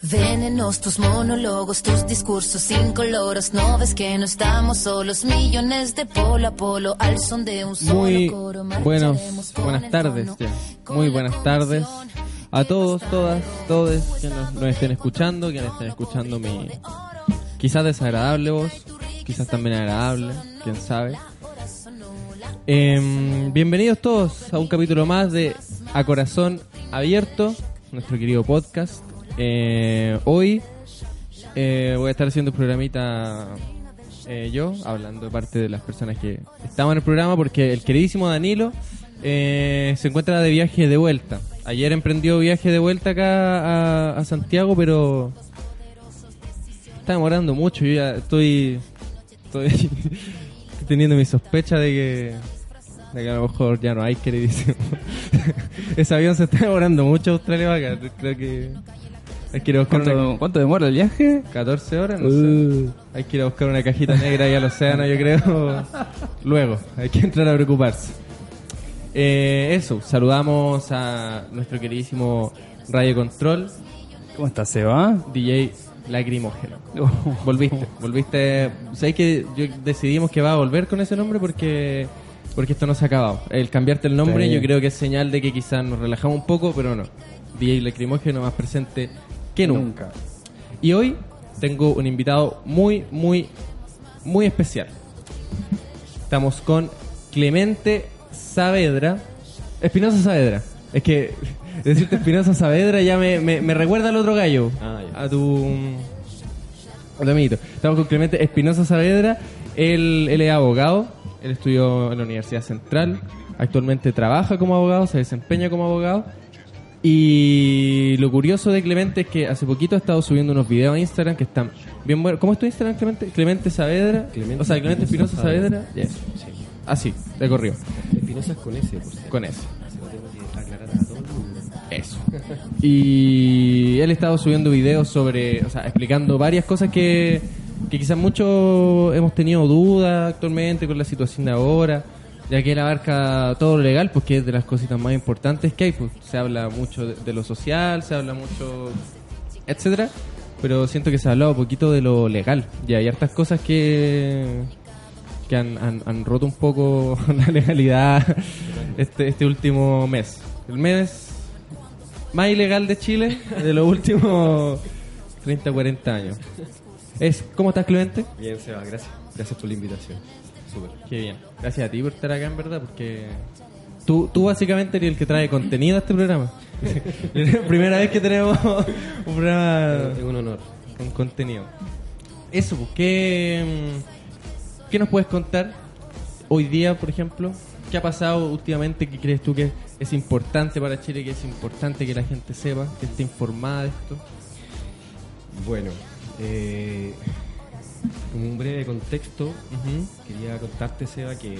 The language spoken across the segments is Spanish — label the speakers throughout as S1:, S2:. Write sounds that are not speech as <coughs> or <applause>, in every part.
S1: Venenos tus monólogos, tus discursos incoloros. No ves que no estamos solos, millones de polo a polo al son de un solo
S2: Muy
S1: coro.
S2: buenos, buenas tardes, ya. muy buenas tardes a todos, todas, todos que nos, nos estén escuchando, que nos estén escuchando mi quizás desagradable voz, quizás también agradable, quién sabe. Em, bienvenidos todos a un capítulo más de A Corazón Abierto, nuestro querido podcast. Eh, hoy eh, voy a estar haciendo un programita eh, yo, hablando de parte de las personas que estaban en el programa, porque el queridísimo Danilo eh, se encuentra de viaje de vuelta. Ayer emprendió viaje de vuelta acá a, Santiago, pero está demorando mucho. Yo ya estoy, estoy, <laughs> teniendo mi sospecha de que, de que a lo mejor ya no hay queridísimo. <laughs> Ese avión se está demorando mucho Australia acá. Creo que hay que ir a buscar una,
S3: ¿Cuánto, demora el viaje?
S2: 14 horas, no sé.
S3: Uh,
S2: Hay que ir a buscar una cajita negra ahí al océano, yo creo. <laughs> Luego, hay que entrar a preocuparse. Eh, eso, saludamos a nuestro queridísimo Radio Control,
S3: ¿Cómo estás, Seba?
S2: DJ Lacrimógeno. <laughs> Volviste, volviste. ¿Sabes que yo decidimos que va a volver con ese nombre porque porque esto no se ha acabado? El cambiarte el nombre
S3: Sí.
S2: yo creo que es señal de que quizás nos relajamos un poco, pero no. DJ Lacrimógeno más presente que nunca. Y hoy tengo un invitado muy, muy, muy especial. Estamos con Clemente Saavedra. Espinosa Saavedra. Es que <laughs> decirte Espinosa Saavedra ya me, me, me recuerda al otro gallo.
S4: Ah.
S2: A tu. A tu amiguito. Estamos con Clemente Espinosa Saavedra. Él, él es abogado. Él estudió en la Universidad Central. Actualmente trabaja como abogado, se desempeña como abogado. Y lo curioso de Clemente es que hace poquito ha estado subiendo unos videos a Instagram que están bien buenos. ¿Cómo es tu Instagram, Clemente? Clemente Saavedra.
S4: Clemente
S2: o sea, Clemente Espinosa Saavedra.
S4: Saavedra.
S2: Yes. Así, de corrido.
S4: Espinosa es con ese, por cierto.
S2: Con
S4: mundo.
S2: Eso. Y él ha estado subiendo videos sobre, o sea, explicando varias cosas que, que quizás muchos hemos tenido dudas actualmente con la situación de ahora, ya que él abarca todo lo legal, pues que es de las cositas más importantes que hay, pues se habla mucho de, lo social, se habla mucho, etcétera, pero siento que se ha hablado un poquito de lo legal, y hay hartas cosas que que han, han- han roto un poco <laughs> la legalidad este, este último mes. El mes más ilegal de Chile de los últimos 30, 40 años. Es, ¿Cómo estás, Clemente?
S4: Bien, Seba, gracias. Gracias por la invitación. Súper.
S2: Qué bien. Gracias a ti por estar acá, en verdad, porque tú, tú básicamente eres el que trae contenido a este programa. <laughs> Primera vez que tenemos un programa
S4: Es un honor.
S2: con contenido. Eso, pues, ¿qué, mm, ¿qué nos puedes contar hoy día, por ejemplo? ¿Qué ha pasado últimamente? ¿Qué crees tú que es importante para Chile? ¿Que es importante que la gente sepa, que esté informada de esto?
S4: Bueno, eh, como un breve contexto, quería contarte, Seba, que eh,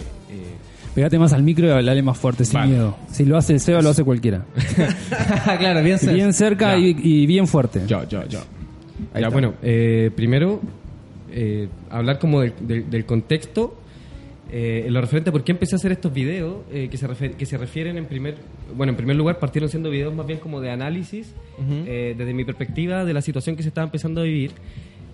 S3: Pégate más al micro y hablale más fuerte, sin
S4: Vale.
S3: miedo. Si lo hace el Seba, lo hace cualquiera. <laughs> <laughs>
S2: claro, bien, cer-
S3: Bien cerca y, y bien fuerte.
S4: yo, yo, yo.
S2: Ahí
S4: Ya,
S2: está.
S4: bueno, eh, primero, eh, hablar como del, del- del contexto, eh, en lo referente a por qué empecé a hacer estos videos, eh, que, se que se refieren en primer, bueno, en primer lugar partieron siendo videos más bien como de análisis,
S2: Ujú.
S4: eh, desde mi perspectiva de la situación que se estaba empezando a vivir.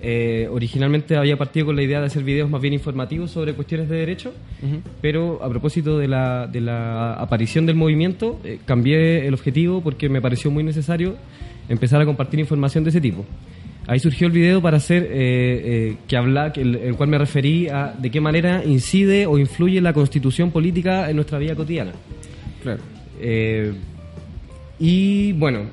S4: Eh, originalmente había partido con la idea de hacer videos más bien informativos sobre cuestiones de derecho,
S2: Ujú.
S4: pero a propósito de la, de la aparición del movimiento, eh, cambié el objetivo porque me pareció muy necesario empezar a compartir información de ese tipo. Ahí surgió el video para hacer eh, eh, que habla, el, el cual me referí a de qué manera incide o influye la constitución política en nuestra vida cotidiana.
S2: Claro.
S4: Eh, y bueno,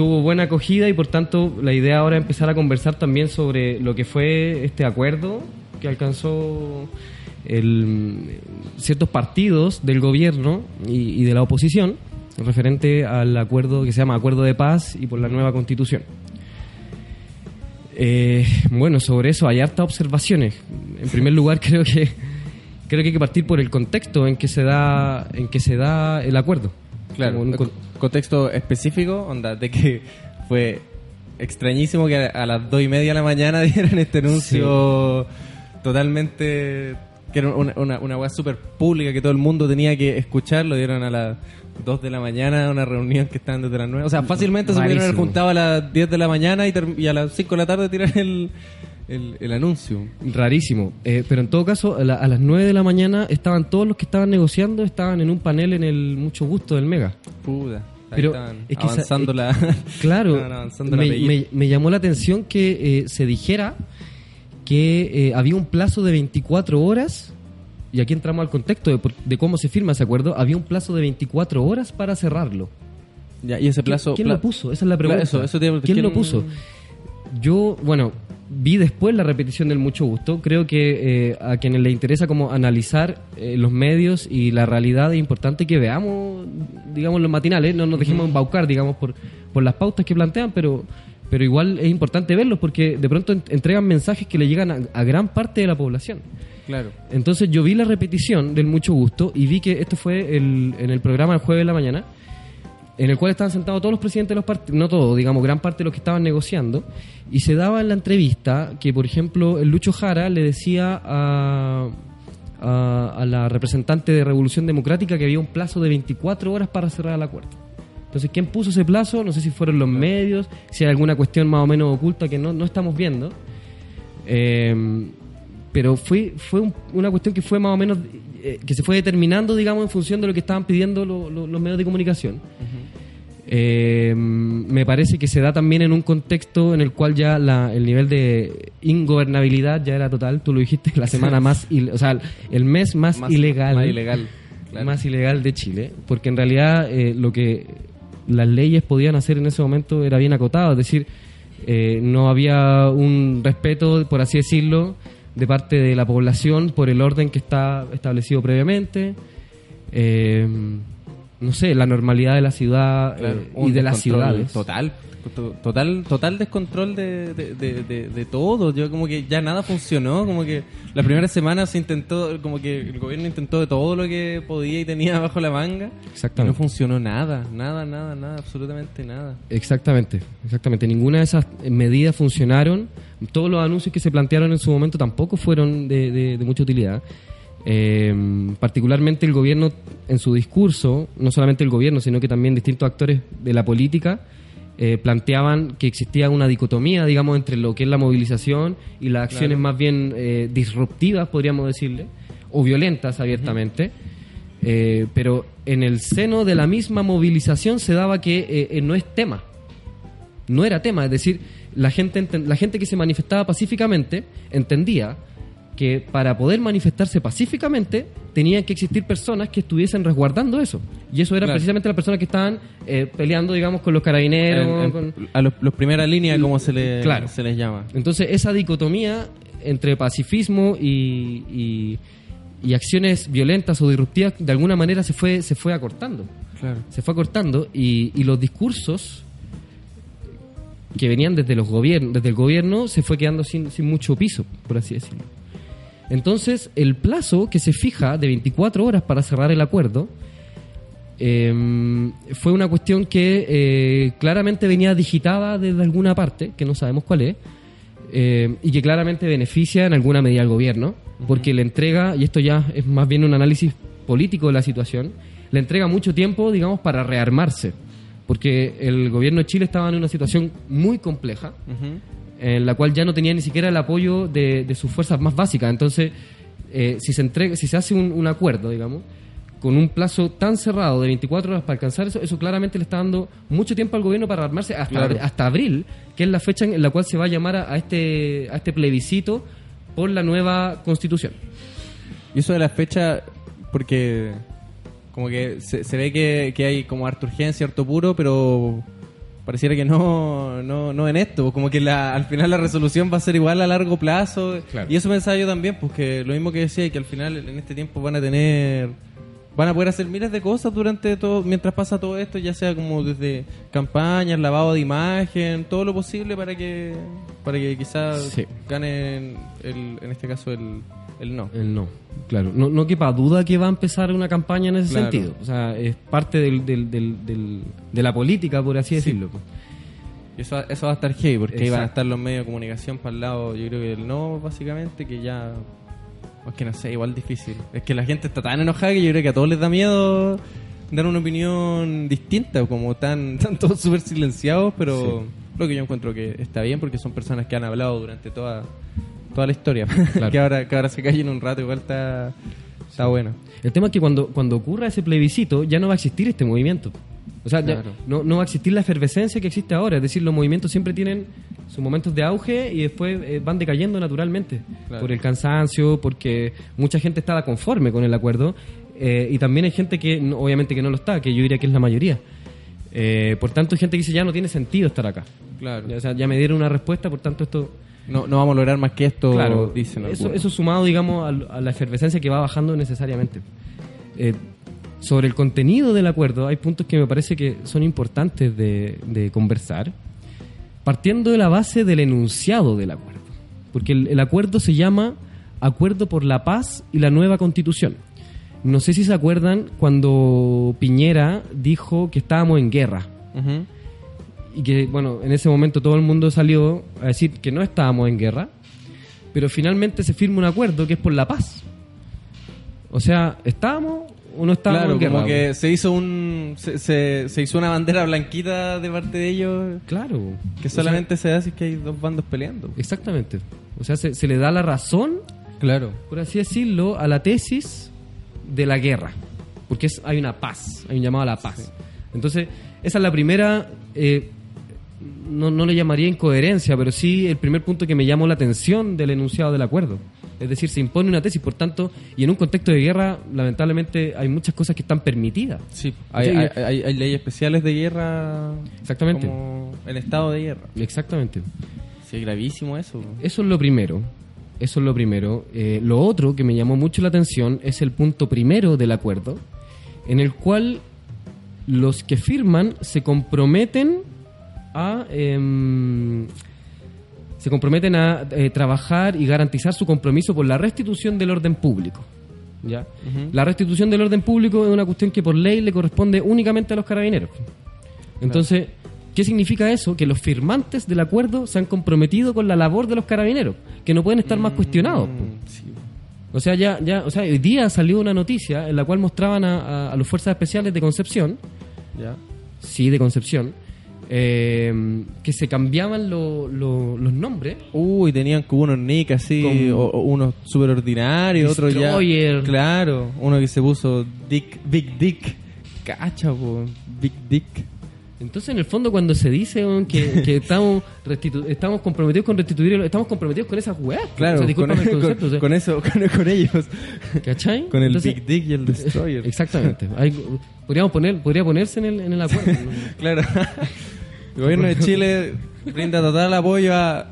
S4: tuvo buena acogida y por tanto la idea ahora es empezar a conversar también sobre lo que fue este acuerdo que alcanzó el- ciertos partidos del gobierno y, y de la oposición referente al acuerdo que se llama Acuerdo de Paz y por la nueva constitución. Eh, bueno, sobre eso hay hartas observaciones. En primer lugar, <laughs> creo que creo que hay que partir por el contexto en que se da en que se da el acuerdo.
S2: Claro,
S4: Como un
S2: contexto específico, onda, de que fue extrañísimo que a, las dos y media de la mañana <laughs> dieran este anuncio totalmente que era una, una, una weá súper pública que todo el mundo tenía que escuchar, lo dieron a las 2 de la mañana una reunión que estaban desde las 9. O sea, fácilmente se pudieron haber juntado a las 10 de la mañana y, y a las 5 de la tarde tirar el, el, el anuncio.
S4: Rarísimo. Eh, pero en todo caso, a, la- a las 9 de la mañana estaban todos los que estaban negociando, estaban en un panel en el Mucho Gusto del Mega.
S2: Ahí
S4: Pero es que
S2: avanzando la... <laughs>
S4: Claro,
S2: avanzando la
S4: me,
S2: apellido.
S4: me- me llamó la atención que eh, se dijera que eh, había un plazo de 24 horas, y aquí entramos al contexto de, de cómo se firma ese acuerdo, había un plazo de 24 horas para cerrarlo.
S2: Ya, y ese plazo...
S4: ¿Quién
S2: pla-
S4: lo puso? Esa es la pregunta.
S2: Eso- eso
S4: ¿Quién,
S2: ¿quién-
S4: lo puso? Yo, bueno, vi después la repetición del mucho gusto. Creo que eh, a quienes les interesa como analizar eh, los medios y la realidad es importante que veamos, digamos, los matinales, no nos dejemos embaucar, digamos, por, por las pautas que plantean, pero pero igual es importante verlos porque de pronto en- entregan mensajes que le llegan a, a gran parte de la población.
S2: Claro.
S4: Entonces yo vi la repetición del mucho gusto y vi que esto fue el- en el programa el jueves de la mañana, en el cual estaban sentados todos los presidentes de los partidos, no todos, digamos, gran parte de los que estaban negociando, y se daba en la entrevista que, por ejemplo, el Lucho Jara le decía a, a, a la representante de Revolución Democrática que había un plazo de 24 horas para cerrar el acuerdo. Entonces, ¿quién puso ese plazo? No sé si fueron los medios, si hay alguna cuestión más o menos oculta que no, no estamos viendo. Eh, pero fue, fue un- una cuestión que fue más o menos, eh, que se fue determinando, digamos, en función de lo que estaban pidiendo lo- lo- los medios de comunicación. Eh, me parece que se da también en un contexto en el cual ya la- el nivel de ingobernabilidad ya era total. Tú lo dijiste, la semana <laughs> más, il- o sea, el mes más,
S2: Más-
S4: ilegal,
S2: Más ilegal. claro.
S4: más ilegal de Chile, porque en realidad eh, lo que las leyes podían hacer en ese momento era bien acotado, es decir, eh, no había un respeto, por así decirlo, de parte de la población por el orden que está establecido previamente. Eh, no sé, la normalidad de la ciudad eh, y de las ciudades.
S2: Total, to- total, total descontrol de, de, de, de- todo. Yo como que ya nada funcionó, como que la primera semana se intentó, como que el gobierno intentó de todo lo que podía y tenía <laughs> bajo la manga.
S4: Exactamente.
S2: Y no funcionó nada, nada, nada, nada, absolutamente nada.
S4: Exactamente, exactamente. Ninguna de esas medidas funcionaron. Todos los anuncios que se plantearon en su momento tampoco fueron de- de mucha utilidad. Eh, particularmente el gobierno, en su discurso, no solamente el gobierno, sino que también distintos actores de la política, eh, planteaban que existía una dicotomía, digamos, entre lo que es la movilización y las acciones más bien eh, disruptivas, podríamos decirle, o violentas abiertamente. Eh, pero en el seno de la misma movilización se daba que no es tema. No era tema, es decir, la gente, la gente que se manifestaba pacíficamente entendía que para poder manifestarse pacíficamente tenían que existir personas que estuviesen resguardando eso. Y eso eran
S2: Claro.
S4: precisamente las personas que estaban eh, peleando, digamos, con los carabineros.
S2: En- en-
S4: con-
S2: a los, los primeras líneas, como se, le,
S4: Claro.
S2: se les llama.
S4: Entonces, esa dicotomía entre pacifismo y, y- y acciones violentas o disruptivas, de alguna manera se fue, se fue acortando.
S2: Claro.
S4: se fue acortando y, y los discursos que venían desde los gobiernos, desde el gobierno se fue quedando sin, sin mucho piso, por así decirlo. Entonces, el plazo que se fija de 24 horas para cerrar el acuerdo eh, fue una cuestión que eh, claramente venía digitada desde alguna parte, que no sabemos cuál es, eh, y que claramente beneficia en alguna medida al gobierno, porque le entrega, y esto ya es más bien un análisis político de la situación, le entrega mucho tiempo, digamos, para rearmarse, porque el gobierno de Chile estaba en una situación muy compleja. En la cual ya no tenía ni siquiera el apoyo de, de sus fuerzas más básicas. Entonces, eh, si, se entrega, si se hace un, un acuerdo, digamos, con un plazo tan cerrado de 24 horas para alcanzar eso, eso claramente le está dando mucho tiempo al gobierno para armarse hasta,
S2: Claro.
S4: hasta abril, que es la fecha en la cual se va a llamar a, a este, a este plebiscito por la nueva constitución.
S2: Y eso de la fecha, porque como que se, se ve que, que hay como harta urgencia, harto puro, pero pareciera que no, no, no en esto. Como que la, al final la resolución va a ser igual a largo plazo.
S4: Claro.
S2: Y eso pensaba yo también, pues que lo mismo que decía, que al final en este tiempo van a tener van a poder hacer miles de cosas durante todo mientras pasa todo esto ya sea como desde campañas lavado de imagen todo lo posible para que para que quizás
S4: Sí.
S2: ganen el, en este caso el, el no
S4: El no, claro. No, no quepa duda que va a empezar una campaña en ese
S2: Claro.
S4: sentido. O sea, es parte del, del- del- del- de la política, por así decirlo. pues.
S2: Y eso, eso va a estar heavy, porque ahí van a
S4: Exacto.
S2: estar los medios de comunicación para el lado, yo creo que el no, básicamente, que ya. Es que no sé, igual difícil. Es que la gente está tan enojada que yo creo que a todos les da miedo dar una opinión distinta, como tan, <laughs> tan todos súper silenciados, pero lo que yo encuentro que está bien porque son personas que han hablado durante toda, toda la historia. <laughs>
S4: Claro.
S2: que, ahora, que ahora se callen un rato, igual está, está bueno.
S4: El tema es que cuando, cuando ocurra ese plebiscito ya no va a existir este movimiento. O sea, ya no, no va a existir la efervescencia que existe ahora. Es decir, los movimientos siempre tienen sus momentos de auge y después eh, van decayendo naturalmente.
S2: Claro.
S4: Por el cansancio, porque mucha gente estaba conforme con el acuerdo. eh, y también hay gente que, obviamente, que no lo está, que yo diría que es la mayoría. Eh, por tanto, hay gente que dice ya no tiene sentido estar acá.
S2: Claro.
S4: O sea, ya me dieron una respuesta, por tanto, esto
S2: No, no vamos a lograr más que esto,
S4: claro,
S2: dicen
S4: eso, eso sumado, digamos, al- a, la efervescencia que va bajando necesariamente. Eh, sobre el contenido del acuerdo, hay puntos que me parece que son importantes de, de conversar, partiendo de la base del enunciado del acuerdo. Porque el, el acuerdo se llama Acuerdo por la Paz y la Nueva Constitución. No sé si se acuerdan cuando Piñera dijo que estábamos en guerra
S2: Ujú.
S4: Y que, bueno, en ese momento todo el mundo salió a decir que no estábamos en guerra, pero finalmente se firma un acuerdo que es por la paz. O sea, ¿estábamos o no estábamos
S2: Claro,
S4: en guerra?
S2: como que se hizo un se, se, se hizo una bandera blanquita de parte de ellos
S4: Claro.
S2: que
S4: O sea,
S2: solamente se da si es que hay dos bandos peleando.
S4: exactamente. O sea, se, se le da la razón,
S2: Claro.
S4: por así decirlo, a la tesis de la guerra. Porque es, hay una paz, hay un llamado a la paz. Entonces, esa es la primera... eh, no, no le llamaría incoherencia, pero sí el primer punto que me llamó la atención del enunciado del acuerdo. Es decir, se impone una tesis, por tanto, y en un contexto de guerra, lamentablemente, hay muchas cosas que están permitidas.
S2: Sí, hay, hay, hay- hay leyes especiales de guerra.
S4: Exactamente.
S2: Como el estado de guerra.
S4: Exactamente.
S2: Sí, es gravísimo eso.
S4: Eso es lo primero. Eso es lo primero. Eh, lo otro que me llamó mucho la atención es el punto primero del acuerdo, en el cual los que firman se comprometen a em, se comprometen a eh, trabajar y garantizar su compromiso por la restitución del orden público. ¿ya? La restitución del orden público es una cuestión que por ley le corresponde únicamente a los carabineros. Entonces, ¿qué significa eso? Que los firmantes del acuerdo se han comprometido con la labor de los carabineros, que no pueden estar más cuestionados.
S2: Mm, sí.
S4: O sea, ya, ya, o sea, hoy día salió una noticia en la cual mostraban a, a, a las fuerzas especiales de Concepción,
S2: Ya.
S4: sí, de Concepción, eh, que se cambiaban lo- lo- los nombres.
S2: Uy, tenían como unos nick así, o, o unos súper ordinarios, otros ya. Claro, uno que se puso Dick, Big Dick. Cacha, po, Big Dick.
S4: Entonces, en el fondo, cuando se dice que, <laughs> que estamos, comprometidos con restituir, estamos comprometidos con esas weas.
S2: Claro,
S4: o sea,
S2: con,
S4: discúlpame el <laughs> concepto, o sea,
S2: con eso, con, con ellos.
S4: ¿cachai?
S2: Con el
S4: Entonces,
S2: Big Dick y el <laughs> Destroyer.
S4: Exactamente. Hay- podríamos poner, podría ponerse en el, en el acuerdo. ¿no?
S2: Claro. El gobierno de Chile brinda total apoyo a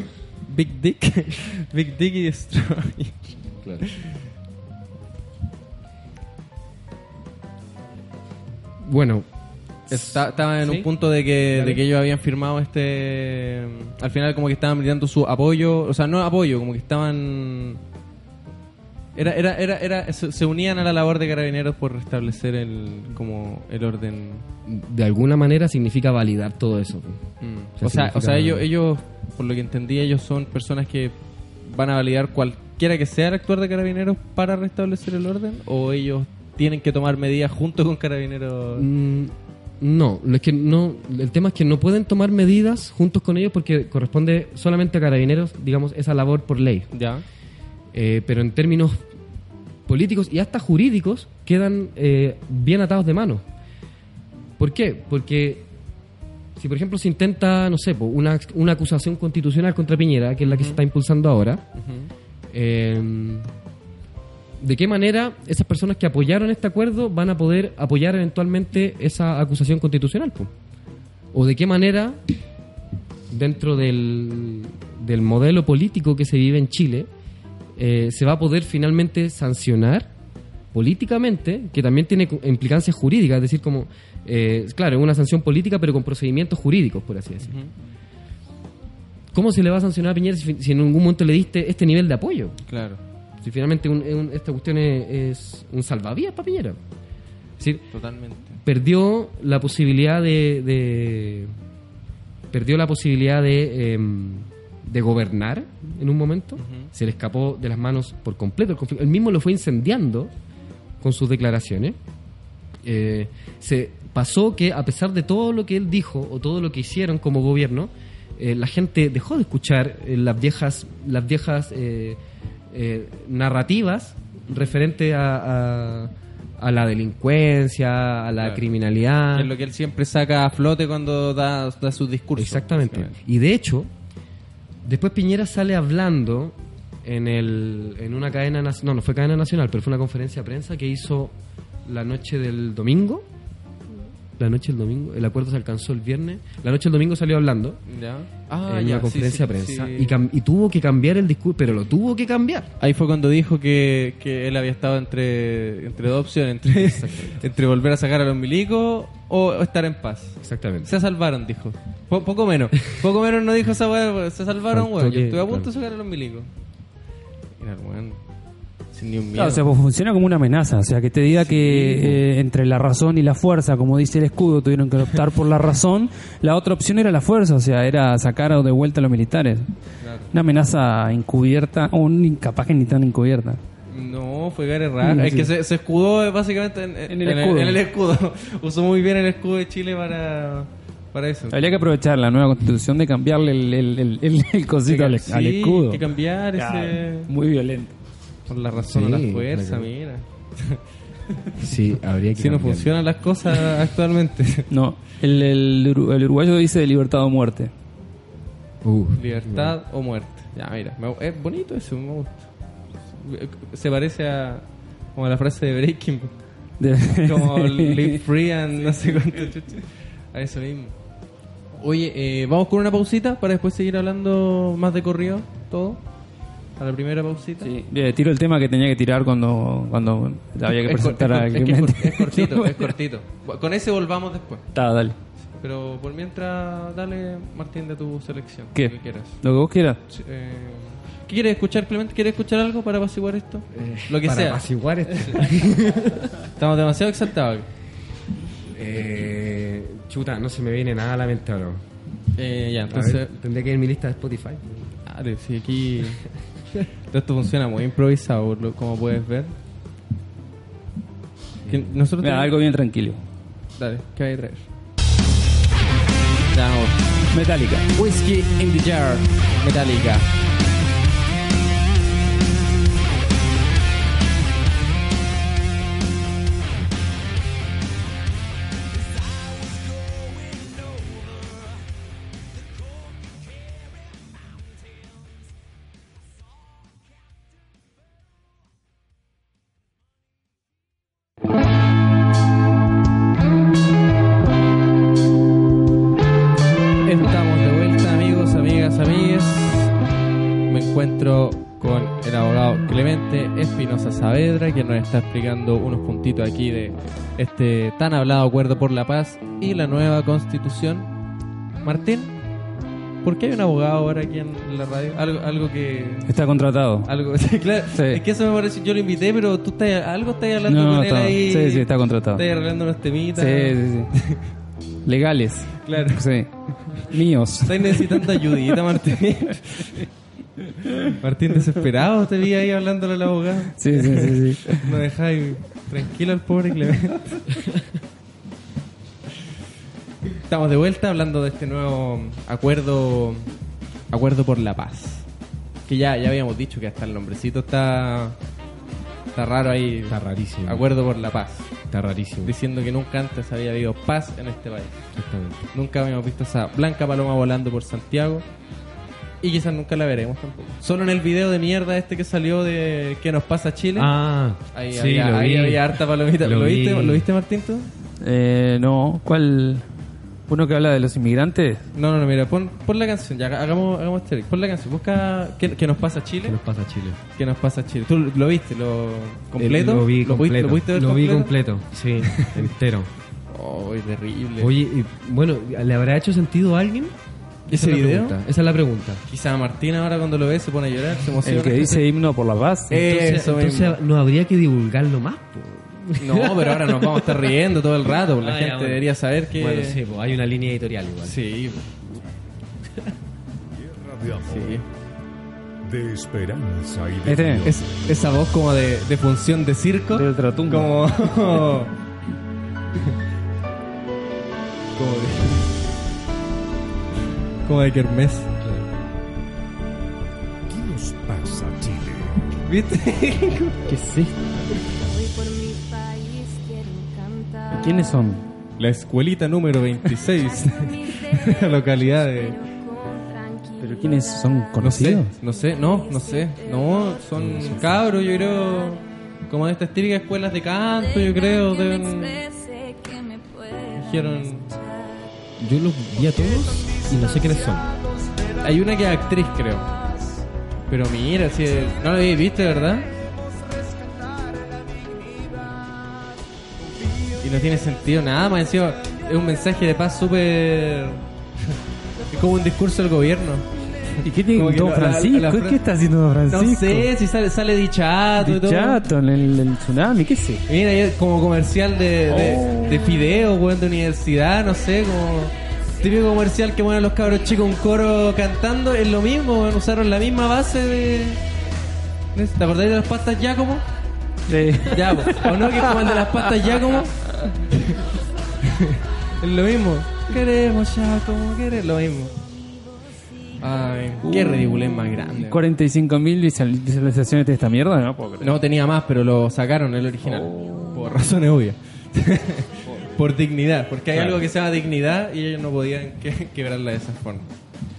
S2: Big Dick, <laughs> Big Dick y Destroyer.
S4: Bueno,
S2: Está- Estaban en
S4: ¿Sí?
S2: un punto de que, de que ellos habían firmado este. Al final, como que estaban brindando su apoyo. O sea, no apoyo, como que estaban. Era, era, era, era, se, unían a la labor de carabineros por restablecer el, como el orden.
S4: de alguna manera significa validar todo eso.
S2: Mm.
S4: O
S2: O
S4: sea,
S2: o sea, ellos, ellos, por lo que entendí, ellos son personas que van a validar cualquiera que sea el actuar de carabineros para restablecer el orden, o ellos tienen que tomar medidas junto con carabineros.
S4: Mm, No, es que no, el tema es que no pueden tomar medidas juntos con ellos porque corresponde solamente a carabineros, digamos, esa labor por ley.
S2: Ya.
S4: Eh, pero en términos políticos y hasta jurídicos quedan eh, bien atados de mano. ¿Por qué? Porque si, por ejemplo, se intenta, no sé, una, una acusación constitucional contra Piñera, que es la que se está impulsando ahora, eh, ¿de qué manera esas personas que apoyaron este acuerdo van a poder apoyar eventualmente esa acusación constitucional? po? ¿O de qué manera, dentro del, del modelo político que se vive en Chile, eh, se va a poder finalmente sancionar políticamente, que también tiene implicancias jurídicas, es decir, como, eh, claro, es una sanción política, pero con procedimientos jurídicos, por así decirlo. ¿Cómo se le va a sancionar a Piñera si, si en algún momento le diste este nivel de apoyo?
S2: Claro.
S4: Si finalmente un- es un- esta cuestión es, es un salvavidas para Piñera. Es decir,
S2: Totalmente.
S4: perdió la posibilidad de, de- perdió la posibilidad de, em, de gobernar en un momento se le escapó de las manos por completo el conflicto él mismo lo fue incendiando con sus declaraciones eh, se pasó que a pesar de todo lo que él dijo o todo lo que hicieron como gobierno, eh, la gente dejó de escuchar eh, las viejas, las viejas narrativas referente a, a- a la delincuencia, a la
S2: Claro.
S4: criminalidad.
S2: Es lo que él siempre saca a flote cuando da, da sus discursos.
S4: Exactamente. Y de hecho, después Piñera sale hablando en, el, en una cadena no, no fue cadena nacional, pero fue una conferencia de prensa que hizo la noche del domingo. La noche del domingo, el acuerdo se alcanzó el viernes. La noche del domingo salió hablando
S2: ¿Ya? Ah,
S4: en
S2: ya,
S4: una conferencia
S2: sí,
S4: de prensa
S2: sí.
S4: Y, cam- y tuvo que cambiar el discurso, pero lo tuvo que cambiar.
S2: Ahí fue cuando dijo que, que él había estado entre, entre dos opciones, entre, <laughs> entre volver a sacar a los milicos o estar en paz.
S4: Exactamente.
S2: Se salvaron, dijo. Po- poco menos. Poco menos no dijo esa weá. Se salvaron, weón. Yo estuve a punto
S4: claro.
S2: de sacar a los milicos. Mira, weón. Sin ni un miedo.
S3: Claro, o sea, pues funciona como una amenaza. O sea, que te diga que eh, entre la razón y la fuerza, como dice el escudo, tuvieron que optar por la razón. La otra opción era la fuerza, o sea, era sacar de vuelta a los militares.
S2: Claro.
S3: Una amenaza encubierta, o un incapaz que ni tan encubierta.
S2: No, fue Gary Raja.
S3: Mm,
S2: Es
S3: sí.
S2: que se, se escudó eh, básicamente en,
S3: En el escudo.
S2: en el escudo. <laughs> Usó muy bien el escudo de Chile para, para eso.
S3: Habría que aprovechar la nueva constitución de cambiarle el, el, el, el- el cosito al,
S2: Sí,
S3: al escudo.
S2: que cambiar ese...
S3: Muy violento.
S2: Por la razón o
S4: Sí,
S2: la fuerza, mira. <laughs>
S4: Sí, habría que
S2: Si no funcionan las cosas <laughs> actualmente.
S3: No, el, el, uru- el uruguayo dice libertad o muerte.
S4: Uh,
S2: Libertad o muerte. Ya, mira. me- es bonito eso, me gusta. Se parece a... Como a la frase de Breaking <laughs> Como live free and no sé cuánto. A eso mismo. Oye, eh, vamos con una pausita para después seguir hablando más de corrido, todo. A la primera pausita.
S3: Sí, eh, tiro el tema que tenía que tirar cuando, cuando había que presentar a
S2: es, es que es
S3: Clemente.
S2: cor- es <laughs> cortito, es cortito. Con ese volvamos después.
S3: Está, dale.
S2: Pero por mientras, dale, Martín, de tu selección.
S3: ¿Qué?
S2: Lo que quieras.
S3: Lo que vos quieras.
S2: Sí, eh, ¿Qué quieres escuchar, Clemente? ¿Quieres escuchar algo para apaciguar esto? Lo que
S4: para
S2: sea.
S4: apaciguar esto. <laughs>
S2: Estamos demasiado exaltados.
S4: Eh, chuta, no se me viene nada a la mente ahora.
S2: Eh, ya, entonces...
S4: ver, tendría que ir en mi lista de Spotify.
S2: Dale, sí, aquí... <laughs> Todo esto funciona muy improvisado, como puedes ver. Que nosotros
S3: Mira,
S2: tenemos-
S3: algo bien tranquilo.
S2: Dale, ¿qué hay a traer?
S3: Metallica.
S2: Whiskey in the Jar, Metallica. Está explicando unos puntitos aquí de este tan hablado acuerdo por la paz y la nueva constitución. Martín, ¿por qué hay un abogado ahora aquí en la radio? Algo, algo que...
S3: Está contratado.
S2: Algo, <laughs> claro,
S3: Sí.
S2: es que eso me parece, yo lo invité, pero tú estás, algo estás hablando
S3: No,
S2: con él
S3: está-
S2: ahí.
S3: sí, sí, está contratado.
S2: Estás arreglando unos temitas.
S3: Sí, sí, sí. <laughs> Legales.
S2: Claro.
S3: Sí. Míos.
S2: Estás necesitando ayudita, Martín. <laughs> Martín, desesperado, te vi ahí hablándole al abogado.
S3: Sí, sí, sí, sí. <laughs>
S2: No dejáis tranquilo al pobre Clemente. Estamos de vuelta hablando de este nuevo acuerdo acuerdo por la paz. Que ya, ya habíamos dicho que hasta el nombrecito está está raro ahí.
S4: Está rarísimo.
S2: Acuerdo por la paz.
S4: Está rarísimo.
S2: Diciendo que nunca antes había habido paz en este país.
S4: Exactamente.
S2: Nunca habíamos visto esa blanca paloma volando por Santiago. Y quizás nunca la veremos tampoco. Solo en el video de mierda este que salió de ¿Qué nos pasa Chile?
S4: Ah,
S2: ahí,
S4: sí,
S2: había,
S4: lo
S2: ahí
S4: vi.
S2: había harta palomita. ¿Lo,
S4: Lo
S2: viste,
S4: vi.
S2: ¿Lo viste, Martín, tú?
S3: Eh, no, ¿cuál? ¿Uno que habla de los inmigrantes?
S2: No, no, no, mira, pon, pon la canción. Ya, hagamos, hagamos este. Pon la canción. Busca ¿Qué, qué nos pasa Chile?
S4: ¿Qué nos pasa Chile?
S2: ¿Qué nos pasa Chile? ¿Tú lo viste? ¿Lo completo?
S4: Eh, lo vi
S2: ¿Lo pudiste-
S4: completo.
S2: ¿Lo, pudiste ver
S4: Lo vi
S2: completo?
S4: completo, sí, <laughs> entero.
S2: Oh, terrible.
S4: Oye, y, bueno, ¿le habrá hecho sentido a alguien?
S2: ¿Ese
S4: Esa es la
S2: video?
S4: pregunta, Esa es la pregunta.
S2: Quizá Martín ahora cuando lo ve se pone a llorar, se emociona.
S3: El que dice himno por la paz.
S2: Eh,
S4: Entonces,
S2: Eso
S4: entonces
S2: mismo.
S4: no habría que divulgarlo más. po.
S2: No, pero ahora nos vamos a estar riendo todo el rato. porque La
S4: Ah, ya,
S2: gente
S4: bueno.
S2: debería saber que.
S4: Bueno, sí, pues hay una línea editorial igual.
S2: Sí,
S5: de amor,
S2: sí.
S5: de esperanza y de
S3: Este.
S2: Es, esa voz como de, de función de circo.
S3: Del tratungo.
S2: Como. <laughs> <laughs> Como de, como de Kermés.
S5: ¿Qué nos pasa, Chile?
S2: ¿Viste?
S3: ¿Qué es esto?
S1: ¿Quiénes
S3: ¿Quiénes son?
S2: La escuelita número 26. <laughs> la localidad de.
S3: ¿Pero quiénes son
S2: No sé,
S3: conocidos?
S2: no sé, no, no sé. No, son cabros, yo creo. Como de estas típicas escuelas de canto, yo creo. Deben. Dijeron.
S4: Yo los vi a todos y no sé quiénes son.
S2: Hay una que es actriz, creo. Pero mira, si no la habéis visto, ¿verdad? Y no tiene sentido nada, más encima es un mensaje de paz súper... <laughs> Es como un discurso del gobierno.
S3: ¿Y qué tiene
S2: Como que
S3: Don
S2: la- la-
S3: Francisco?
S2: la fra-
S3: ¿Qué está haciendo Don
S2: No
S3: Francisco?
S2: sé si sale, sale dichato y todo.
S3: Dichato en el, el tsunami, ¿qué sé?
S2: Mira, y es como comercial de, de,
S3: Oh.
S2: de fideo, weón, de universidad, no sé, como típico comercial que ponen los cabros chicos un coro cantando, es lo mismo, usaron la misma base de... ¿Te acordáis de las pastas Giacomo? Ya, po. ¿o no? Que es como el de las pastas Giacomo. <laughs> es lo mismo. Queremos Giacomo, queremos lo mismo. Ay, qué ridiculez más grande.
S3: 45.000 visual- visualizaciones de esta mierda, no.
S2: No tenía más, pero lo sacaron el original. Por razones obvias. <laughs> Por dignidad. Porque hay
S4: Claro.
S2: algo que se llama dignidad y ellos no podían <laughs> que- quebrarla de esa forma.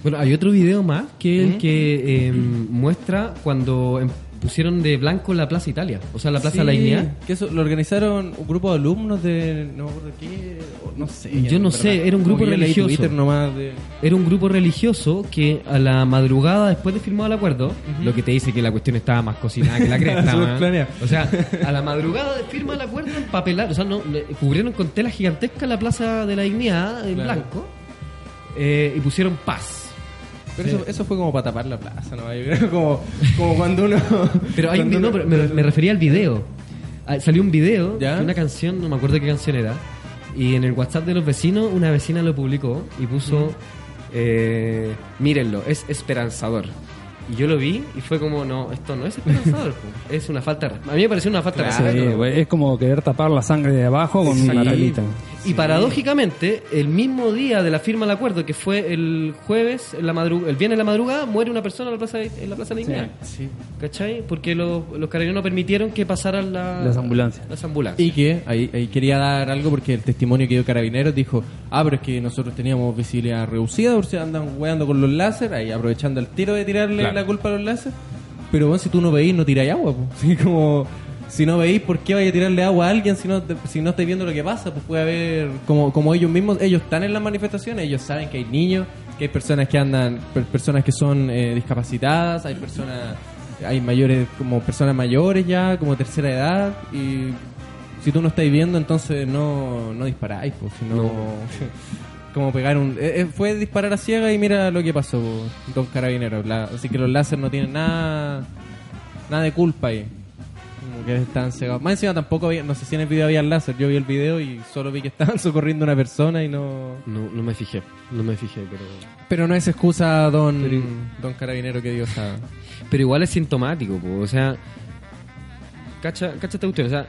S4: Bueno, hay otro video más que el
S2: ¿Mm?
S4: que eh, muestra cuando em- pusieron de blanco la Plaza Italia, o sea, la Plaza de la
S2: Sí,
S4: Dignidad.
S2: Que eso lo organizaron un grupo de alumnos de. No me acuerdo qué. No sé.
S4: Yo no sé, era un grupo religioso.
S2: Twitter nomás de.
S4: Era un grupo religioso que a la madrugada después de firmado el acuerdo, lo que te dice que la cuestión estaba más cocinada que la <laughs> cresta. O sea, a la madrugada de firma el acuerdo empapelar, o sea, no, cubrieron con tela gigantesca la Plaza de la Dignidad en
S2: Claro.
S4: blanco eh, y pusieron paz.
S2: Pero eso, eso fue como para tapar la plaza, ¿no? Yo creo como, como cuando uno. <laughs>
S4: Pero hay
S2: cuando
S4: no,
S2: uno-
S4: pero me, me refería al video. Ah, Salió un video
S2: ¿Ya?
S4: de una canción, no me acuerdo qué canción era. Y en el WhatsApp de los vecinos, una vecina lo publicó y puso: eh, Mírenlo, es esperanzador. Y yo lo vi y fue como: No, esto no es esperanzador. <laughs> es una falta. A mí me pareció una falta de
S3: Sí,
S4: respeto.
S3: güey, es como querer tapar la sangre de abajo con una
S4: Sí. Y paradójicamente, el mismo día de la firma del acuerdo, que fue el jueves, en la madru- el viernes en la madrugada, muere una persona en la Plaza de, en la plaza de la.
S2: Sí.
S4: ¿Cachai? Porque los, los carabineros no permitieron que pasaran la-
S3: Las ambulancias.
S4: Las ambulancias.
S2: Y que ahí, ahí quería dar algo porque el testimonio que dio Carabineros dijo, ah, pero es que nosotros teníamos visibilidad reducida, por si andan weando con los láser, ahí aprovechando el tiro de tirarle
S4: Claro.
S2: la culpa a los láser. Pero bueno, si tú no veís, no tiráis agua, pues. <laughs> Así como, si no veís, ¿por qué vaya a tirarle agua a alguien si no, te- si no estáis viendo lo que pasa? Pues puede haber, como, como ellos mismos, ellos están en las manifestaciones, ellos saben que hay niños, que hay personas que andan, per- personas que son eh, discapacitadas, hay personas, hay mayores, como personas mayores ya, como tercera edad, y si tú no estáis viendo, entonces no, no disparáis, pues, si no... <laughs> Como pegar un... eh, eh, fue disparar a ciega y mira lo que pasó, po, dos carabineros. La- así que los láser no tienen nada nada de culpa ahí. Como que estaban cegados. Más encima tampoco había... No sé si en el video había láser. Yo vi el video y solo vi que estaban <laughs> socorriendo a una persona y no...
S4: No, no me fijé, no me fijé, pero...
S2: Pero no es excusa, don,
S4: Pero-
S2: don carabinero que Dios sabe.
S4: Pero igual es sintomático, po, o sea... Cacha, cacha esta cuestión, o sea...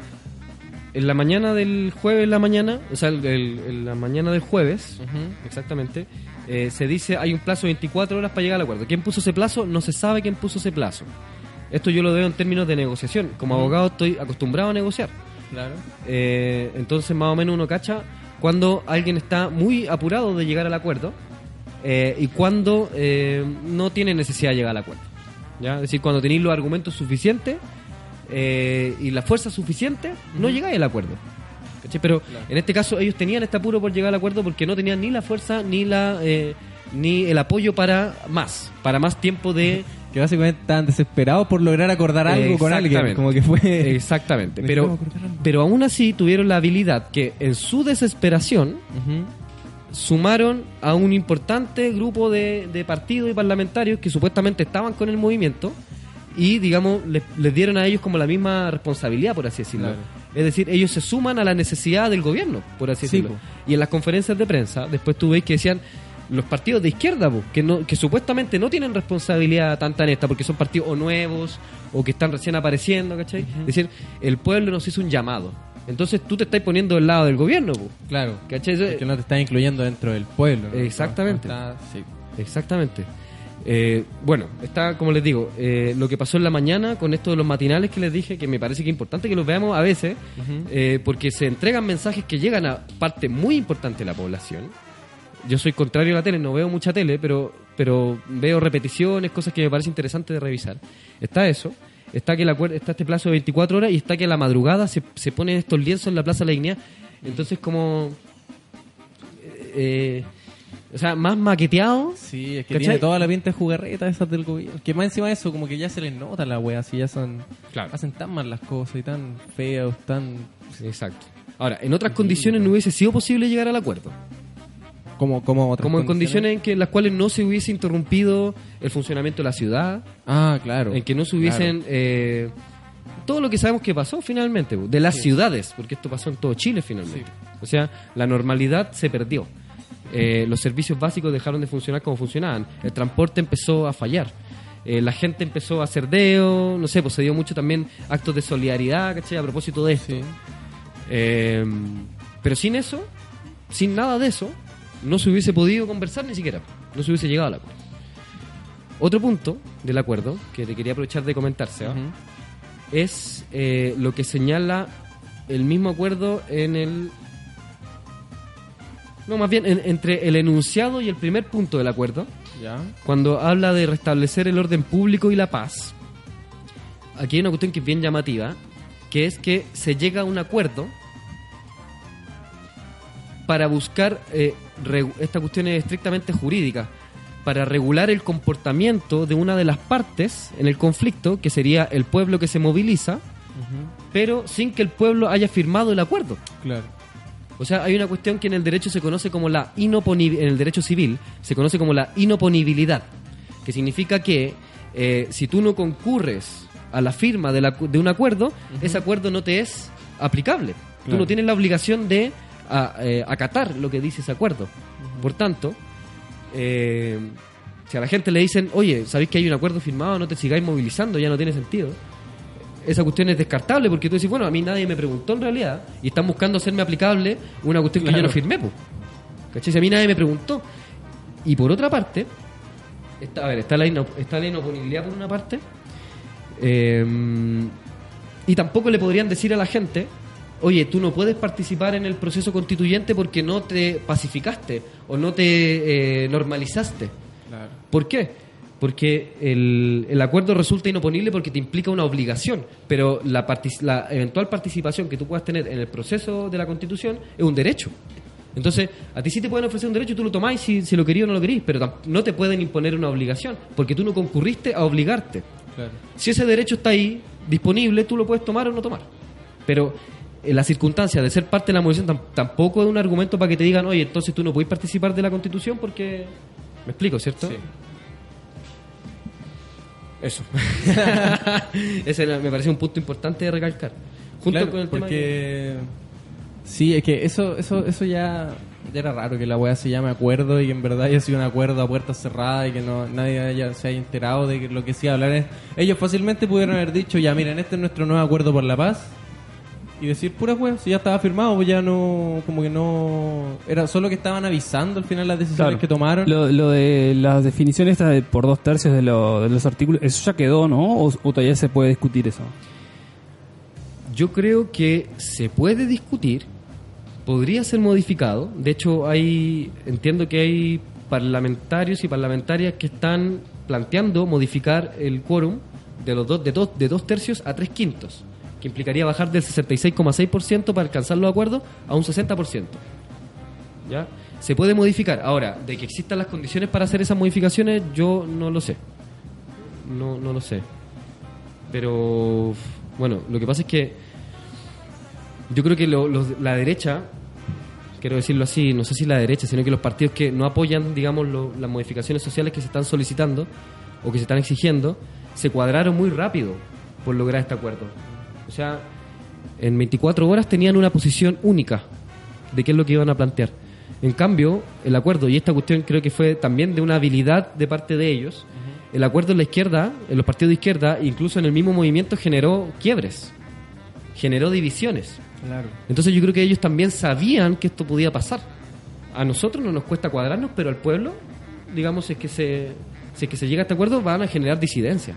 S4: En la mañana del jueves, en la mañana, o sea, el- el- en la mañana del jueves, exactamente, eh, se dice hay un plazo de 24 horas para llegar al acuerdo. ¿Quién puso ese plazo? No se sabe quién puso ese plazo. Esto yo lo veo en términos de negociación. Como abogado estoy acostumbrado a negociar.
S2: Claro.
S4: Eh, entonces, más o menos uno cacha cuando alguien está muy apurado de llegar al acuerdo eh, y cuando eh, no tiene necesidad de llegar al acuerdo. ¿ya? Es decir, cuando tenéis los argumentos suficientes eh, y la fuerza suficiente, no llegáis al acuerdo. ¿Cachai? Pero en este caso, ellos tenían este apuro por llegar al acuerdo porque no tenían ni la fuerza ni la ni el apoyo para más, para más tiempo de.
S2: Que básicamente estaban desesperados por lograr acordar algo con alguien.
S4: Exactamente.
S2: Como que fue...
S4: Exactamente.
S2: Me <laughs>
S4: Pero, pero aún así tuvieron la habilidad que en su desesperación sumaron a un importante grupo de, de partidos y parlamentarios que supuestamente estaban con el movimiento y, digamos, les, les dieron a ellos como la misma responsabilidad, por así decirlo.
S2: Claro.
S4: Es decir, ellos se suman a la necesidad del gobierno, por así
S2: Sí,
S4: decirlo.
S2: po.
S4: Y en las conferencias de prensa, después tú ves que decían los partidos de izquierda, po, que, no, que supuestamente no tienen responsabilidad tanta en esta, porque son partidos o nuevos o que están recién apareciendo, ¿cachai? Es decir, el pueblo nos hizo un llamado. Es Entonces tú te estás poniendo del lado del gobierno, po.
S2: Claro.
S4: ¿cachai?
S2: Que no te estás incluyendo dentro del pueblo. ¿no?
S4: Exactamente.
S2: No está- sí.
S4: Exactamente. Eh, bueno, está, como les digo, eh, lo que pasó en la mañana con esto de los matinales que les dije, que me parece que es importante que los veamos a veces, eh, porque se entregan mensajes que llegan a parte muy importante de la población. Yo soy contrario a la tele, no veo mucha tele, pero, pero veo repeticiones, cosas que me parece interesante de revisar. Está eso, está que el acuer- está este plazo de 24 horas y está que a la madrugada se, se ponen estos lienzos en la Plaza de la Dignidad. Entonces, como. eh, o sea, más maqueteado.
S2: Sí, es que
S4: ¿Cachai?
S2: tiene toda la pinta de jugarreta esas del gobierno. Que más encima de eso, como que ya se les nota la wea, así ya son.
S4: Claro.
S2: Hacen tan mal las cosas y tan feos, tan.
S4: Exacto. Ahora, en otras condiciones no hubiese sido posible llegar al acuerdo.
S2: Como, como otras
S4: Como en condiciones en que en las cuales no se hubiese interrumpido el funcionamiento de la ciudad,
S2: Ah, claro.
S4: en que no se hubiesen eh, todo lo que sabemos que pasó finalmente, de las ciudades, porque esto pasó en todo Chile finalmente. O sea, la normalidad se perdió. Eh, los servicios básicos dejaron de funcionar como funcionaban. El transporte empezó a fallar. Eh, la gente empezó a hacer deo, no sé, pues se dio mucho también actos de solidaridad, ¿cachai? A propósito de esto.
S2: Sí.
S4: Eh, pero sin eso, sin nada de eso, no se hubiese podido conversar ni siquiera. No se hubiese llegado al acuerdo. Otro punto del acuerdo que te quería aprovechar de comentarse
S2: Ujú.
S4: es eh, lo que señala el mismo acuerdo en el. No, más bien en- entre el enunciado y el primer punto del acuerdo,
S2: Ya.
S4: cuando habla de restablecer el orden público y la paz. Aquí hay una cuestión que es bien llamativa, que es que se llega a un acuerdo para buscar, eh, esta cuestión es estrictamente jurídica, para regular el comportamiento de una de las partes en el conflicto, que sería el pueblo que se moviliza, pero sin que el pueblo haya firmado el acuerdo.
S2: Claro.
S4: O sea, hay una cuestión que en el derecho se conoce como la inoponibilidad, en el derecho civil se conoce como la inoponibilidad, que significa que eh, si tú no concurres a la firma de, la- de un acuerdo, ese acuerdo no te es aplicable. Tú no tienes la obligación de a- eh, acatar lo que dice ese acuerdo. Por tanto, eh, si a la gente le dicen, oye, ¿sabéis que hay un acuerdo firmado? No te sigáis movilizando, ya no tiene sentido esa cuestión es descartable porque tú dices, bueno, a mí nadie me preguntó en realidad y están buscando hacerme aplicable una cuestión que yo no firmé, pues. ¿Cachai? Si a mí nadie me preguntó. Y por otra parte, está, a ver, está la, está la inoponibilidad por una parte, eh, y tampoco le podrían decir a la gente, oye, tú no puedes participar en el proceso constituyente porque no te pacificaste o no te eh, normalizaste.
S2: Claro.
S4: ¿Por qué? Porque el, el acuerdo resulta inoponible porque te implica una obligación, pero la, partic- la eventual participación que tú puedas tener en el proceso de la constitución es un derecho. Entonces, a ti sí te pueden ofrecer un derecho y tú lo tomáis si, si lo querías o no lo querís, pero no te pueden imponer una obligación, porque tú no concurriste a obligarte.
S2: Claro.
S4: Si ese derecho está ahí, disponible, tú lo puedes tomar o no tomar. Pero la circunstancia de ser parte de la movilización tam- tampoco es un argumento para que te digan, oye, entonces tú no puedes participar de la constitución porque... Me explico, ¿cierto?
S2: Sí.
S4: Eso. <laughs> Ese me parece un punto importante de recalcar. Junto
S2: Claro,
S4: con el tema
S2: sí es que eso eso eso ya, ya era raro que la weá se llame acuerdo y que en verdad haya sido un acuerdo a puertas cerradas y que no nadie haya- se haya enterado de que lo que a hablar es ellos fácilmente pudieron haber dicho ya miren este es nuestro nuevo acuerdo por la paz y decir pura weá si ya estaba firmado pues ya no como que no era solo que estaban avisando al final las decisiones
S3: Claro.
S2: que tomaron
S3: Lo, lo de las definiciones estas de por dos tercios de, lo- de los artículos, ¿eso ya quedó, no? ¿O, o todavía se puede discutir eso?
S4: Yo creo que se puede discutir, podría ser modificado. De hecho, hay entiendo que hay parlamentarios y parlamentarias que están planteando modificar el quórum de los dos, de dos, de dos tercios a tres quintos, que implicaría bajar del 66,6% para alcanzar los acuerdos a un 60%. ¿Ya? Se puede modificar. Ahora, de que existan las condiciones para hacer esas modificaciones, yo no lo sé. No, no lo sé. Pero, bueno, lo que pasa es que yo creo que lo- la derecha, quiero decirlo así, no sé si la derecha, sino que los partidos que no apoyan, digamos, lo- las modificaciones sociales que se están solicitando o que se están exigiendo, se cuadraron muy rápido por lograr este acuerdo. O sea, en 24 horas tenían una posición única de qué es lo que iban a plantear. En cambio, el acuerdo, y esta cuestión creo que fue también de una habilidad de parte de ellos, el acuerdo en la izquierda, en los partidos de izquierda, incluso en el mismo movimiento, generó quiebres, generó divisiones.
S2: Claro.
S4: Entonces yo creo que ellos también sabían que esto podía pasar. A nosotros no nos cuesta cuadrarnos, pero al pueblo, digamos, es que se, si es que se llega a este acuerdo, van a generar disidencia.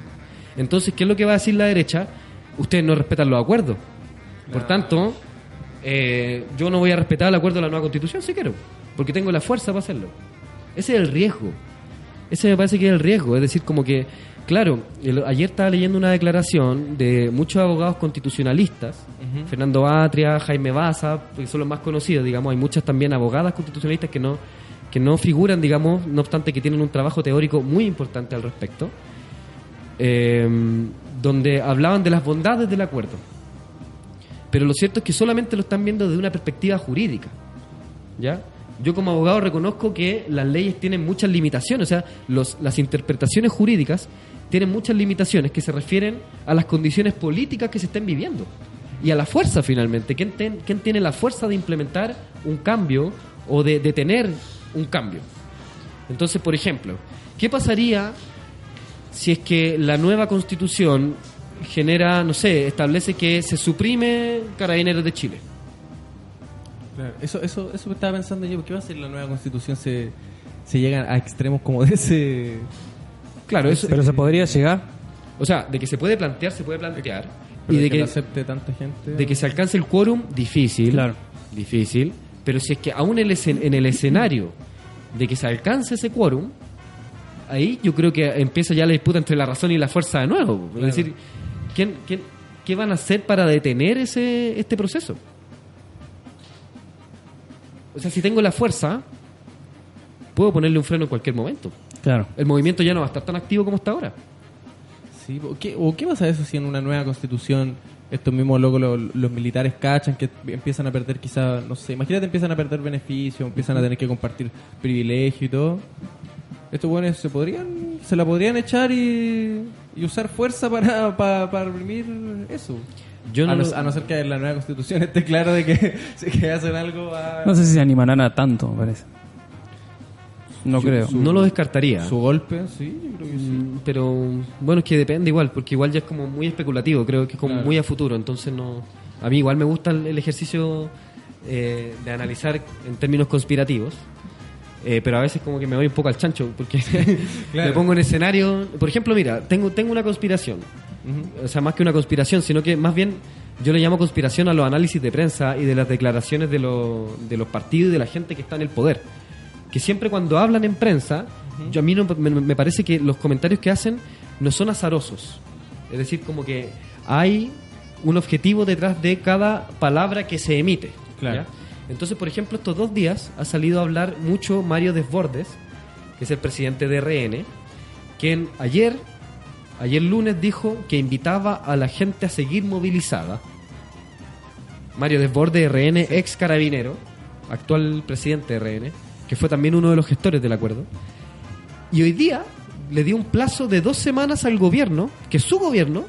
S4: Entonces, ¿qué es lo que va a decir la derecha? Ustedes no respetan los acuerdos. Por tanto, eh, yo no voy a respetar el acuerdo de la nueva constitución si quiero, porque tengo la fuerza para hacerlo. Ese es el riesgo. Ese me parece que es el riesgo. Es decir, como que, claro, el- ayer estaba leyendo una declaración de muchos abogados constitucionalistas, Fernando Atria, Jaime Baza, que son los más conocidos, digamos, hay muchas también abogadas constitucionalistas que no, que no figuran, digamos, no obstante que tienen un trabajo teórico muy importante al respecto, eh, donde hablaban de las bondades del acuerdo. Pero lo cierto es que solamente lo están viendo desde una perspectiva jurídica. ¿Ya? Yo como abogado reconozco que las leyes tienen muchas limitaciones, o sea, los, las interpretaciones jurídicas tienen muchas limitaciones que se refieren a las condiciones políticas que se estén viviendo y a la fuerza finalmente. ¿Quién, ten- quién tiene la fuerza de implementar un cambio o de detener un cambio? Entonces, por ejemplo, ¿qué pasaría si es que la nueva constitución genera, no sé, establece que se suprime Carabineros de Chile?
S2: Claro, Eso, eso, eso me estaba pensando yo, ¿qué va a hacer la nueva constitución? Se, se llegan a extremos como de ese...
S4: Claro, eso,
S3: Pero se podría llegar.
S4: o sea, de que se puede plantear, se puede plantear.
S2: Pero
S4: Y de
S2: que, lo
S4: que,
S2: acepte tanta gente.
S4: de que se alcance el quórum, difícil.
S3: Claro.
S4: Difícil. Pero si es que aún en el, escen- en el escenario de que se alcance ese quórum, ahí yo creo que empieza ya la disputa entre la razón y la fuerza de nuevo. Es decir, ¿quién, quién, ¿qué van a hacer para detener ese este proceso? O sea, si tengo la fuerza, puedo ponerle un freno en cualquier momento.
S3: Claro.
S4: El movimiento ya no va a estar tan activo como está ahora.
S2: Sí, ¿o qué, ¿O qué pasa eso si en una nueva constitución estos mismos locos, los, los militares cachan que empiezan a perder quizá, no sé, imagínate empiezan a perder beneficios, empiezan a tener que compartir privilegio y todo. Estos buenos se podrían, se la podrían echar y, y usar fuerza para, para, para reprimir eso.
S4: Yo no
S2: a, no,
S4: lo-
S2: a no ser que la nueva constitución esté claro de que, <laughs> si que hacen algo a
S3: No sé si se animarán a tanto, me parece. No creo.
S2: su-
S4: No lo descartaría.
S2: su golpe, sí, yo creo que sí.
S4: Mm, Pero bueno, es que depende igual, porque igual ya es como muy especulativo, creo que es como
S2: Claro.
S4: muy a futuro, entonces no... A mí igual me gusta el, el ejercicio eh, de analizar en términos conspirativos, eh, pero a veces como que me voy un poco al chancho, porque <laughs>
S2: Claro.
S4: me pongo en escenario... Por ejemplo, mira, tengo, tengo una conspiración, o sea, más que una conspiración, sino que más bien yo le llamo conspiración a los análisis de prensa y de las declaraciones de, los- de los partidos y de la gente que está en el poder. Que siempre cuando hablan en prensa, yo a mí no, me, me parece que los comentarios que hacen no son azarosos. Es decir, como que hay un objetivo detrás de cada palabra que se emite.
S2: Claro.
S4: ¿ya? Entonces, por ejemplo, estos dos días ha salido a hablar mucho Mario Desbordes, que es el presidente de RN, quien ayer, ayer lunes dijo que invitaba a la gente a seguir movilizada. Mario Desbordes, RN, ex carabinero, actual presidente de RN, que fue también uno de los gestores del acuerdo. Y hoy día le dio un plazo de dos semanas al gobierno, que es su gobierno,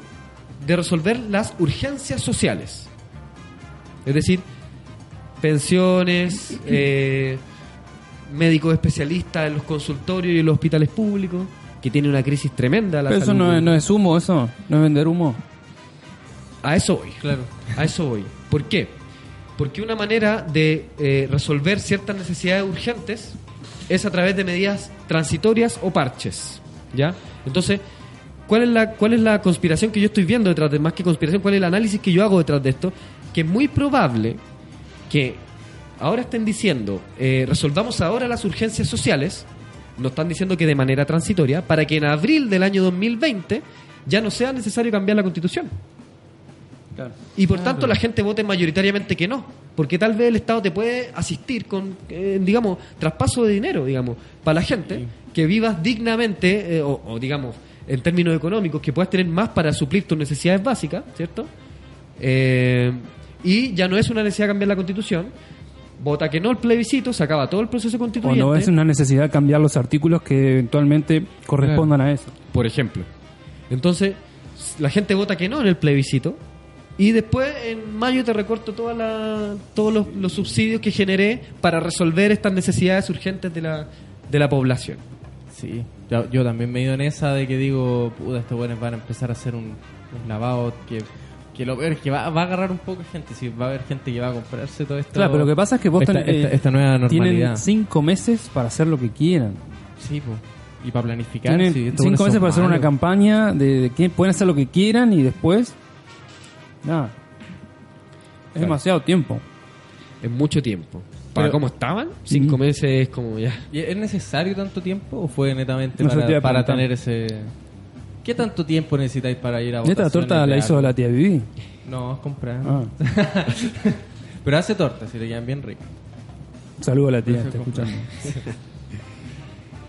S4: de resolver las urgencias sociales. Es decir, pensiones, eh, médicos especialistas en los consultorios y en los hospitales públicos, que tiene una crisis tremenda. La
S3: Pero eso es, no es humo, eso. No es vender humo.
S4: A eso voy.
S2: Claro.
S4: A eso voy. ¿Por qué? Porque una manera de eh, resolver ciertas necesidades urgentes es a través de medidas transitorias o parches. ¿Ya? Entonces, ¿cuál es la, cuál es la conspiración que yo estoy viendo detrás de más que conspiración? ¿Cuál es el análisis que yo hago detrás de esto? Que es muy probable que ahora estén diciendo, eh, resolvamos ahora las urgencias sociales, nos están diciendo que de manera transitoria, para que en abril del año 2020 ya no sea necesario cambiar la constitución. Y por tanto la gente vote mayoritariamente que no, porque tal vez el Estado te puede asistir con, eh, digamos, traspaso de dinero, digamos, para la gente, que vivas dignamente, eh, o, o, digamos, en términos económicos, que puedas tener más para suplir tus necesidades básicas, ¿cierto? Eh, y ya no es una necesidad cambiar la constitución, vota que no el plebiscito, se acaba todo el proceso
S3: O
S4: constituyente.
S3: no es una necesidad cambiar los artículos que eventualmente correspondan a eso.
S4: por ejemplo. Entonces, la gente vota que no en el plebiscito y después en mayo te recorto toda la- todos los, los subsidios que generé para resolver estas necesidades urgentes de la, de la población.
S2: Sí, yo, yo también me he ido en esa de que digo, puta, estos buenos van a empezar a hacer un, un lavado que Que lo peor es que va, va a agarrar un poco de gente. Sí, va a haber gente que va a comprarse todo esto.
S3: Claro, pero lo que pasa es que vos
S2: esta,
S3: tenés-
S2: esta- esta nueva normalidad.
S3: Tienen cinco meses para hacer lo que quieran.
S2: Sí, po. Y para planificar.
S3: Tienen
S2: sí, estos
S3: cinco meses para hacer una campaña de, de que pueden hacer lo que quieran y después. Nada. Es demasiado tiempo.
S4: Es mucho tiempo. Para
S2: Pero-
S4: cómo estaban, cinco
S3: Mm.
S4: meses es como ya.
S2: ¿Y ¿Es necesario tanto tiempo o fue netamente
S3: No
S2: para, tener ese... ¿Qué tanto tiempo necesitáis para ir a
S3: Esta
S2: votaciones
S3: torta la hizo la tía Vivi.
S2: No, es comprar.
S3: Ah. <laughs>
S2: Pero hace tortas y le quedan bien ricas.
S3: Saludo a la tía,
S2: Eso
S3: está
S2: es
S3: escuchando.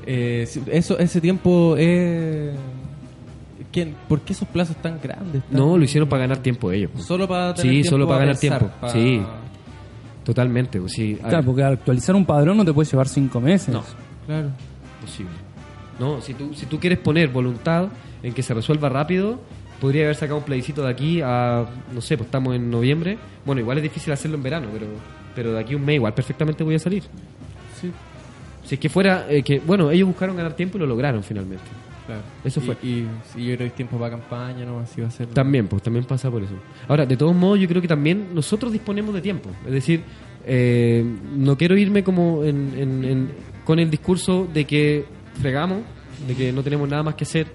S2: Eh, eso, ese tiempo es... ¿Quién- ¿Por qué esos plazos tan grandes? tan-
S4: No, lo hicieron para ganar tiempo ellos. pues.
S2: Solo para tener
S4: Sí,
S2: tiempo
S4: solo para ganar
S2: pensar,
S4: tiempo.
S2: para-
S4: Sí. Totalmente, pues sí.
S3: Claro, porque actualizar un padrón no te puede llevar cinco meses.
S4: No.
S2: Claro.
S4: posible. No, si tú, si tú quieres poner voluntad en que se resuelva rápido, podría haber sacado un plebiscito de aquí a, no sé, pues estamos en noviembre. Bueno, igual es difícil hacerlo en verano, pero, pero de aquí a un mes igual perfectamente voy a salir.
S2: Sí,
S4: Si es que fuera, eh, que bueno, ellos buscaron ganar tiempo y lo lograron finalmente.
S2: claro.
S4: Eso
S2: Y-
S4: fue.
S2: Y, sí, yo creo que es tiempo para campaña, ¿no? Así va a ser.
S4: También, pues también pasa por eso. Ahora, de todos modos, yo creo que también nosotros disponemos de tiempo. Es decir, eh, no quiero irme como en- en- en- con el discurso de que fregamos, de que no tenemos nada más que hacer,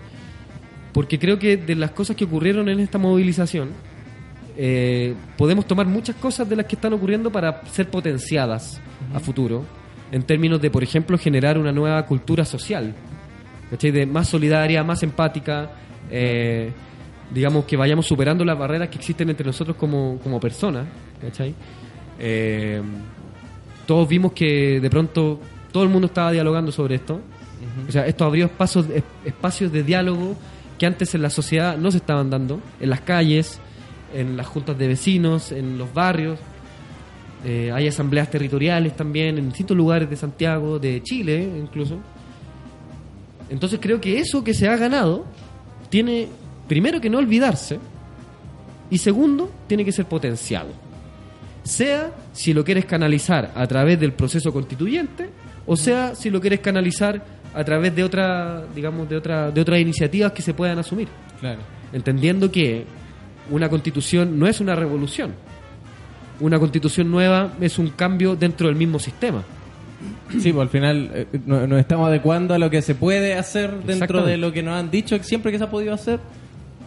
S4: porque creo que de las cosas que ocurrieron en esta movilización, eh, podemos tomar muchas cosas de las que están ocurriendo para ser potenciadas a futuro, en términos de, por ejemplo, generar una nueva cultura social, ¿cachai? De más solidaria, más empática, eh, digamos que vayamos superando las barreras que existen entre nosotros como, como personas, ¿cachai? Eh, todos vimos que de pronto todo el mundo estaba dialogando sobre esto. O sea, esto abrió espacios, es- espacios de diálogo que antes en la sociedad no se estaban dando, en las calles, en las juntas de vecinos, en los barrios. Eh, hay asambleas territoriales también en distintos lugares de Santiago, de Chile incluso. Entonces creo que eso que se ha ganado tiene, primero que no olvidarse, y segundo, tiene que ser potenciado. Sea si lo quieres canalizar a través del proceso constituyente, o sea si lo quieres canalizar a través de otra, digamos, de otra, de otras iniciativas que se puedan asumir.
S2: Claro.
S4: Entendiendo que una constitución no es una revolución. Una constitución nueva es un cambio dentro del mismo sistema.
S2: Sí, pues al final eh, no- nos estamos adecuando a lo que se puede hacer dentro de lo que nos han dicho siempre que se ha podido hacer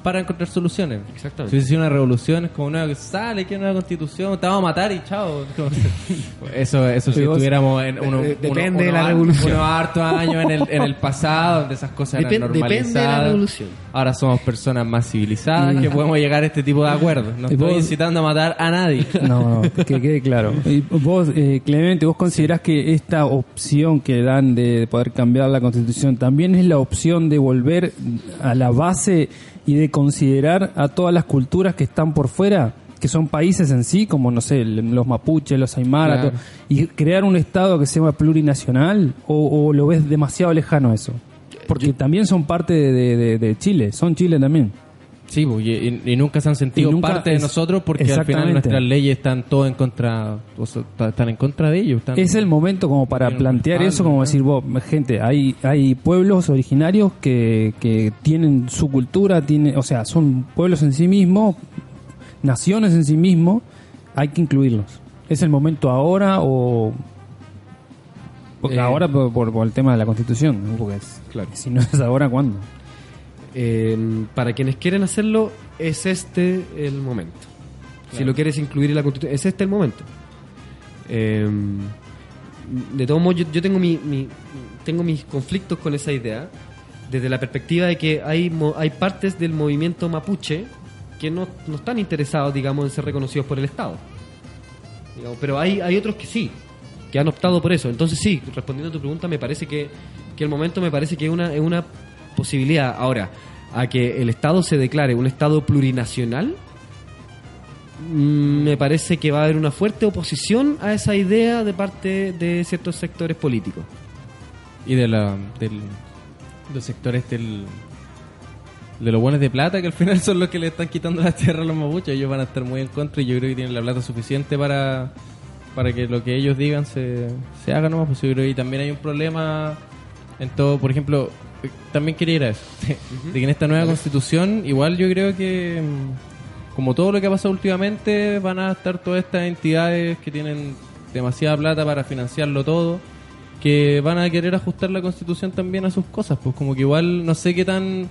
S2: para encontrar soluciones.
S4: Exactamente.
S2: Si hubiese una revolución, es como una que sale, que una constitución, te vamos a matar y chao. <laughs> Eso, eso si estuviéramos en uno,
S4: Eh, depende
S2: uno-
S4: de la revolución.
S2: Unos hartos años en el, en el pasado, donde esas cosas
S4: Depen-
S2: eran normalizadas.
S4: depende de la revolución.
S2: Ahora somos personas más civilizadas que podemos llegar a este tipo de acuerdos. No <laughs> estoy incitando a matar a nadie. <laughs>
S3: No, no, que quede claro. Y vos, eh, Clemente, ¿vos considerás que esta opción que dan de poder cambiar la constitución también es la opción de volver a la base y de considerar a todas las culturas que están por fuera? que son países en sí, como no sé, los mapuches, los aymara,
S2: Claro.
S3: to- y crear un estado que sea plurinacional, o, o lo ves demasiado lejano eso? Porque también son parte de, de- de Chile, son Chile también.
S2: Sí, pues, y, nunca se han sentido
S3: nunca
S2: parte de nosotros porque al final nuestras leyes están todo en contra, o sea, ta- están en contra de ellos. están-
S3: Es el momento como para plantear eso, como decir, vos, gente, hay, hay pueblos originarios que, que tienen su cultura, tiene, o sea, son pueblos en sí mismos, naciones en sí mismos, hay que incluirlos. ¿Es el momento ahora o...? Porque
S4: Eh,
S3: ahora por, por- por el tema de la constitución, ¿no? porque es-
S4: Claro.
S3: si no es ahora, ¿cuándo?
S4: Eh, para quienes quieren hacerlo, es este el momento. Si lo quieres incluir en la constitución, es este el momento. Eh, de todos modos, yo, yo tengo, mi, mi- tengo mis conflictos con esa idea, desde la perspectiva de que hay, hay partes del movimiento mapuche que no, no están interesados, digamos, en ser reconocidos por el Estado. Digamos, pero hay, hay otros que sí, que han optado por eso. Entonces sí, respondiendo a tu pregunta, me parece que, que el momento me parece que es una, es una posibilidad. Ahora, a que el Estado se declare un Estado plurinacional, mm, me parece que va a haber una fuerte oposición a esa idea de parte de ciertos sectores políticos.
S2: Y de la, del, los sectores del, de los buenos de plata, que al final son los que le están quitando la tierra a los mapuches. Ellos van a estar muy en contra y yo creo que tienen la plata suficiente para, para que lo que ellos digan se, se haga nomás. Pues yo creo también hay un problema en todo. Por ejemplo, también quería ir a eso. <laughs> De que en esta nueva constitución, igual yo creo que, mm, como todo lo que ha pasado últimamente, van a estar todas estas entidades que tienen demasiada plata para financiarlo todo, que van a querer ajustar la constitución también a sus cosas, pues como que igual no sé qué tan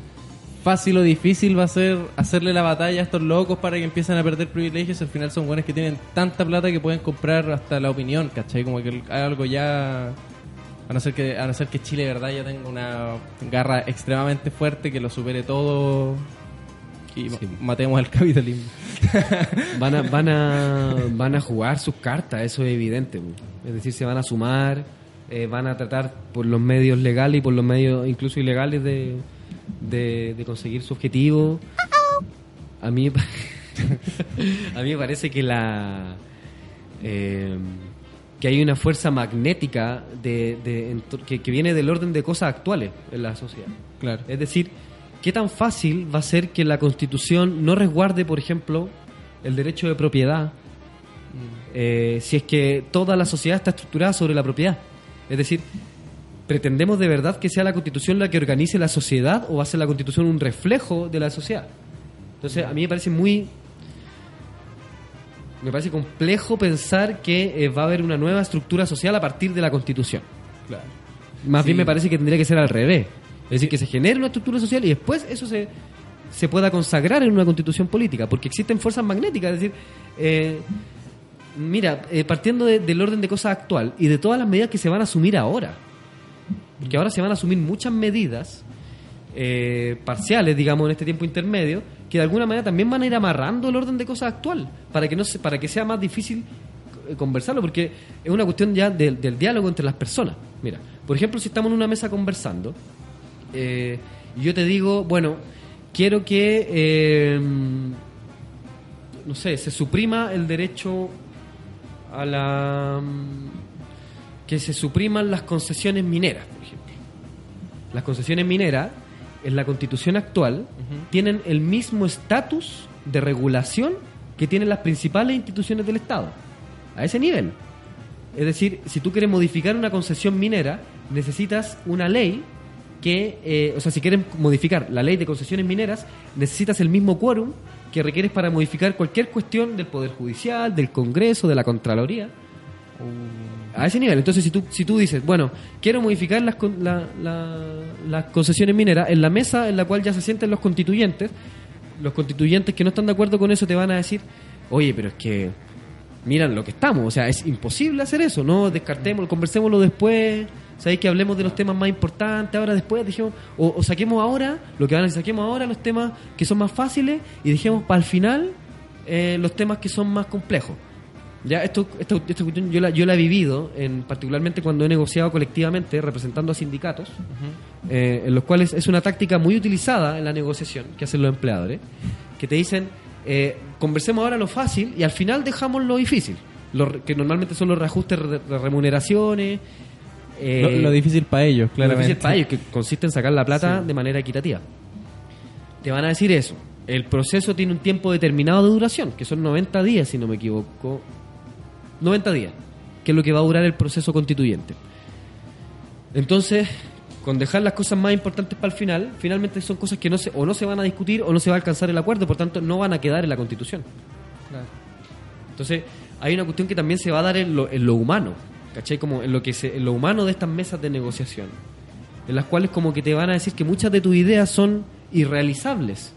S2: fácil o difícil va a ser hacerle la batalla a estos locos para que empiecen a perder privilegios. Al final son buenos que tienen tanta plata que pueden comprar hasta la opinión, ¿cachai? Como que hay algo ya... A no ser que, a no ser que Chile, de verdad, ya tenga una garra extremadamente fuerte que lo supere todo y
S4: Sí.
S2: matemos al <laughs> capitalismo.
S4: Van a, van a, van a jugar sus cartas, eso es evidente. Es decir, se van a sumar, eh, van a tratar por los medios legales y por los medios incluso ilegales de, de, de conseguir su objetivo. A mí, <laughs> a mí me parece que la eh, que hay una fuerza magnética de, de- que, que viene del orden de cosas actuales en la sociedad.
S2: Claro.
S4: Es decir, ¿qué tan fácil va a ser que la Constitución no resguarde, por ejemplo, el derecho de propiedad eh, si es que toda la sociedad está estructurada sobre la propiedad? Es decir, ¿pretendemos de verdad que sea la Constitución la que organice la sociedad o va a ser la Constitución un reflejo de la sociedad? Entonces, a mí me parece muy... Me parece complejo pensar que eh, va a haber una nueva estructura social a partir de la Constitución.
S2: Claro.
S4: Más
S2: Sí.
S4: bien me parece que tendría que ser al revés. Es decir, que se genere una estructura social y después eso se, se pueda consagrar en una constitución política, porque existen fuerzas magnéticas. Es decir, eh, mira, eh, partiendo de- del orden de cosas actual y de todas las medidas que se van a asumir ahora, porque ahora se van a asumir muchas medidas eh, parciales, digamos, en este tiempo intermedio, que de alguna manera también van a ir amarrando el orden de cosas actual, para que, no se, para que sea más difícil eh, conversarlo, porque es una cuestión ya del, diálogo entre las personas. Mira, por ejemplo, si estamos en una mesa conversando, eh, yo te digo, bueno, quiero que, eh, no sé, se suprima el derecho a la... que se supriman las concesiones mineras, por ejemplo. Las concesiones mineras, en la constitución actual, tienen el mismo estatus de regulación que tienen las principales instituciones del Estado. A ese nivel. Es decir, si tú quieres modificar una concesión minera, necesitas una ley que, eh, o sea, si quieres modificar la ley de concesiones mineras, necesitas el mismo quórum que requieres para modificar cualquier cuestión del Poder Judicial, del Congreso, de la Contraloría. A ese nivel. Entonces, si tú, si tú dices, bueno, quiero modificar las, la- la- las concesiones mineras, en la mesa en la cual ya se sienten los constituyentes, los constituyentes que no están de acuerdo con eso te van a decir, oye, pero es que miran lo que estamos, o sea, es imposible hacer eso, no descartemos, conversémoslo después, sabéis que hablemos de los temas más importantes, ahora después dejemos, o, o saquemos ahora, lo que van a decir, saquemos ahora los temas que son más fáciles y dejemos para el final eh, los temas que son más complejos. Ya, esto, esto- esta cuestión yo la, yo la he vivido, en, particularmente cuando he negociado colectivamente representando a sindicatos, eh, en los cuales es una táctica muy utilizada en la negociación que hacen los empleadores, que te dicen, eh, conversemos ahora lo fácil y al final dejamos lo difícil, lo que normalmente son los reajustes de remuneraciones. eh,
S2: lo, lo difícil para ellos,
S4: lo
S2: claramente.
S4: difícil para ellos, que consiste en sacar la plata de manera equitativa. Te van a decir eso. El proceso tiene un tiempo determinado de duración, que son 90 días, si no me equivoco. 90 días, que es lo que va a durar el proceso constituyente. Entonces, con dejar las cosas más importantes para el final, finalmente son cosas que no se, o no se van a discutir o no se va a alcanzar el acuerdo, por tanto no van a quedar en la constitución. Entonces, hay una cuestión que también se va a dar en lo, en lo humano, ¿cachai? Como en lo, que se, en lo humano de estas mesas de negociación, en las cuales como que te van a decir que muchas de tus ideas son irrealizables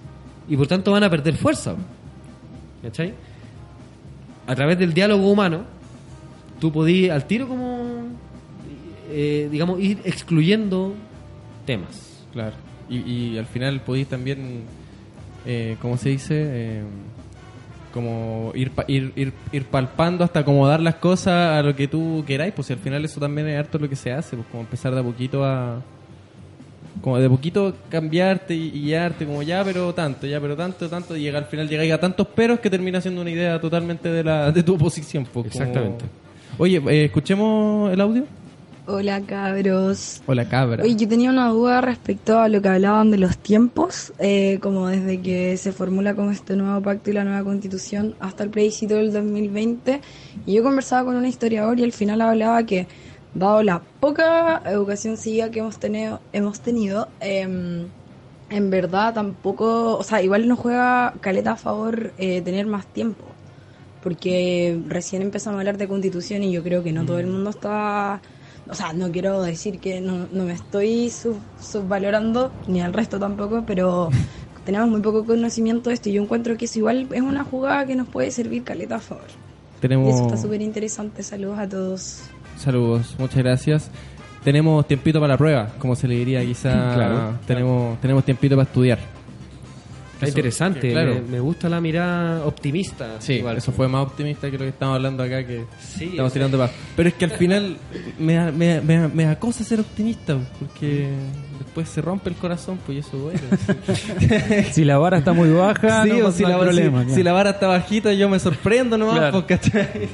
S4: y por tanto van a perder fuerza, ¿cachai? A través del diálogo humano, tú podías al tiro como, eh, digamos, ir excluyendo temas.
S2: Claro. Y, y al final podéis también, eh, ¿cómo se dice? Eh, como ir, pa- ir, ir, ir palpando hasta acomodar las cosas a lo que tú queráis, pues al final eso también es harto lo que se hace, pues como empezar de a poquito a... Como de poquito cambiarte y, guiarte, como ya, pero tanto, ya, pero tanto, tanto, y llega al final llegáis a tantos peros que termina siendo una idea totalmente de, la, de tu oposición. Pues, como-
S4: Exactamente.
S2: Oye, eh, escuchemos el audio.
S6: Hola cabros.
S2: Hola, cabra.
S6: Oye, yo tenía una duda respecto a lo que hablaban de los tiempos, eh, como desde que se formula como este nuevo pacto y la nueva constitución hasta el plebiscito del 2020. Y yo conversaba con un historiador y al final hablaba que, dado la poca educación cívica que hemos tenido, hemos tenido em, en verdad tampoco, o sea, igual nos juega caleta a favor eh, tener más tiempo, porque recién empezamos a hablar de constitución y yo creo que no todo el mundo está, o sea, no quiero decir que no, no me estoy sub- subvalorando, ni al resto tampoco, pero <laughs> tenemos muy poco conocimiento de esto y yo encuentro que eso igual es una jugada que nos puede servir caleta a favor. Y
S2: Tenemos
S6: eso está súper interesante, saludos a todos.
S2: saludos, muchas gracias. Tenemos tiempito para la prueba, como se le diría quizá.
S4: Claro.
S2: tenemos tenemos tiempito para estudiar.
S4: Está
S2: Eso,
S4: interesante,
S2: claro.
S4: me, me gusta la mirada optimista.
S2: Sí,
S4: igual.
S2: eso fue más optimista que lo que estamos hablando acá, que
S4: Sí,
S2: estamos tirando para. Pero es que al final me, da- me, da- me, da- me da cosa ser optimista, porque después se rompe el corazón, pues y eso duele. <laughs>
S3: Si la vara está muy baja,
S2: Sí,
S3: no
S2: o
S3: pasa
S2: si, la, si- la vara está bajita, yo me sorprendo nomás,
S3: Claro.
S2: pues, ¿cachai?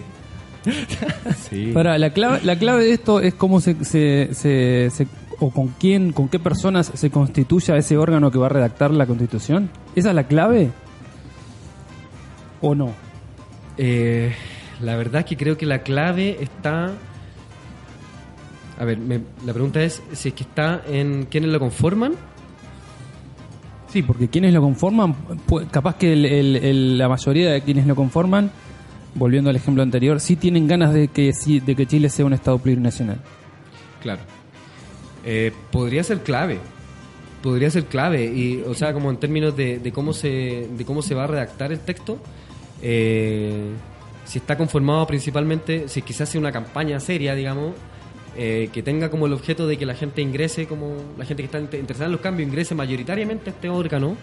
S2: <laughs> sí.
S3: Ahora, la clave, la clave de esto es cómo se, se, se- se- o con quién, con qué personas se constituya ese órgano que va a redactar la constitución. ¿Esa es la clave? ¿O no?
S4: Eh, la verdad es que creo que la clave está... A ver, me- la pregunta es si es que está en quiénes lo conforman.
S3: Sí, porque quienes lo conforman, pu- capaz que el- el- el- la mayoría de quienes lo conforman, volviendo al ejemplo anterior, sí tienen ganas de que, sí, de que Chile sea un Estado plurinacional.
S4: Claro. Eh, podría ser clave. Podría ser clave. Y, o sea, como en términos de, de cómo se de cómo se va a redactar el texto. eh, si está conformado principalmente, si quizás sea una campaña seria, digamos, eh, que tenga como el objeto de que la gente ingrese, como la gente que está inte- interesada en los cambios, ingrese mayoritariamente a este órgano,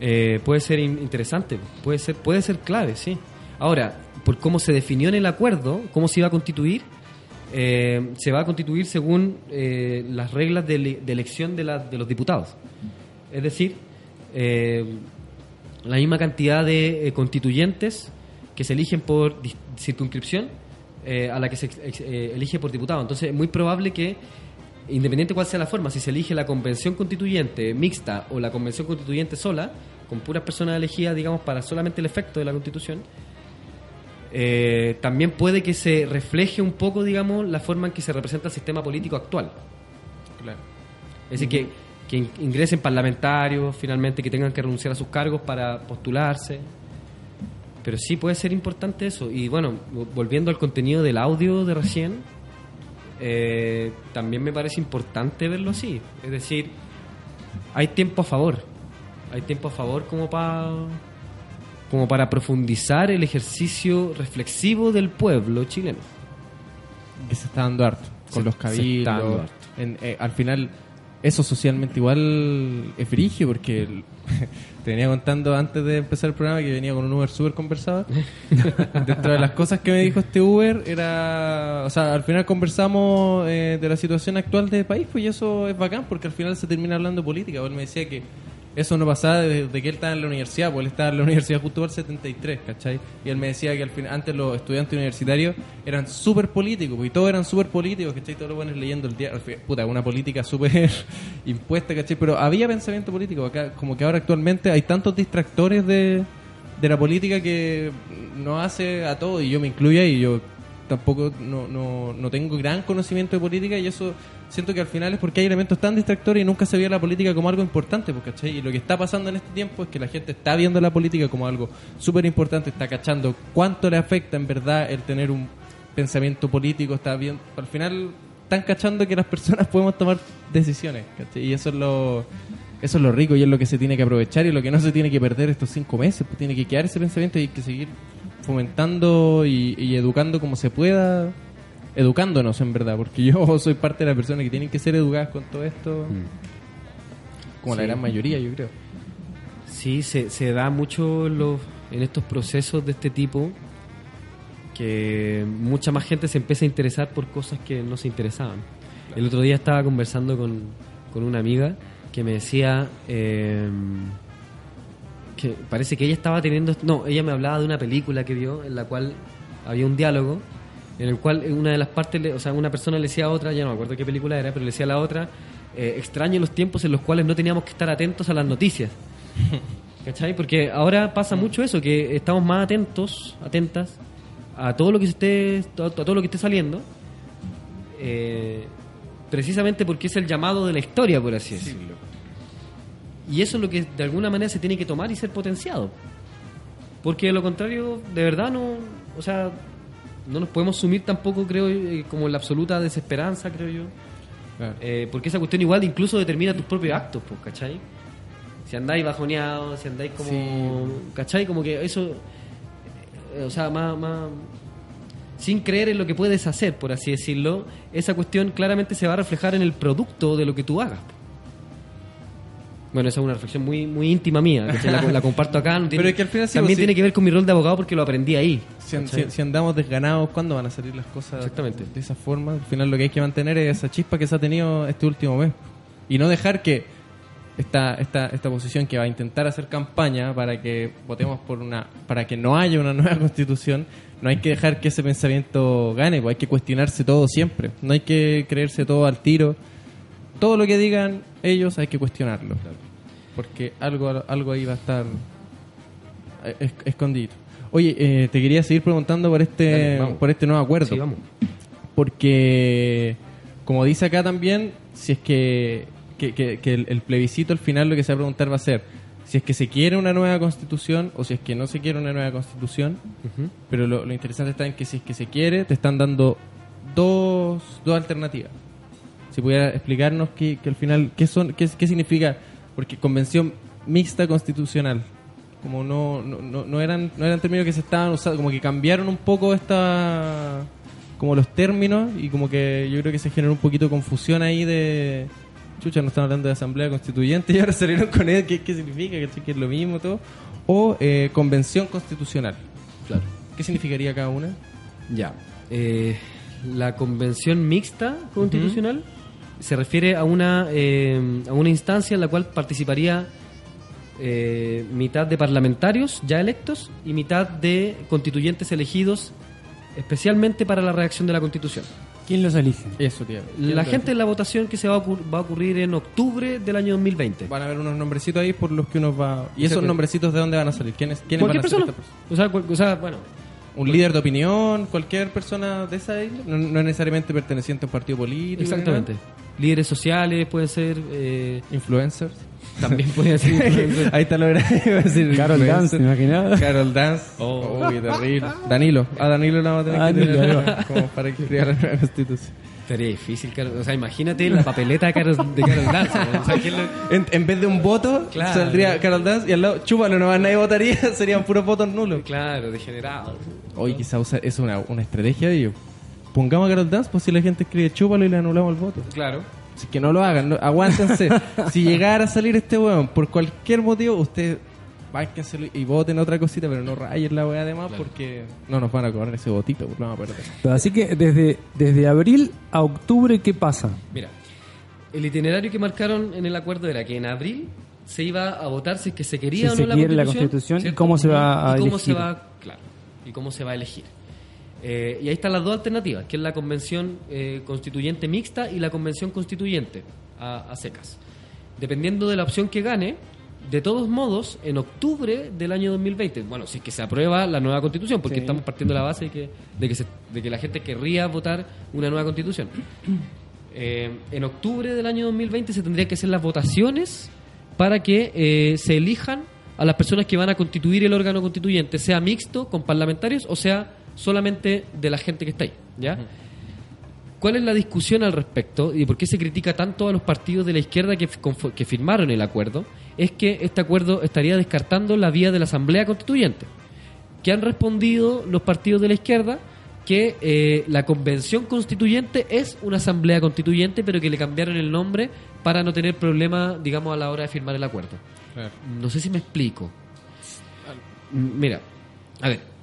S4: eh, puede ser in- interesante, puede ser, puede ser clave, sí. Ahora, por cómo se definió en el acuerdo, cómo se iba a constituir, eh, se va a constituir según eh, las reglas de, ele- de elección de, de los diputados. Es decir, eh, la misma cantidad de constituyentes que se eligen por circunscripción a la que se elige por diputado. Entonces es muy probable que, independiente cuál sea la forma, si se elige la convención constituyente mixta o la convención constituyente sola, con puras personas elegidas, digamos, para solamente el efecto de la constitución, eh, también puede que se refleje un poco, digamos, la forma en que se representa el sistema político actual.
S2: Claro.
S4: Es decir, que, que in- ingresen parlamentarios, finalmente, que tengan que renunciar a sus cargos para postularse. Pero sí puede ser importante eso. Y bueno, vo- volviendo al contenido del audio de recién, eh, también me parece importante verlo así. Es decir, hay tiempo a favor. Hay tiempo a favor como para como para profundizar el ejercicio reflexivo del pueblo chileno.
S2: que se está dando harto con
S4: Se-
S2: los
S4: se está dando
S2: cabildos.
S4: harto.
S2: En- eh, al final, eso socialmente igual es frigio porque el- <laughs> te venía contando antes de empezar el programa que venía con un Uber súper conversado. <laughs> Dentro de las cosas que me dijo este Uber era, o sea, al final conversamos eh, de la situación actual del país, pues y eso es bacán porque al final se termina hablando de política. Él me decía que eso no pasaba desde que él estaba en la universidad, porque él estaba en la <laughs> universidad justo el 73, ¿cachai? Y él me decía que al final, antes los estudiantes universitarios eran súper políticos, pues, y todos eran súper políticos, ¿cachai? Todos los buenos leyendo el diario, puta, una política súper <laughs> impuesta, ¿cachai? Pero había pensamiento político, acá como que ahora actualmente hay tantos distractores de, de la política que no hace a todo, y yo me incluyo ahí, yo tampoco no, no, no tengo gran conocimiento de política y eso siento que al final es porque hay elementos tan distractores y nunca se veía la política como algo importante, pues, ¿cachai? Y lo que está pasando en este tiempo es que la gente está viendo la política como algo súper importante, está cachando cuánto le afecta en verdad el tener un pensamiento político, está bien, al final están cachando que las personas <laughs> podemos tomar decisiones, ¿cachai? Y eso es lo... Eso es lo rico y es lo que se tiene que aprovechar y lo que no se tiene que perder estos cinco meses. Pues tiene que quedar ese pensamiento y hay que seguir fomentando y, y educando como se pueda, educándonos en verdad, porque yo <laughs> soy parte de la persona que tienen que ser educadas con todo esto, como la gran mayoría, yo creo.
S4: Sí, se, se da mucho en, los, en estos procesos de este tipo que mucha más gente se empieza a interesar por cosas que no se interesaban. El otro día estaba conversando con, con una amiga que me decía eh, que parece que ella estaba teniendo... No, ella me hablaba de una película que vio en la cual había un diálogo en el cual una de las partes, o sea, una persona le decía a otra, ya no me acuerdo qué película era, pero le decía a la otra, eh, extraño los tiempos en los cuales no teníamos que estar atentos a las noticias. <laughs> ¿Cachai? Porque ahora pasa mucho eso, que estamos más atentos, atentas a todo lo que esté, a todo lo que esté saliendo, eh, precisamente porque es el llamado de la historia, por así decirlo. Y eso es lo que de alguna manera se tiene que tomar y ser potenciado. Porque de lo contrario, de verdad no, o sea, no nos podemos sumir tampoco, creo, eh, como en la absoluta desesperanza, creo yo. Eh, porque esa cuestión igual incluso determina tus propios actos, pues, ¿cachai? Si andáis bajoneados, si andáis como... ¿Cachai? Como que eso... eh, o sea, más, más... Sin creer en lo que puedes hacer, por así decirlo, esa cuestión claramente se va a reflejar en el producto de lo que tú hagas. Bueno, esa es una reflexión muy muy íntima mía, ¿cachai? la, la comparto acá. no tiene-
S2: Pero es que al final sí,
S4: también
S2: pues, sí.
S4: tiene que ver con mi rol de abogado porque lo aprendí ahí.
S2: Si,
S4: ¿cachai?
S2: si- si andamos desganados, ¿cuándo van a salir las cosas
S4: Exactamente.
S2: de esa forma? Al final lo que hay que mantener es esa chispa que se ha tenido este último mes. Y no dejar que esta, esta, esta posición que va a intentar hacer campaña para que votemos por una, para que no haya una nueva <laughs> constitución, no hay que dejar que ese pensamiento gane, pues hay que cuestionarse todo siempre. No hay que creerse todo al tiro. Todo lo que digan ellos hay que cuestionarlo. Porque algo, algo ahí va a estar eh, es- escondido. Oye, eh, te quería seguir preguntando por este,
S4: Dale,
S2: por este nuevo acuerdo.
S4: Sí, vamos.
S2: Porque, como dice acá también, si es que, que, que- que el, el plebiscito al final lo que se va a preguntar va a ser si es que se quiere una nueva constitución o si es que no se quiere una nueva constitución. Pero lo, lo interesante está en que si es que se quiere, te están dando dos, dos alternativas. Si pudiera explicarnos qué, que al final, qué son, qué, qué significa, porque convención mixta constitucional, como no, no, no, no eran, no eran términos que se estaban usando, como que cambiaron un poco esta, como los términos y como que yo creo que se generó un poquito de confusión ahí de, chucha, no están hablando de asamblea constituyente <laughs> y ahora salieron con él, ¿qué, qué significa? Que es lo mismo todo. O eh, convención constitucional.
S4: Claro.
S2: ¿Qué significaría cada una?
S4: Ya. Eh, la convención mixta constitucional se refiere a una, eh, a una instancia en la cual participaría eh, mitad de parlamentarios ya electos y mitad de constituyentes elegidos especialmente para la redacción de la constitución.
S3: ¿Quién los elige?
S2: Eso, tío.
S4: La gente en la votación que se va a, ocur- va a ocurrir en octubre del año 2020.
S2: Van a haber unos nombrecitos ahí por los que uno va... ¿Y esos nombrecitos de dónde van a salir? ¿Quiénes, quiénes van
S4: Cualquier
S2: a
S4: persona.
S2: esta persona?
S4: O sea, cual- o sea, bueno,
S2: ¿Un líder de opinión? ¿Cualquier persona de esa isla? No, no necesariamente perteneciente a un partido político.
S4: exactamente. Líderes sociales pueden ser, eh.
S2: Influencers.
S4: también pueden ser <laughs> influencers.
S2: ahí está lo grande.
S3: Carol. Dance, me imaginaba.
S2: Carol Dance.
S4: Oh.
S2: Oh, qué terrible. <laughs> Danilo. A Danilo la vamos a tener
S3: Danilo,
S2: que tener como para que escriba la nueva constitución.
S4: Sería difícil, Carol- o sea, imagínate la papeleta de Carol, de Carol Dance. ¿no? O sea, ¿quién lo-
S2: En, en vez de un voto,
S4: Claro.
S2: saldría Carol Dance y al lado, chúpalo, nomás nadie votaría, <laughs> serían puros votos nulos.
S4: Claro, degenerado.
S2: Hoy quizá usar, es una, una estrategia de ellos. Pongamos a Carol Dance, pues si la gente escribe chúpalo y le anulamos el voto.
S4: Claro.
S2: Así que no lo hagan, no- aguántense. <laughs> si llegara a salir este weón por cualquier motivo, ustedes bájenselo y voten otra cosita, pero no rayen la weá además porque no nos van a cobrar ese votito, porque lo vamos a perder.
S3: Pero así que desde, desde abril a octubre, ¿qué pasa?
S4: Mira, el itinerario que marcaron en el acuerdo era que en abril se iba a votar si es que se quería
S3: Si
S4: o
S3: se
S4: no la
S3: quiere la
S4: constitución,
S3: Constitución y cómo se va a
S4: y cómo se
S3: elegir.
S4: va, claro, y cómo se va a elegir. Eh, y ahí están las dos alternativas, que es la convención eh, constituyente mixta y la convención constituyente a, a secas. Dependiendo de la opción que gane, de todos modos, en octubre del año 2020, bueno, si es que se aprueba la nueva constitución, porque
S2: Sí.
S4: estamos partiendo de la base de que, de que, se- de que la gente querría votar una nueva constitución. <clears throat> Eh, en octubre del año 2020 se tendrían que hacer las votaciones para que se elijan a las personas que van a constituir el órgano constituyente, sea mixto con parlamentarios o sea solamente de la gente que está ahí, ¿ya? ¿Cuál es la discusión al respecto y por qué se critica tanto a los partidos de la izquierda que, que firmaron el acuerdo? Es que este acuerdo estaría descartando la vía de la Asamblea Constituyente. Que han respondido los partidos de la izquierda que eh, la convención constituyente es una asamblea constituyente, pero que le cambiaron el nombre para no tener problema, digamos, a la hora de firmar el acuerdo. No sé si me explico. Mira, a ver.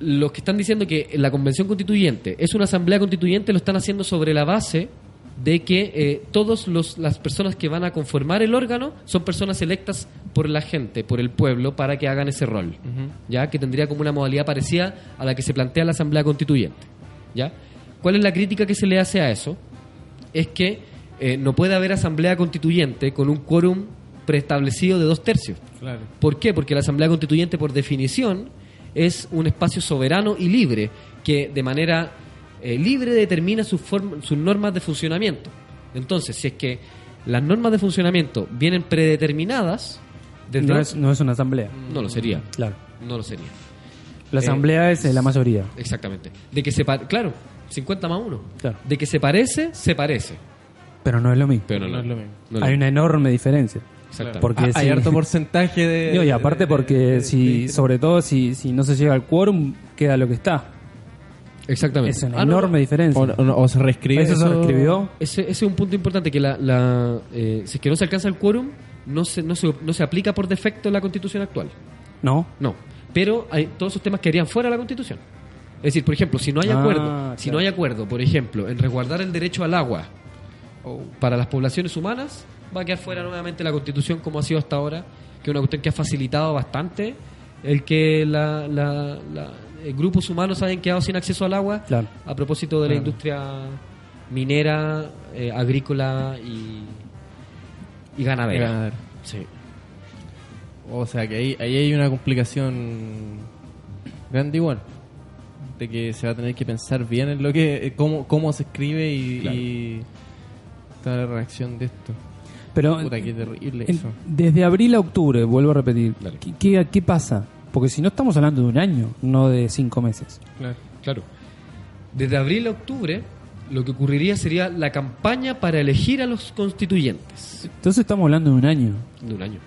S4: Los que están diciendo que la convención constituyente es una asamblea constituyente lo están haciendo sobre la base de que eh, todas las personas que van a conformar el órgano son personas electas por la gente, por el pueblo, para que hagan ese rol. ¿Ya? Que tendría como una modalidad parecida a la que se plantea la asamblea constituyente. ¿Ya? ¿Cuál es la crítica que se le hace a eso? es que eh, no puede haber asamblea constituyente con un quórum preestablecido de dos tercios.
S2: Claro.
S4: ¿Por qué? Porque la asamblea constituyente, por definición, es un espacio soberano y libre que de manera eh, libre determina sus, sus normas de funcionamiento. Entonces, si es que las normas de funcionamiento vienen predeterminadas, desde
S3: No es, no es una asamblea.
S4: no lo sería.
S3: Claro.
S4: No lo sería.
S3: La
S4: Eh,
S3: asamblea es eh, la mayoría.
S4: Exactamente. De que se claro, 50 más 1.
S3: Claro.
S4: De que se parece, se parece.
S3: Pero no es lo mismo.
S4: Pero no,
S2: No es lo mismo.
S4: no
S3: Hay
S4: lo
S3: una enorme diferencia.
S4: Exactamente.
S3: Porque
S2: Ah, hay harto porcentaje de.
S3: Y aparte porque
S2: de-
S3: si,
S2: de-
S3: sobre todo si, si no se llega al quórum, queda lo que está.
S4: Exactamente.
S3: Es una
S4: Ah, no,
S3: enorme
S4: no.
S3: diferencia.
S2: O, o- o se reescribe.
S3: ¿Eso se reescribió?
S4: Ese, ese es un punto importante, que la, la, eh, si es que no se alcanza el quórum, no se, no, se, no se aplica por defecto en la constitución actual.
S3: ¿No?
S4: No. Pero hay todos esos temas quedarían fuera de la constitución. Es decir, por ejemplo, si no hay
S3: Ah,
S4: acuerdo, si
S3: claro.
S4: no hay acuerdo, por ejemplo, en resguardar el derecho al agua para las poblaciones humanas, va a quedar fuera nuevamente la constitución como ha sido hasta ahora, que es una cuestión que ha facilitado bastante el que la, la- la- eh, grupos humanos hayan quedado sin acceso al agua
S3: Claro.
S4: a propósito de la industria minera, eh, agrícola y, y ganadera. Sí.
S2: O sea que ahí, ahí hay una complicación grande igual. De que se va a tener que pensar bien en lo que, eh, cómo, cómo se escribe y,
S4: Claro.
S2: y toda la reacción de esto.
S3: Pero
S2: Puta, qué terrible
S3: en-
S2: eso.
S3: desde abril a octubre, vuelvo a repetir. ¿qué, qué, qué pasa? Porque si no estamos hablando de un año, no de cinco meses.
S2: Claro.
S4: Claro. Desde abril a octubre, lo que ocurriría sería la campaña para elegir a los constituyentes
S3: Entonces estamos hablando de un año.
S4: de un año.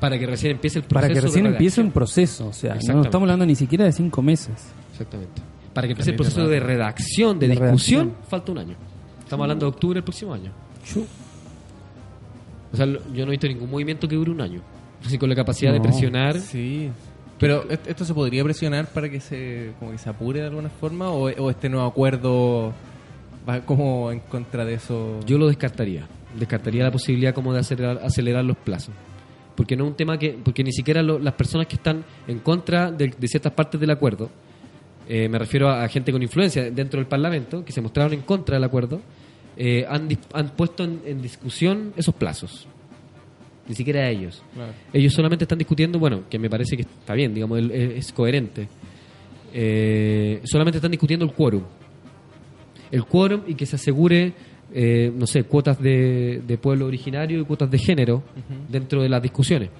S4: Para que recién empiece el proceso.
S3: Para que recién empiece un proceso. O sea, no estamos hablando ni siquiera de cinco meses.
S4: Exactamente. Para que empiece el proceso de redacción, de,
S3: De
S4: discusión,
S3: redacción.
S4: falta un año. Estamos hablando de octubre del próximo año. O sea, yo no he visto ningún movimiento que dure un año. <laughs> Así con la capacidad de presionar.
S2: Sí. Pero ¿est- esto se podría presionar para que se como que se apure de alguna forma o, o este nuevo acuerdo va como en contra de eso.
S4: Yo lo descartaría. Descartaría la posibilidad como de acelerar, acelerar los plazos. Porque no es un tema que. Porque ni siquiera lo- las personas que están en contra de, de ciertas partes del acuerdo, eh, me refiero a, a gente con influencia dentro del Parlamento, que se mostraron en contra del acuerdo, eh, han, han puesto en, en discusión esos plazos. Ni siquiera ellos.
S2: Claro.
S4: Ellos solamente están discutiendo, bueno, que me parece que está bien, digamos, el- es, es coherente. Eh, solamente están discutiendo el quórum. El quórum y que se asegure, eh, no sé, cuotas de, de pueblo originario y cuotas de género dentro de las discusiones.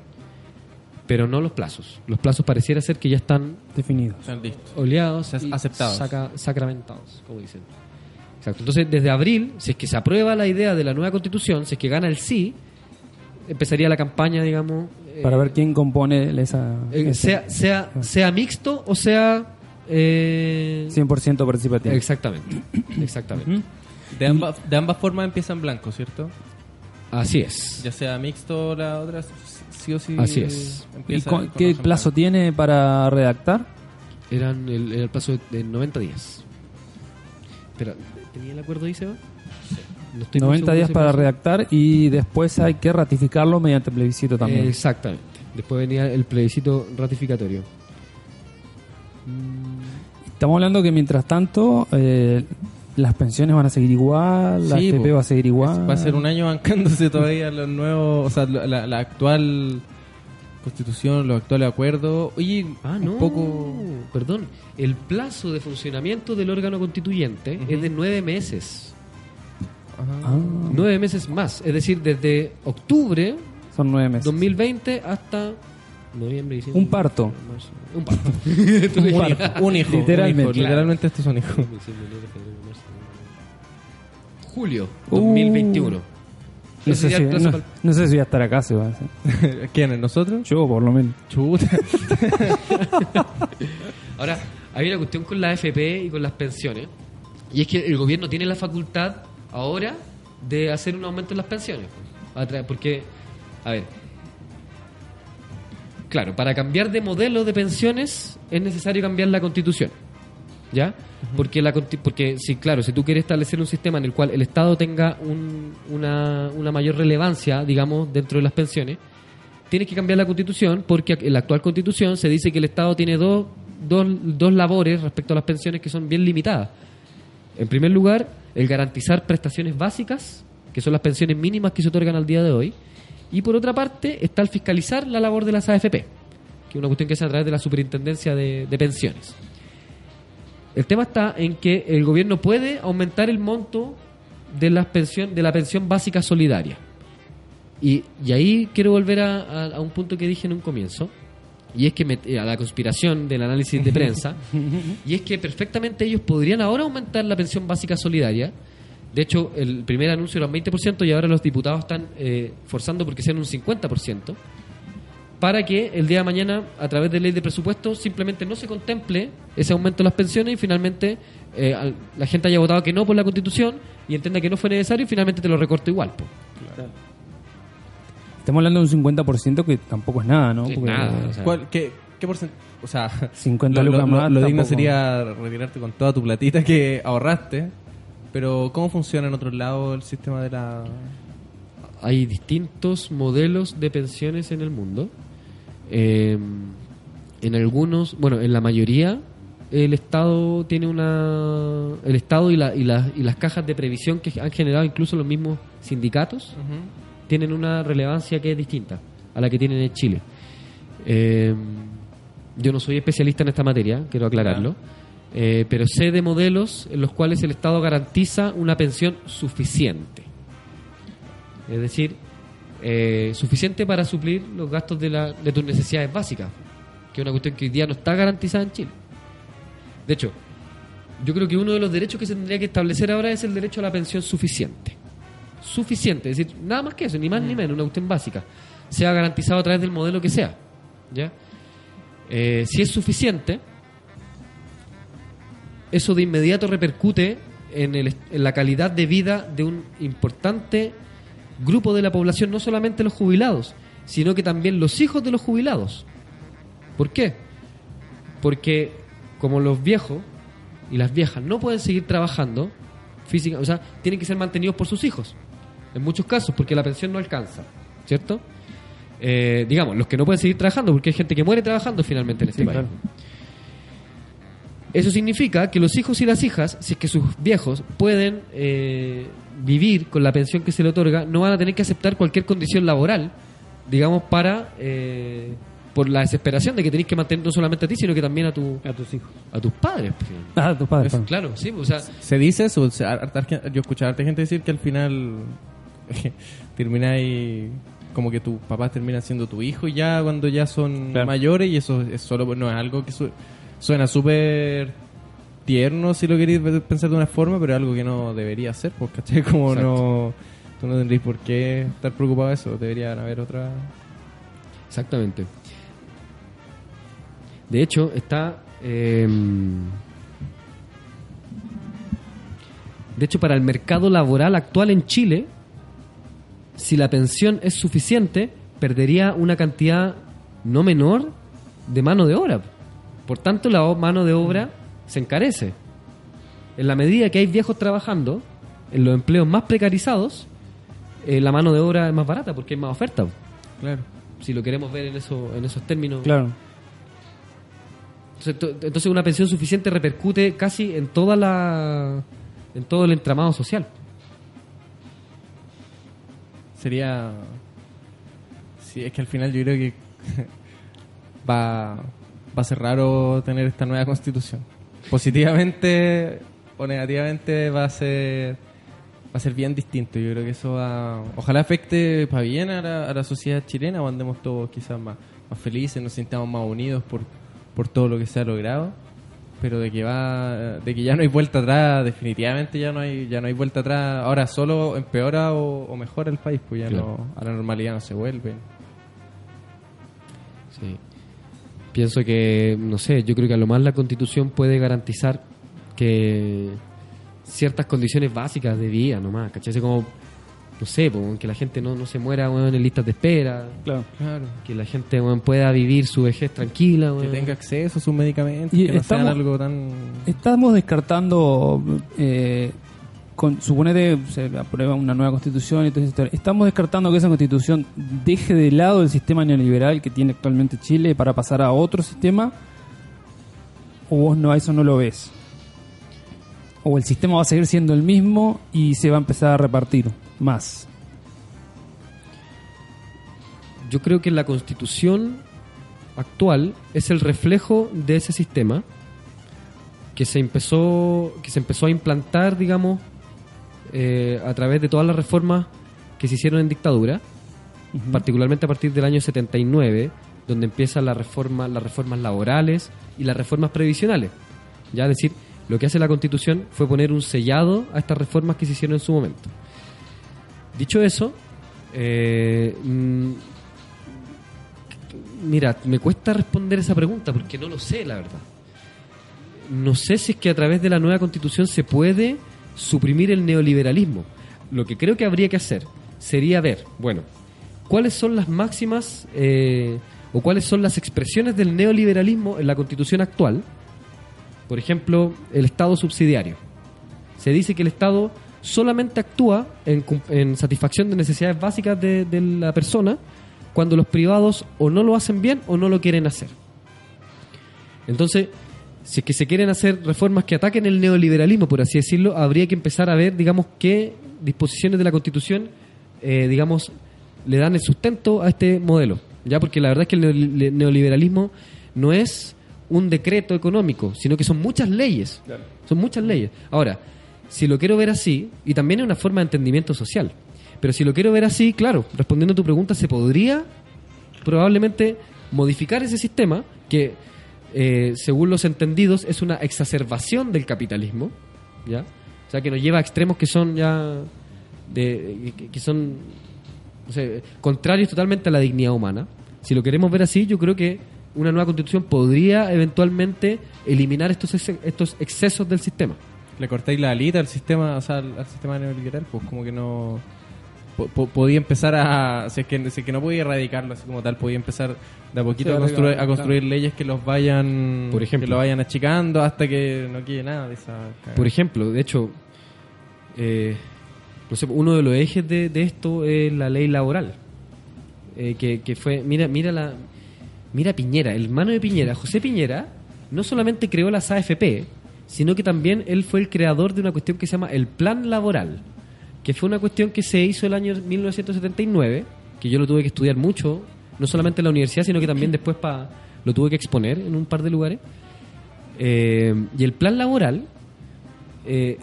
S4: Pero no los plazos. Los plazos pareciera ser que ya están
S3: Definidos.
S2: Están listos.
S4: oleados, y
S2: aceptados.
S4: saca- sacramentados, como dicen. Exacto. Entonces, desde abril, si es que se aprueba la idea de la nueva constitución, si es que gana el sí, empezaría la campaña, digamos, eh,
S3: Para ver quién compone esa...
S4: eh,
S3: esa-
S4: sea, sea, sea mixto o sea... eh,
S3: 100% participativo.
S4: exactamente. <coughs> Exactamente.
S2: De ambas, de ambas formas empieza en blanco, ¿cierto?
S4: Así es.
S2: Ya sea mixto o la otra, sí o sí.
S4: Así es.
S3: ¿Y
S2: empieza
S3: cu-
S2: con
S3: qué plazo
S2: blanco.
S3: tiene para redactar?
S4: Eran el, era el plazo de, de 90 días. Espera, ¿tenía el acuerdo ahí, Seba? No estoy muy
S3: 90
S4: seguro
S3: días para redactar y después hay que ratificarlo mediante plebiscito también.
S4: Exactamente. Después venía el plebiscito ratificatorio.
S3: Estamos hablando que mientras tanto eh, las pensiones van a seguir igual, la
S2: Sí,
S3: FP
S2: po.
S3: va a seguir igual.
S2: Va a ser un año bancándose todavía los nuevos, o sea, la, la- la actual constitución, los actuales acuerdos. Oye,
S4: Ah, no.
S2: un poco.
S4: Perdón. El plazo de funcionamiento del órgano constituyente es de nueve meses.
S3: Ah,
S4: Nueve meses más. Es decir, desde octubre
S3: son nueve meses.
S4: 2020 hasta noviembre, diciembre.
S3: Un parto.
S4: marzo. Un parto. <laughs>
S2: Un, parto, un hijo.
S3: Literalmente.
S2: un hijo, Literalmente esto es un hijo.
S4: Julio
S3: Uh.
S4: 2021.
S3: No sé, si,
S4: el plazo
S3: no,
S4: para-
S3: no sé si voy a estar acá, se va a hacer. <laughs>
S2: ¿Quiénes? ¿Nosotros?
S3: Yo, por lo menos.
S2: Chuta. <laughs>
S4: Ahora, hay una cuestión con la AFP y con las pensiones. Y es que el gobierno tiene la facultad ahora de hacer un aumento en las pensiones. Tra- Porque, a ver, claro, para cambiar de modelo de pensiones es necesario cambiar la constitución. ¿Ya? Porque, la, porque si, claro, si tú quieres establecer un sistema en el cual el Estado tenga un- una, una mayor relevancia, digamos, dentro de las pensiones, tienes que cambiar la constitución porque en la actual constitución se dice que el Estado tiene dos, dos, dos labores respecto a las pensiones que son bien limitadas. En primer lugar, el garantizar prestaciones básicas, que son las pensiones mínimas que se otorgan al día de hoy. Y por otra parte, está el fiscalizar la labor de las AFP, que es una cuestión que se hace a través de la Superintendencia de, de Pensiones. El tema está en que el gobierno puede aumentar el monto de, las pensión, de la pensión básica solidaria. Y, y ahí quiero volver a, a- a un punto que dije en un comienzo, y es que me- a la conspiración del análisis de prensa, <laughs> y es que perfectamente ellos podrían ahora aumentar la pensión básica solidaria. De hecho, el primer anuncio era un 20% y ahora los diputados están eh, forzando porque sean un 50%, para que el día de mañana, a través de ley de presupuesto, simplemente no se contemple ese aumento de las pensiones y finalmente eh, al- la gente haya votado que no por la constitución y entienda que no fue necesario y finalmente te lo recorte igual. po.
S3: Estamos hablando de un 50% que tampoco es nada, ¿no?
S4: Sí,
S3: Porque,
S4: nada, o sea,
S2: ¿Cuál- ¿Qué, qué porcentaje? O sea,
S3: 50
S2: lo,
S3: lucas
S2: lo-
S3: más
S2: lo digno sería retirarte con toda tu platita que ahorraste. Pero, ¿cómo funciona en otros lados el sistema de la.
S4: hay distintos modelos de pensiones en el mundo. Eh, en algunos, bueno, en la mayoría, el Estado tiene una. El Estado y, la- y, las- y las cajas de previsión que han generado incluso los mismos sindicatos tienen una relevancia que es distinta a la que tienen en Chile. Eh, yo no soy especialista en esta materia, quiero aclararlo, eh, pero sé de modelos en los cuales el Estado garantiza una pensión suficiente. Es decir, eh, suficiente para suplir los gastos de, la, de tus necesidades básicas, que es una cuestión que hoy día no está garantizada en Chile. De hecho, yo creo que uno de los derechos que se tendría que establecer ahora es el derecho a la pensión suficiente. Suficiente, es decir, nada más que eso, ni más ni menos, una cuestión básica. Sea garantizado a través del modelo que sea. ¿ya? Eh, si es suficiente, eso de inmediato repercute en, el, en la calidad de vida de un importante grupo de la población, no solamente los jubilados, sino que también los hijos de los jubilados. ¿Por qué? Porque como los viejos y las viejas no pueden seguir trabajando física, o sea, tienen que ser mantenidos por sus hijos. En muchos casos, porque la pensión no alcanza, ¿cierto? Eh, digamos, los que no pueden seguir trabajando, porque hay gente que muere trabajando finalmente en este país. Eso significa que los hijos y las hijas, si es que sus viejos pueden eh, vivir con la pensión que se le otorga, no van a tener que aceptar cualquier condición laboral, digamos, para eh, por la desesperación de que tenéis que mantener no solamente a ti, sino que también a tu
S3: A tus hijos.
S4: a tus padres. pues.
S3: Ah, a tus padres.
S4: Pues, claro, sí, o sea,
S2: ¿Se dice eso? O sea, yo escuchaba a harta gente decir que al final <laughs> termináis como que tus papás terminan siendo tu hijo y ya cuando ya son
S3: Claro.
S2: mayores y eso es solo no es algo que su- suena súper tierno si lo queréis pensar de una forma, pero es algo que no debería ser, pues, ¿cachai? <laughs> Como
S4: Exacto.
S2: no... Tú no tendréis por qué estar preocupado de eso, deberían haber otra...
S4: Exactamente. De hecho, está. eh, de hecho, para el mercado laboral actual en Chile, si la pensión es suficiente, perdería una cantidad no menor de mano de obra. Por tanto, la mano de obra se encarece. En la medida que hay viejos trabajando, en los empleos más precarizados, eh, la mano de obra es más barata porque hay más oferta
S2: Claro.
S4: si lo queremos ver en, eso, en esos términos.
S3: Claro.
S4: Entonces, to- entonces una pensión suficiente repercute casi en toda la en todo el entramado social.
S2: Sería. Sí, es que al final yo creo que <laughs> va, va a ser raro tener esta nueva constitución. Positivamente o negativamente va a ser va a ser bien distinto. Yo creo que eso va. Ojalá afecte para bien a la, a la sociedad chilena o andemos todos quizás más, más felices, nos sintamos más unidos por, por todo lo que se ha logrado. Pero de que va, de que ya no hay vuelta atrás, definitivamente ya no hay, ya no hay vuelta atrás. Ahora solo empeora o, o mejora el país, pues ya
S4: Claro.
S2: no, a la normalidad no se vuelve.
S4: Sí. Pienso que, no sé, yo creo que a lo más la constitución puede garantizar que ciertas condiciones básicas de vida nomás, ¿cachai? Como, no sé, po, que la gente no, no se muera weón, en listas de espera,
S3: Claro.
S2: Claro.
S4: que la gente pueda vivir su vejez tranquila.
S2: Que
S4: weón.
S2: tenga acceso a sus medicamentos,
S3: Y
S2: que no sean
S3: estamos-
S2: algo tan...
S3: Estamos descartando, eh, con, suponete se aprueba una nueva constitución y todo eso. Estamos descartando que esa constitución deje de lado el sistema neoliberal que tiene actualmente Chile para pasar a otro sistema. ¿O vos no, a eso no lo ves? ¿O el sistema va a seguir siendo el mismo y se va a empezar a repartir más?
S4: Yo creo que la constitución actual es el reflejo de ese sistema que se empezó, que se empezó a implantar, digamos, eh, a través de todas las reformas que se hicieron en dictadura particularmente a partir del año 79, donde empiezan la reforma, las reformas laborales y las reformas previsionales. Ya es decir, lo que hace la Constitución fue poner un sellado a estas reformas que se hicieron en su momento. Dicho eso, eh, mm, mira, me cuesta responder esa pregunta porque no lo sé, la verdad. No sé si es que a través de la nueva Constitución se puede suprimir el neoliberalismo. Lo que creo que habría que hacer sería ver, bueno, cuáles son las máximas eh, o cuáles son las expresiones del neoliberalismo en la Constitución actual. Por ejemplo, el Estado subsidiario. Se dice que el Estado solamente actúa en, satisfacción de necesidades básicas de, de la persona cuando los privados o no lo hacen bien o no lo quieren hacer. Entonces, si es que se quieren hacer reformas que ataquen el neoliberalismo, por así decirlo, habría que empezar a ver, digamos, qué disposiciones de la Constitución, eh, digamos, le dan el sustento a este modelo. Ya, porque la verdad es que el neoli- neoliberalismo no es un decreto económico, sino que son muchas leyes. Son muchas leyes. Ahora, si lo quiero ver así, y también es una forma de entendimiento social, pero si lo quiero ver así, claro, respondiendo a tu pregunta, se podría probablemente modificar ese sistema que, eh, según los entendidos, es una exacerbación del capitalismo, ¿ya? O sea, que nos lleva a extremos que son ya de, que, son contrarios totalmente a la dignidad humana. Si lo queremos ver así, yo creo que una nueva constitución podría eventualmente eliminar estos ex- estos excesos del sistema.
S2: Le cortáis la alita al sistema, o sea, al sistema neoliberal, pues como que no... po- po- podía empezar a... Si es, que, si es que no podía erradicarlo así como tal, podía empezar de a poquito
S3: Sí,
S2: a construir, a construir leyes que los vayan...
S4: Por ejemplo.
S2: Que lo vayan achicando hasta que no quede nada de esa... cagada.
S4: Por ejemplo, de hecho, eh, no sé, uno de los ejes de, de esto es la ley laboral. Eh, que, que fue, mira, mira la, mira Piñera, el hermano de Piñera, José Piñera, no solamente creó las AFP, sino que también él fue el creador de una cuestión que se llama el plan laboral, que fue una cuestión que se hizo el año 1979, que yo lo tuve que estudiar mucho, no solamente en la universidad, sino que también después pa, lo tuve que exponer en un par de lugares. Eh, y el plan laboral eh,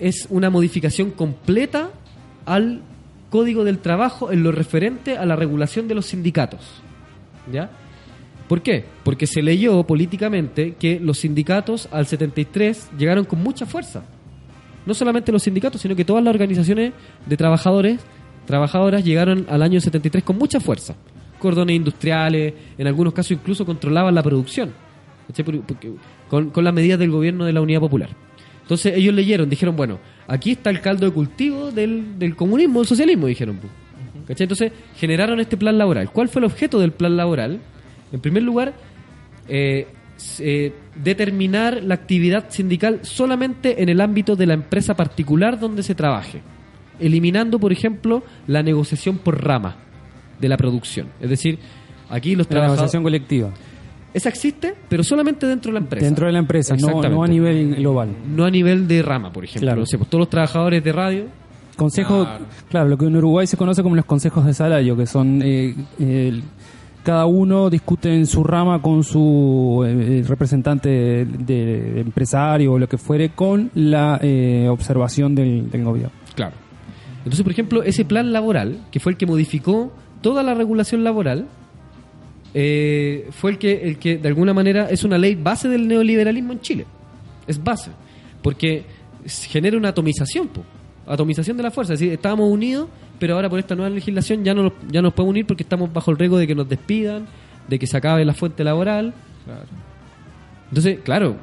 S4: es una modificación completa al Código del Trabajo en lo referente a la regulación de los sindicatos. ¿Ya? ¿Por qué? Porque se leyó políticamente que los sindicatos al 73 llegaron con mucha fuerza. No solamente los sindicatos, sino que todas las organizaciones de trabajadores, trabajadoras llegaron al año 73 con mucha fuerza. Cordones industriales, en algunos casos incluso controlaban la producción. con, con las medidas del gobierno de la Unidad Popular. Entonces ellos leyeron, dijeron, bueno, aquí está el caldo de cultivo del, del comunismo, del socialismo, dijeron. pu. ¿Cachai? Entonces generaron este plan laboral. ¿Cuál fue el objeto del plan laboral? En primer lugar, eh, se- determinar la actividad sindical solamente en el ámbito de la empresa particular donde se trabaje, eliminando, por ejemplo, la negociación por rama de la producción. Es decir, aquí los
S3: La
S4: trabajadores...
S3: negociación colectiva.
S4: Esa existe, pero solamente dentro de la empresa.
S3: Dentro de la empresa, no, no a nivel global.
S4: No a nivel de rama, por ejemplo.
S3: Claro.
S4: No sé, pues todos los trabajadores de radio
S3: Consejo,
S2: Claro.
S3: claro. lo que en Uruguay se conoce como los consejos de salario, que son eh, el- cada uno discute en su rama con su eh, representante de, empresario o lo que fuere con la eh, observación del, del gobierno.
S4: Claro. Entonces, por ejemplo, ese plan laboral, que fue el que modificó toda la regulación laboral, eh, fue el que, el que de alguna manera es una ley base del neoliberalismo en Chile. Es base. Porque genera una atomización, po. atomización de la fuerza. Es decir, estábamos unidos, pero ahora por esta nueva legislación ya no, nos- ya nos podemos unir porque estamos bajo el riesgo de que nos despidan, de que se acabe la fuente laboral.
S2: Claro.
S4: Entonces, claro,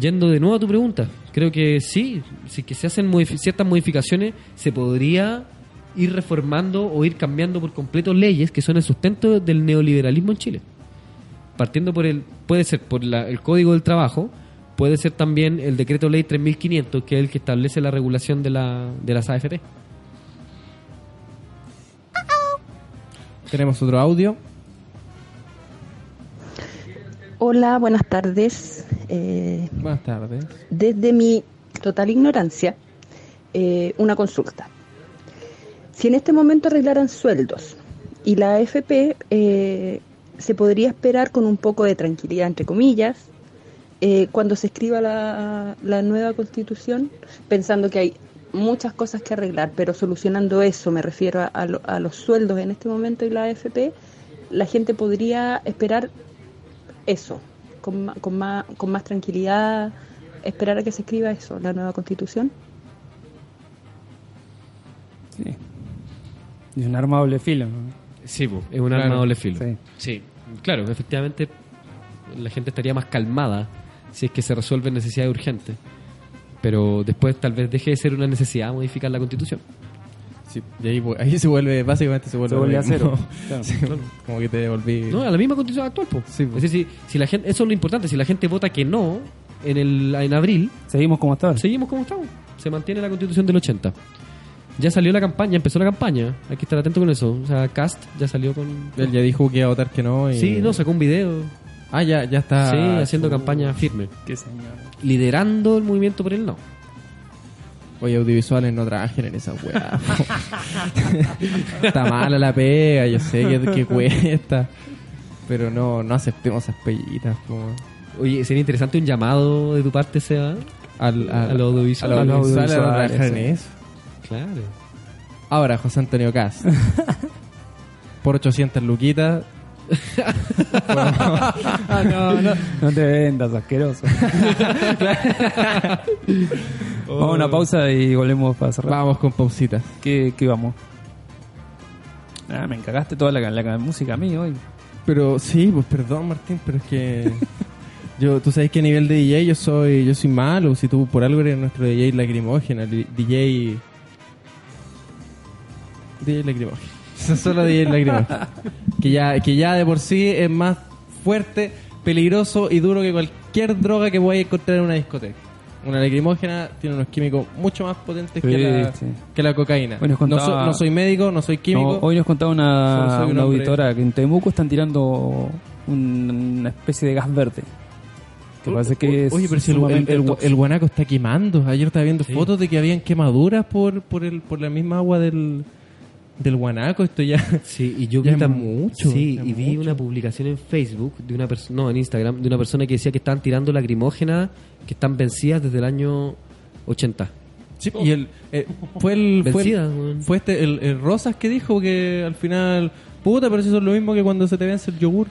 S4: yendo de nuevo a tu pregunta, creo que sí, si que se hacen ciertas modificaciones, se podría ir reformando o ir cambiando por completo leyes que son el sustento del neoliberalismo en Chile. Partiendo por el, puede ser por la- el Código del Trabajo, puede ser también el Decreto Ley 3500, que es el que establece la regulación de, la, de las AFP.
S2: Tenemos otro audio.
S7: Hola, buenas tardes. Eh,
S2: Buenas tardes.
S7: desde mi total ignorancia, eh, una consulta. Si en este momento arreglaran sueldos y la AFP eh, se podría esperar con un poco de tranquilidad, entre comillas, cuando se escriba la, la nueva constitución, pensando que hay muchas cosas que arreglar, pero solucionando eso, me refiero a, a lo- a los sueldos en este momento y la AFP, la gente podría esperar eso, con, ma- con, más, con más tranquilidad, esperar a que se escriba eso, la nueva constitución.
S3: Sí. Es un arma a doble filo. ¿no?
S4: Sí, po, es un
S2: Claro,
S4: arma a doble filo.
S3: sí.
S4: Sí. claro, efectivamente la gente estaría más calmada si es que se resuelven necesidades urgentes. Pero después tal vez deje de ser una necesidad modificar la constitución.
S2: Sí, y ahí, ahí se vuelve, básicamente se vuelve,
S3: Se vuelve
S2: lo
S3: a cero. <laughs> Claro.
S2: Sí, como que te devolví.
S4: No, a la misma constitución actual, po.
S2: Sí, po.
S4: Es decir, si, si la gente, eso es lo importante, si la gente vota que no en el en abril,
S3: Seguimos como ahora.
S4: seguimos como estamos. Se mantiene la constitución del 80. Ya salió la campaña, empezó la campaña. Hay que estar atento con eso. O sea, Cast ya salió con.
S2: Él ya dijo que iba a votar que no. Y...
S4: Sí, no, sacó un video.
S2: Ah, ya, ya está.
S4: sí, haciendo campaña firme.
S3: Qué señor.
S4: Liderando el movimiento por el no.
S2: Oye, audiovisuales no trabajen en esa weá. <laughs> Está mala la pega, yo sé que, que cuesta. Pero no, no aceptemos esas pellitas. Como
S4: Oye, sería interesante un llamado de tu parte, Seba.
S2: al, al,
S4: A lo audiovisual.
S2: a lo
S3: A lo
S2: audiovisual, a
S3: audiovisual,
S2: trabajar en eso.
S4: Claro.
S2: Ahora, José Antonio Cast. <laughs> Por 800 luquitas.
S3: Ah, no, no. No te vendas, asqueroso. <laughs> Vamos a una pausa y volvemos para cerrar.
S2: Vamos con pausitas.
S3: ¿Qué, qué vamos? Ah, me encagaste toda la, la música a mí hoy.
S2: Pero sí, pues perdón Martín, pero es que <laughs> yo, tú sabes que a nivel de DJ yo soy, yo soy malo. Si tú por algo eres nuestro DJ lacrimógena, DJ, DJ lacrimógena, <laughs> solo DJ lacrimógena, que ya, que ya de por sí es más fuerte, peligroso y duro que cualquier droga que voy a encontrar en una discoteca. Una lacrimógena tiene unos químicos mucho más potentes que,
S3: Sí,
S2: la,
S3: sí.
S2: que la cocaína.
S3: Bueno, nos
S2: no,
S3: contaba-
S2: soy, no soy médico, no soy químico.
S3: No, hoy nos contaba una, una auditora que en Temuco están tirando un- una especie de gas verde. Que parece que es
S2: Oye, pero si el, el, el- el guanaco está quemando. Ayer estaba viendo fotos de que habían quemaduras por, por, el, por la misma agua del, del guanaco. Esto ya.
S4: Sí, y yo <laughs>
S2: Ya
S4: vi
S2: es
S4: tam-
S2: mucho,
S4: Sí, y vi
S2: mucho.
S4: una publicación en Facebook de una persona, no, en Instagram, de una persona que decía que estaban tirando lacrimógenas que están vencidas desde el año 80.
S2: Y el, eh, fue el. Fue,
S4: Vencida,
S2: el,
S4: weón.
S2: fue este, el, el Rosas que dijo que al final. Puta, pero eso es lo mismo que cuando se te vence el yogur.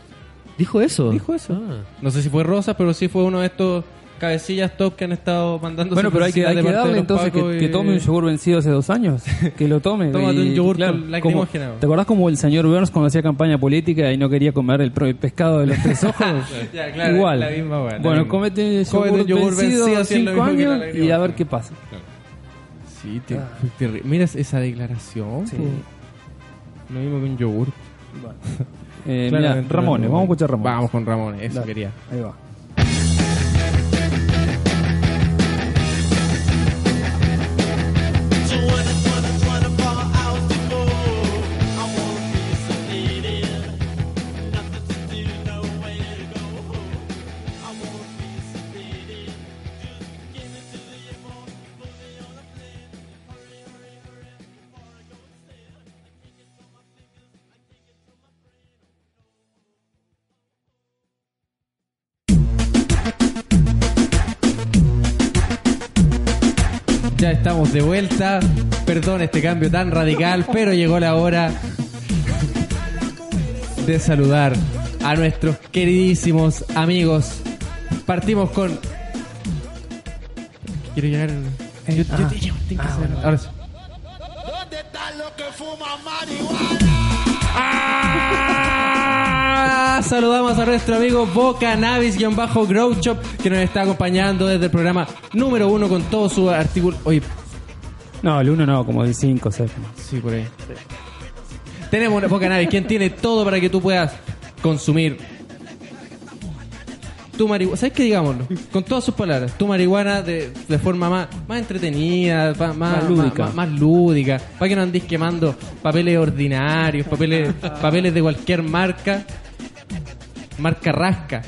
S4: ¿Dijo eso?
S2: Dijo eso.
S4: Ah.
S2: No sé si fue Rosas, pero sí fue uno de estos cabecillas top que han estado mandando.
S3: Bueno, pero hay que, hay que darle entonces que, que tome un yogur vencido hace dos años. <laughs> Que lo tome.
S2: Tómate
S3: Y,
S2: un yogur
S3: claro, como- ¿Te acordás como el señor Burns cuando hacía campaña política y no quería comer el, pescado de los tres <laughs> ojos? <laughs>
S2: Ya, claro,
S3: Igual.
S2: la misma
S3: bueno,
S2: misma.
S3: comete
S2: Cómete
S3: yogur,
S2: un yogur
S3: vencido,
S2: vencido,
S3: cinco años y a ver qué pasa.
S2: Sí, te- terri- mira esa declaración.
S3: Sí.
S2: po. Lo mismo que un yogur.
S3: Eh, mira, Ramones, vamos a escuchar Ramones.
S2: Vamos con Ramones, eso
S3: Dale.
S2: quería.
S3: Ahí va.
S2: De vuelta. Perdón este cambio tan radical, pero llegó la hora de saludar a nuestros queridísimos amigos. Partimos con. Quiero llegar. Yo, yo te llevo, tengo que hacer- Ahora sí. Ah, Saludamos a nuestro amigo Boca Navis-Grow Shop que nos está acompañando desde el programa número uno con todo su artículo. Oye,
S3: No, el uno no, como el 5 o 6.
S2: Sí, por ahí. Tenemos una poca nave. ¿Quién tiene todo para que tú puedas consumir tu marihuana? ¿Sabes qué digámoslo? Con todas sus palabras. Tu marihuana de, de forma más, más entretenida, más,
S3: Más lúdica.
S2: Más, más lúdica. Para que no andes quemando papeles ordinarios, papeles, <laughs> papeles de cualquier marca. Marca rasca.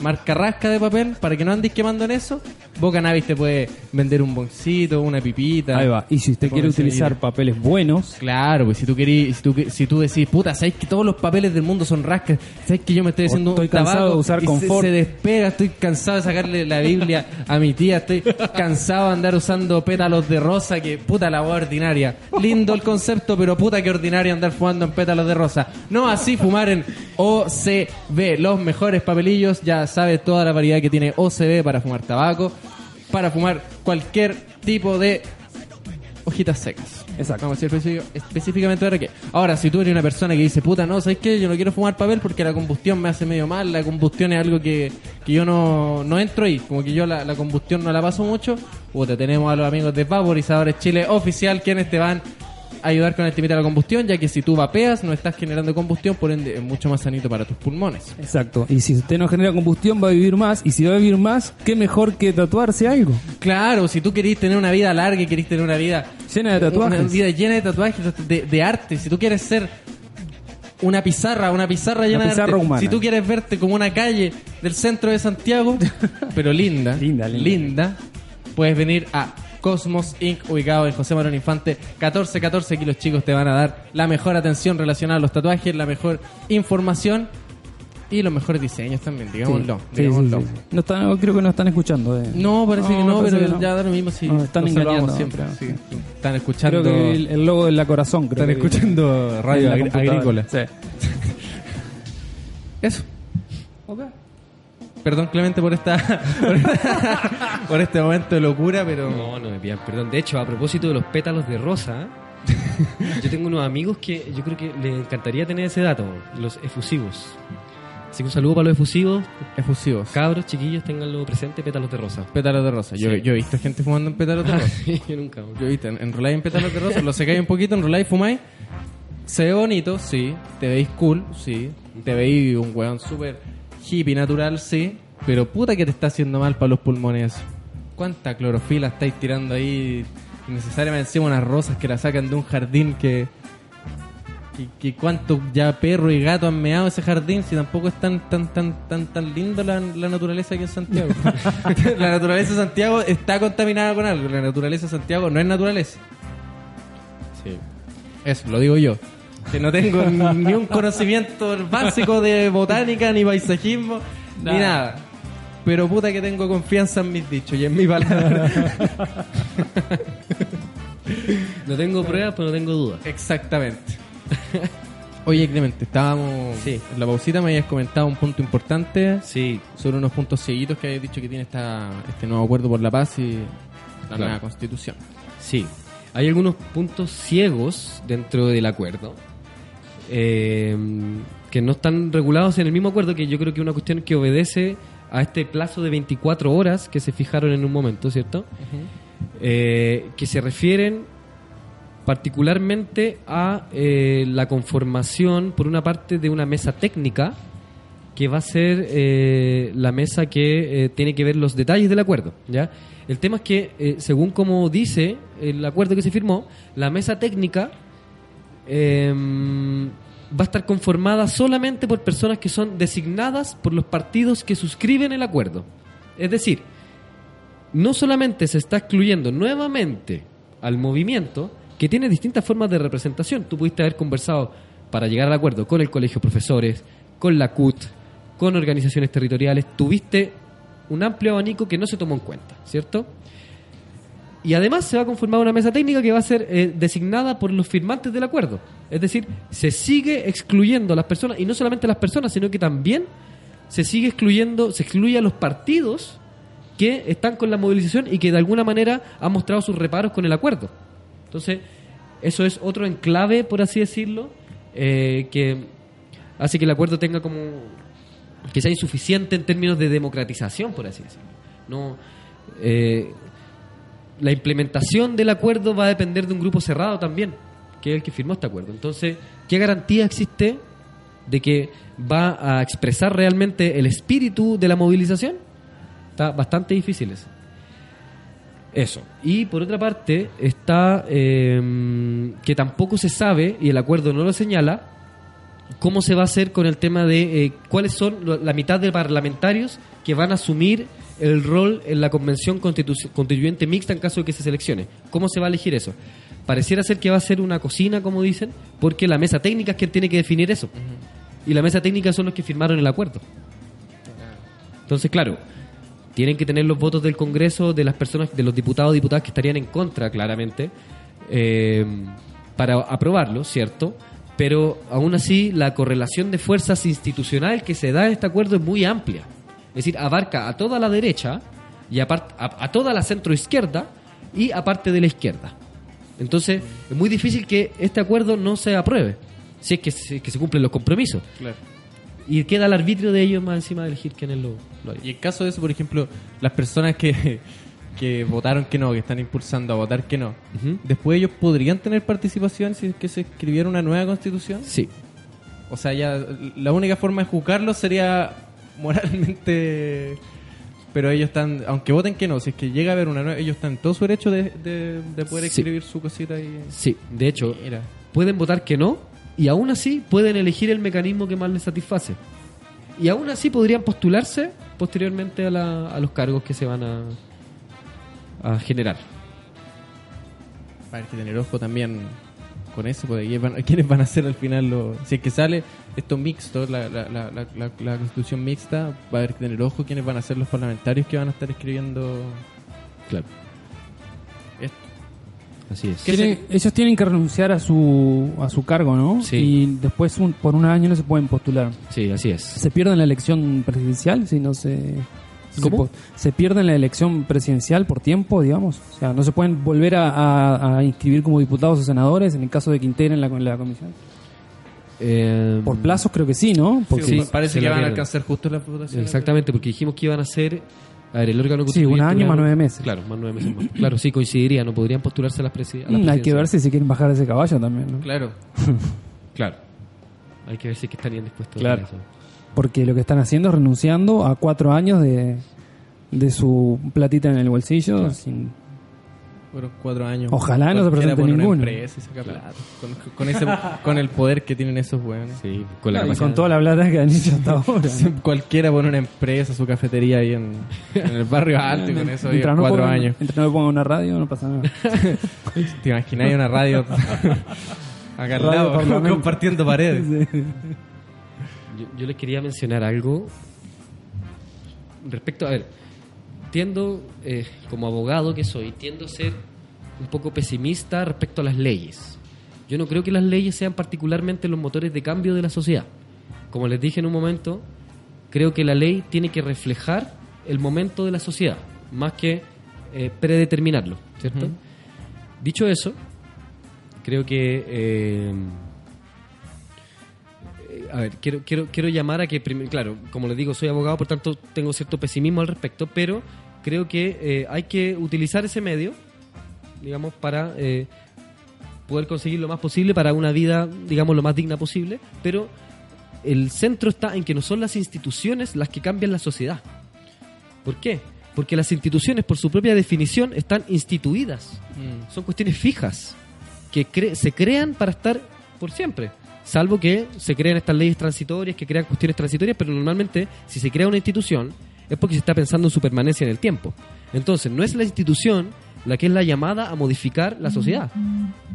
S2: Marca rasca de papel. Para que no andes quemando en eso. Bocanabis te puede vender un boncito, una pipita.
S3: Ahí va. Y si usted
S2: Te
S3: quiere utilizar
S2: servir.
S3: papeles buenos,
S2: Claro, pues si tú querís, si tú, si tú decís, puta, sabes que todos los papeles del mundo son rascas, sabes que yo me estoy haciendo
S3: estoy
S2: un tabaco
S3: cansado de usar
S2: y se-
S3: confort.
S2: Se, despega, estoy cansado de sacarle la Biblia a mi tía, estoy cansado de andar usando pétalos de rosa, que puta la hueá ordinaria. Lindo el concepto, pero puta que ordinaria andar fumando en pétalos de rosa. No así fumar en OCB, los mejores papelillos, ya sabes toda la variedad que tiene OCB para fumar tabaco, para fumar cualquier tipo de hojitas secas.
S3: Exacto.
S2: Vamos a decir específico- específicamente ahora que. Ahora, si tú eres una persona que dice, puta, no, ¿sabes qué? Yo no quiero fumar papel porque la combustión me hace medio mal, la combustión es algo que, que yo no, no entro ahí, como que yo la, la combustión no la paso mucho. Puta, tenemos a los amigos de Vaporizadores Chile Oficial, quienes te van ayudar con el límite de la combustión, ya que si tú vapeas no estás generando combustión, por ende es mucho más sanito para tus pulmones.
S3: exacto. Y si usted no genera combustión, va a vivir más. Y si va a vivir más, qué mejor que tatuarse algo.
S2: Claro, si tú querés tener una vida larga y querés tener una vida
S3: Llena de tatuajes.
S2: Una vida llena de tatuajes, de, de arte. Si tú quieres ser una pizarra, una pizarra llena de
S3: pizarra
S2: arte. Si tú quieres verte como una calle del centro de Santiago, <laughs> pero linda,
S3: Linda, linda.
S2: puedes venir a Cosmos Inc., ubicado en José Marón Infante. 14, 14 kilos chicos te van a dar la mejor atención relacionada a los tatuajes, la mejor información y los mejores diseños también, digámoslo.
S3: Sí,
S2: digámoslo.
S3: sí, sí. No están, creo que no están escuchando. eh.
S2: No, parece que
S3: No,
S2: pero
S3: que no.
S2: ya da lo mismo si
S3: No, están engañando,
S2: siempre. Están escuchando.
S3: Creo que el, el logo de la corazón. Creo
S2: Están
S3: que-
S2: escuchando radio agrícola.
S3: Sí. <laughs>
S2: Eso. Perdón, Clemente, por esta <laughs> por, por este momento de locura, pero
S4: No, no me pidan perdón. De hecho, a propósito de los pétalos de rosa, <laughs> yo tengo unos amigos que yo creo que les encantaría tener ese dato, los efusivos. Así que un saludo para los efusivos.
S2: efusivos.
S4: Cabros, chiquillos, tenganlo presente, pétalos de rosa.
S2: Pétalos de rosa. Yo,
S4: Sí.
S2: yo he visto gente fumando en pétalos de rosa. <laughs>
S4: yo nunca.
S2: Yo he visto, en- enroláis en pétalos de rosa, lo secáis un poquito, enroláis, fumáis. Se ve bonito, sí. Te veis cool, sí. Te veis un weón súper hippie natural, sí. Pero puta que te está haciendo mal para los pulmones. eso. ¿Cuánta clorofila estáis tirando ahí? Necesariamente encima unas rosas que la sacan de un jardín que... que, que cuánto ya perro y gato han meado ese jardín si tampoco es tan tan tan tan tan lindo la, la naturaleza aquí en Santiago. <laughs> <laughs> la naturaleza de Santiago está contaminada con algo. La naturaleza de Santiago no es naturaleza.
S4: Sí.
S2: Eso, lo digo yo. Que no tengo <laughs> ni un conocimiento básico de botánica, ni paisajismo, ni
S3: Nada.
S2: Pero puta que tengo confianza en mis dichos y en mi palabra.
S4: No tengo pruebas, pero no tengo dudas.
S2: Exactamente. Oye, Clemente, estábamos
S4: Sí.
S2: en la pausita, me habías comentado un punto importante
S4: Sí,
S2: sobre unos puntos seguidos que habías dicho que tiene esta, este nuevo acuerdo por la paz y la
S4: Claro.
S2: nueva constitución.
S4: Sí, hay algunos puntos ciegos dentro del acuerdo eh, que no están regulados en el mismo acuerdo, que yo creo que es una cuestión que obedece a este plazo de 24 horas que se fijaron en un momento, ¿cierto? Eh, que se refieren particularmente a eh, la conformación, por una parte, de una mesa técnica que va a ser eh, la mesa que eh, tiene que ver los detalles del acuerdo. ¿ya? El tema es que, eh, según como dice el acuerdo que se firmó, la mesa técnica eh, va a estar conformada solamente por personas que son designadas por los partidos que suscriben el acuerdo. Es decir, no solamente se está excluyendo nuevamente al movimiento, que tiene distintas formas de representación. Tú pudiste haber conversado para llegar al acuerdo con el colegio de profesores, con la CUT, con organizaciones territoriales. Tuviste un amplio abanico que no se tomó en cuenta, ¿cierto? Y además se va a conformar una mesa técnica que va a ser eh, designada por los firmantes del acuerdo. Es decir, se sigue excluyendo a las personas, y no solamente a las personas, sino que también se sigue excluyendo, se excluye a los partidos que están con la movilización y que de alguna manera han mostrado sus reparos con el acuerdo. Entonces, eso es otro enclave, por así decirlo, eh, que hace que el acuerdo tenga como que sea insuficiente en términos de democratización, por así decirlo. No, eh, la implementación del acuerdo va a depender de un grupo cerrado también, que es el que firmó este acuerdo. Entonces, ¿qué garantía existe de que va a expresar realmente el espíritu de la movilización? Está bastante difícil eso. Eso. Y por otra parte, está eh, que tampoco se sabe, y el acuerdo no lo señala, cómo se va a hacer con el tema de eh, cuáles son la mitad de parlamentarios que van a asumir el rol en la convención constitu- constituyente mixta en caso de que se seleccione. ¿Cómo se va a elegir eso? Pareciera ser que va a ser una cocina, como dicen, porque la mesa técnica es quien tiene que definir eso. Y la mesa técnica son los que firmaron el acuerdo. Entonces, claro, tienen que tener los votos del Congreso de las personas, de los diputados o diputadas que estarían en contra, claramente, eh, para aprobarlo, ¿cierto? Pero aún así, la correlación de fuerzas institucional que se da en este acuerdo es muy amplia. Es decir, abarca a toda la derecha y a, a toda la centroizquierda y aparte de la izquierda. Entonces, es muy difícil que este acuerdo no se apruebe, si es que se, que se cumplen los compromisos.
S2: Claro.
S4: Y queda al arbitrio de ellos más encima de elegir quiénes lo, lo.
S2: Y en caso de eso, por ejemplo, las personas que, <laughs> que votaron que no, que están impulsando a votar que no,
S4: Ujú.
S2: después ellos podrían tener participación si es que se escribiera una nueva constitución.
S4: Sí,
S2: O sea, ya la única forma de juzgarlo sería moralmente. Pero ellos están, aunque voten que no, si es que llega a haber una nueva, ellos están en todo su derecho de, de, de poder
S4: Sí.
S2: escribir su cosita y.
S4: sí. De hecho,
S2: Mira.
S4: pueden votar que no y aún así pueden elegir el mecanismo que más les satisface. Y aún así podrían postularse posteriormente a, la- a los cargos que se van a, a generar.
S2: Hay que tener ojo también con eso, porque ¿quiénes van, <laughs> quiénes van a ser al final. Si es que sale esto mixto, la, la, la, la, la- la constitución mixta, va a haber que tener ojo quiénes van a ser los parlamentarios que van a estar escribiendo
S4: Claro,
S2: esto.
S4: así es.
S3: Tienen- ellos tienen que renunciar a su a su cargo, ¿no?
S4: Sí.
S3: Y después un- por un año no se pueden postular.
S4: Sí, así es.
S3: Se pierden la elección presidencial si no se... Se, pierden la elección presidencial por tiempo, digamos. O sea, no se pueden volver a, a- a inscribir como diputados o senadores en el caso de que integren la, la comisión.
S4: Eh,
S3: Por plazos creo que sí, ¿no? Porque
S4: Sí,
S2: parece que van a alcanzar justo la votación.
S4: Exactamente, porque dijimos que iban a ser. A ver, el órgano
S3: Sí, un año más nueve meses.
S4: Claro, más nueve meses más. Claro, sí, coincidiría, no podrían postularse a las, presi- a las
S3: Mm, hay que ver si se quieren bajar ese caballo también, ¿no?
S2: Claro. <laughs>
S4: Claro. Hay que ver si es que estarían dispuestos
S3: Claro.
S4: a hacer eso.
S3: Porque lo que están haciendo es renunciando a cuatro años de, de su platita en el bolsillo. sin-
S2: Fueron cuatro años.
S3: Ojalá no se presente ninguno.
S2: Con, con ese, con el poder que tienen esos weones.
S4: Sí, con la capacidad.
S3: con toda la plata que han hecho hasta ahora. <laughs>
S2: Cualquiera pone una empresa, su cafetería ahí en, en el barrio <laughs> alto y con eso
S3: Mientras no
S2: cuatro
S3: pongan-
S2: años.
S3: Mientras no pongan una radio, no pasa nada. <laughs>
S2: ¿Te imaginas? Una radio acá al lado, compartiendo paredes.
S4: Yo, yo les quería mencionar algo respecto, a ver, tiendo, eh, como abogado que soy, tiendo a ser un poco pesimista respecto a las leyes. Yo no creo que las leyes sean particularmente los motores de cambio de la sociedad. Como les dije en un momento, creo que la ley tiene que reflejar el momento de la sociedad, más que eh, predeterminarlo, ¿cierto? Dicho eso, creo que... eh, a ver, quiero, quiero, quiero llamar a que, claro, como les digo, soy abogado, por tanto tengo cierto pesimismo al respecto, pero creo que eh, hay que utilizar ese medio, digamos, para eh, poder conseguir lo más posible para una vida, digamos, lo más digna posible, pero el centro está en que no son las instituciones las que cambian la sociedad. ¿Por qué? Porque las instituciones, por su propia definición, están instituidas son cuestiones fijas que cre- se crean para estar por siempre. Salvo que se crean estas leyes transitorias, que crean cuestiones transitorias, pero normalmente si se crea una institución es porque se está pensando en su permanencia en el tiempo. Entonces, no es la institución la que es la llamada a modificar la sociedad,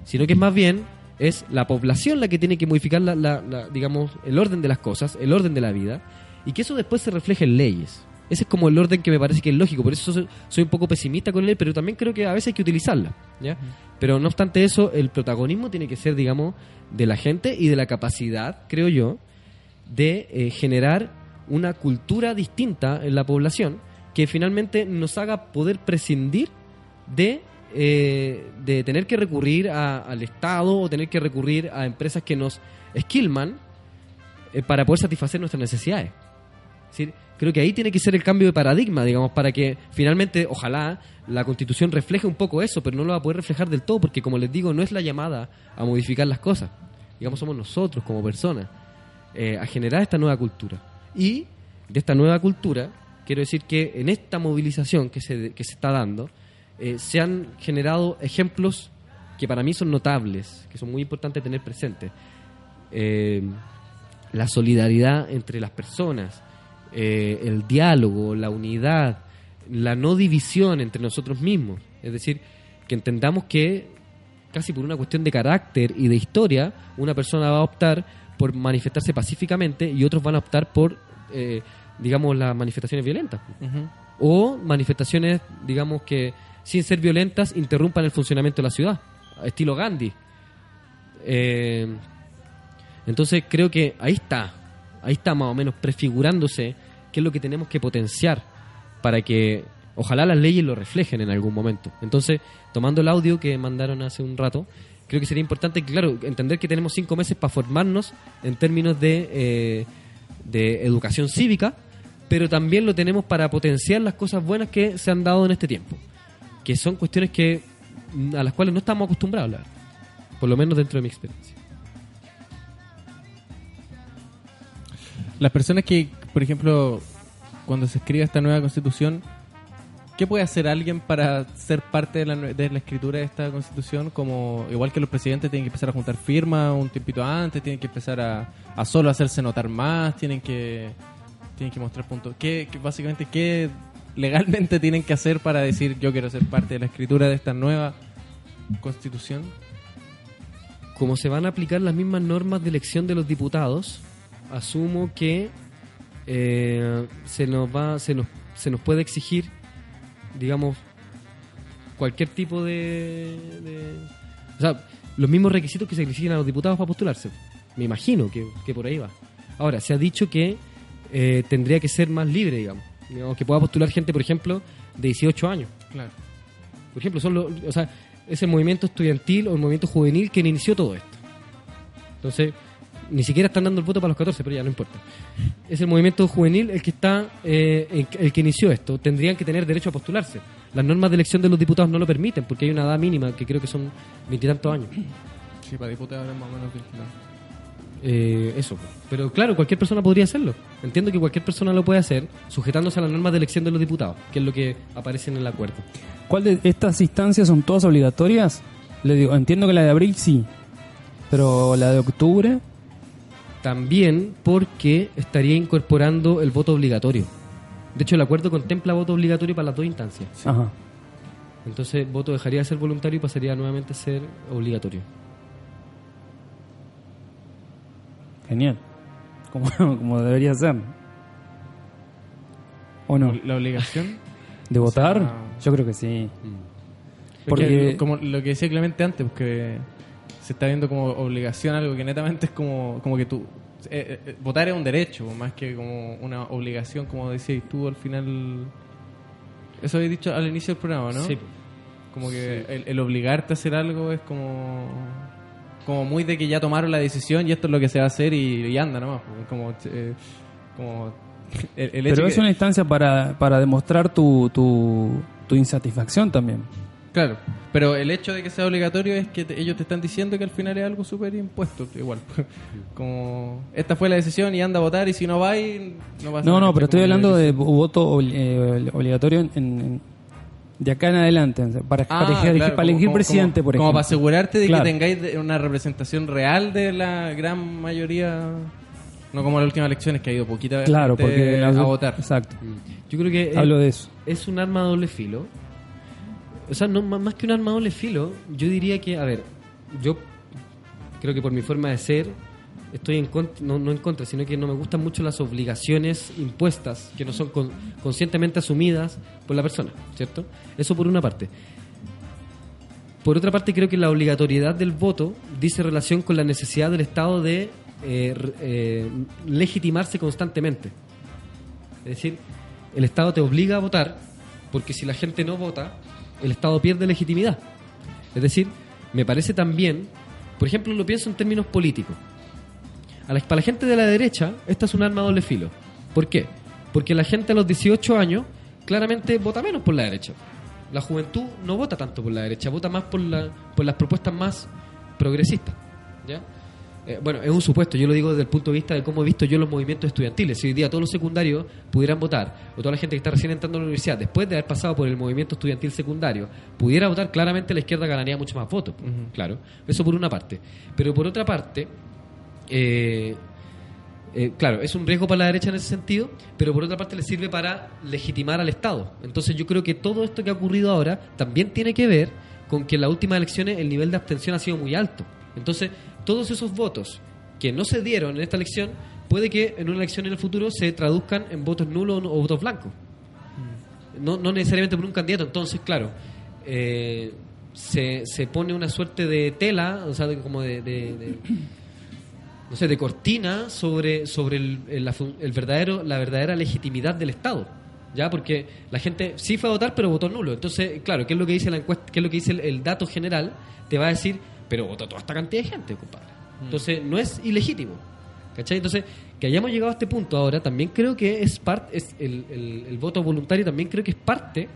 S4: sino que es más bien es la población la que tiene que modificar la, la- la, digamos el orden de las cosas, el orden de la vida, y que eso después se refleje en leyes. Ese es como el orden que me parece que es lógico, por eso soy, un poco pesimista con él, pero también creo que a veces hay que utilizarla, ¿ya? Pero no obstante eso, el protagonismo tiene que ser, digamos, de la gente y de la capacidad, creo yo, de eh, generar una cultura distinta en la población que finalmente nos haga poder prescindir de, eh, de tener que recurrir a- al Estado o tener que recurrir a empresas que nos esquilman eh, para poder satisfacer nuestras necesidades. Es decir, creo que ahí tiene que ser el cambio de paradigma, digamos, para que finalmente, ojalá, la Constitución refleje un poco eso, pero no lo va a poder reflejar del todo, porque como les digo, no es la llamada a modificar las cosas. Digamos, somos nosotros como personas, eh, a generar esta nueva cultura. Y de esta nueva cultura, quiero decir que en esta movilización que se, que se está dando, eh, se han generado ejemplos que para mí son notables, que son muy importantes tener presentes. Eh, la solidaridad entre las personas, eh, el diálogo, la unidad, la no división entre nosotros mismos. Es decir, que entendamos que casi por una cuestión de carácter y de historia, una persona va a optar por manifestarse pacíficamente y otros van a optar por, eh, digamos, las manifestaciones violentas. O manifestaciones, digamos, que sin ser violentas interrumpan el funcionamiento de la ciudad, estilo Gandhi. Eh, entonces creo que ahí está, ahí está más o menos prefigurándose qué es lo que tenemos que potenciar para que ojalá las leyes lo reflejen en algún momento. Entonces, tomando el audio que mandaron hace un rato, creo que sería importante, claro, entender que tenemos cinco meses para formarnos en términos de, eh, de educación cívica, pero también lo tenemos para potenciar las cosas buenas que se han dado en este tiempo, que son cuestiones que mm, a las cuales no estamos acostumbrados a hablar, por lo menos dentro de mi experiencia.
S2: Las personas que, por ejemplo, cuando se escriba esta nueva constitución, ¿qué puede hacer alguien para ser parte de la, de la escritura de esta constitución? Como igual que los presidentes tienen que empezar a juntar firmas un tiempito antes, tienen que empezar a, a solo hacerse notar más, tienen que tienen que mostrar puntos. ¿Qué, qué- básicamente qué legalmente <laughs> tienen que hacer para decir yo quiero ser parte de la escritura de esta nueva constitución?
S4: como se van a aplicar las mismas normas de elección de los diputados, asumo que eh, se nos va, se nos, se nos puede exigir, digamos, cualquier tipo de, de- o sea, los mismos requisitos que se exigen a los diputados para postularse. Me imagino que, que por ahí va. Ahora, se ha dicho que eh, tendría que ser más libre, digamos. Digamos, que pueda postular gente, por ejemplo, de 18 años.
S2: Claro.
S4: Por ejemplo, son los, o sea, es el movimiento estudiantil o el movimiento juvenil quien inició todo esto. Entonces, ni siquiera están dando el voto para los 14, pero ya no importa. Es el movimiento juvenil el que está, eh, el, el que inició esto. Tendrían que tener derecho a postularse. Las normas de elección de los diputados no lo permiten, porque hay una edad mínima que creo que son veintitantos años.
S2: Sí, para diputados es más o menos.
S4: Eh, eso. Pero claro, cualquier persona podría hacerlo. Entiendo que cualquier persona lo puede hacer, sujetándose a las normas de elección de los diputados, que es lo que aparece en el acuerdo.
S3: ¿Cuál de estas instancias son todas obligatorias? Le digo, entiendo que la de abril sí, pero la de octubre,
S4: También porque estaría incorporando el voto obligatorio. De hecho, el acuerdo contempla voto obligatorio para las dos instancias.
S3: ajá.
S4: Entonces, voto dejaría de ser voluntario y pasaría nuevamente a ser obligatorio.
S3: Genial. Como, <laughs> como debería ser. ¿O no?
S2: La obligación.
S3: ¿De votar?
S2: sea-
S3: Yo creo que sí.
S2: Porque
S3: Porque-
S2: como lo que decía Clemente antes, porque se está viendo como obligación algo que netamente es como, como que tú eh, eh, votar es un derecho más que como una obligación, como decías tú al final. Eso habéis dicho al inicio del programa, ¿no?
S4: Sí.
S2: Como que el, el obligarte a hacer algo es como como muy de que ya tomaron la decisión y esto es lo que se va a hacer y, y anda nomás. Como, eh, como el, el hecho
S3: Pero
S2: que-
S3: es una instancia para, para demostrar tu, tu, tu insatisfacción también.
S2: Claro, pero el hecho de que sea obligatorio es que te- ellos te están diciendo que al final es algo súper impuesto, igual. <laughs> Como, esta fue la decisión y anda a votar y si no va no pasa
S3: No,
S2: nada,
S3: no, pero estoy
S2: como
S3: hablando
S2: la
S3: de voto obli- eh, obligatorio en, en- de acá en adelante, para,
S2: Ah,
S3: para elegir,
S2: claro,
S3: para
S2: como-
S3: elegir
S2: como-
S3: presidente,
S2: como-
S3: por
S2: Como
S3: ejemplo.
S2: para asegurarte de
S3: Claro.
S2: que tengáis de- una representación real de la gran mayoría, no como las últimas elecciones que ha ido poquita
S3: Claro,
S2: gente
S3: porque
S2: a votar.
S3: Exacto.
S4: Yo creo que
S3: Hablo
S4: es,
S3: de eso.
S4: es un arma de doble filo. O sea, no, má- más que un arma doble filo, yo diría que, a ver, yo creo que por mi forma de ser, estoy en contra, no, no en contra, sino que no me gustan mucho las obligaciones impuestas, que no son con- conscientemente asumidas por la persona, ¿cierto? Eso por una parte. Por otra parte, creo que la obligatoriedad del voto dice relación con la necesidad del Estado de eh, eh, legitimarse constantemente. Es decir, el Estado te obliga a votar porque si la gente no vota, el Estado pierde legitimidad. Es decir, me parece también, por ejemplo, lo pienso en términos políticos. A la- para la gente de la derecha, esta es un arma a doble filo. ¿Por qué? Porque la gente a los 18 años claramente vota menos por la derecha. La juventud no vota tanto por la derecha, vota más por, por las propuestas más progresistas. ¿ya? Eh, bueno, es un supuesto, yo lo digo desde el punto de vista de cómo he visto yo los movimientos estudiantiles. Si hoy día todos los secundarios pudieran votar, o toda la gente que está recién entrando a la universidad, después de haber pasado por el movimiento estudiantil secundario, pudiera votar, claramente la izquierda ganaría mucho más votos. Claro, eso por una parte. Pero por otra parte, eh, eh, claro, es un riesgo para la derecha en ese sentido, pero por otra parte le sirve para legitimar al Estado. Entonces yo creo que todo esto que ha ocurrido ahora también tiene que ver con que en las últimas elecciones el nivel de abstención ha sido muy alto. Entonces, todos esos votos que no se dieron en esta elección, puede que en una elección en el futuro se traduzcan en votos nulos o votos blancos. No, no necesariamente por un candidato. Entonces, claro, eh, se, se pone una suerte de tela, o sea, de- como de, de- no sé, de cortina sobre, sobre el verdadero, la verdadera legitimidad del Estado. ¿Ya? Porque la gente sí fue a votar, pero votó nulo. Entonces, claro, ¿qué es lo que dice la encuesta? ¿Qué es lo que dice el, el dato general? Te va a decir, pero votó toda esta cantidad de gente, compadre. Entonces, no es ilegítimo. ¿Cachai? Entonces, que hayamos llegado a este punto ahora, también creo que es parte, es el, el- el voto voluntario también creo que es parte,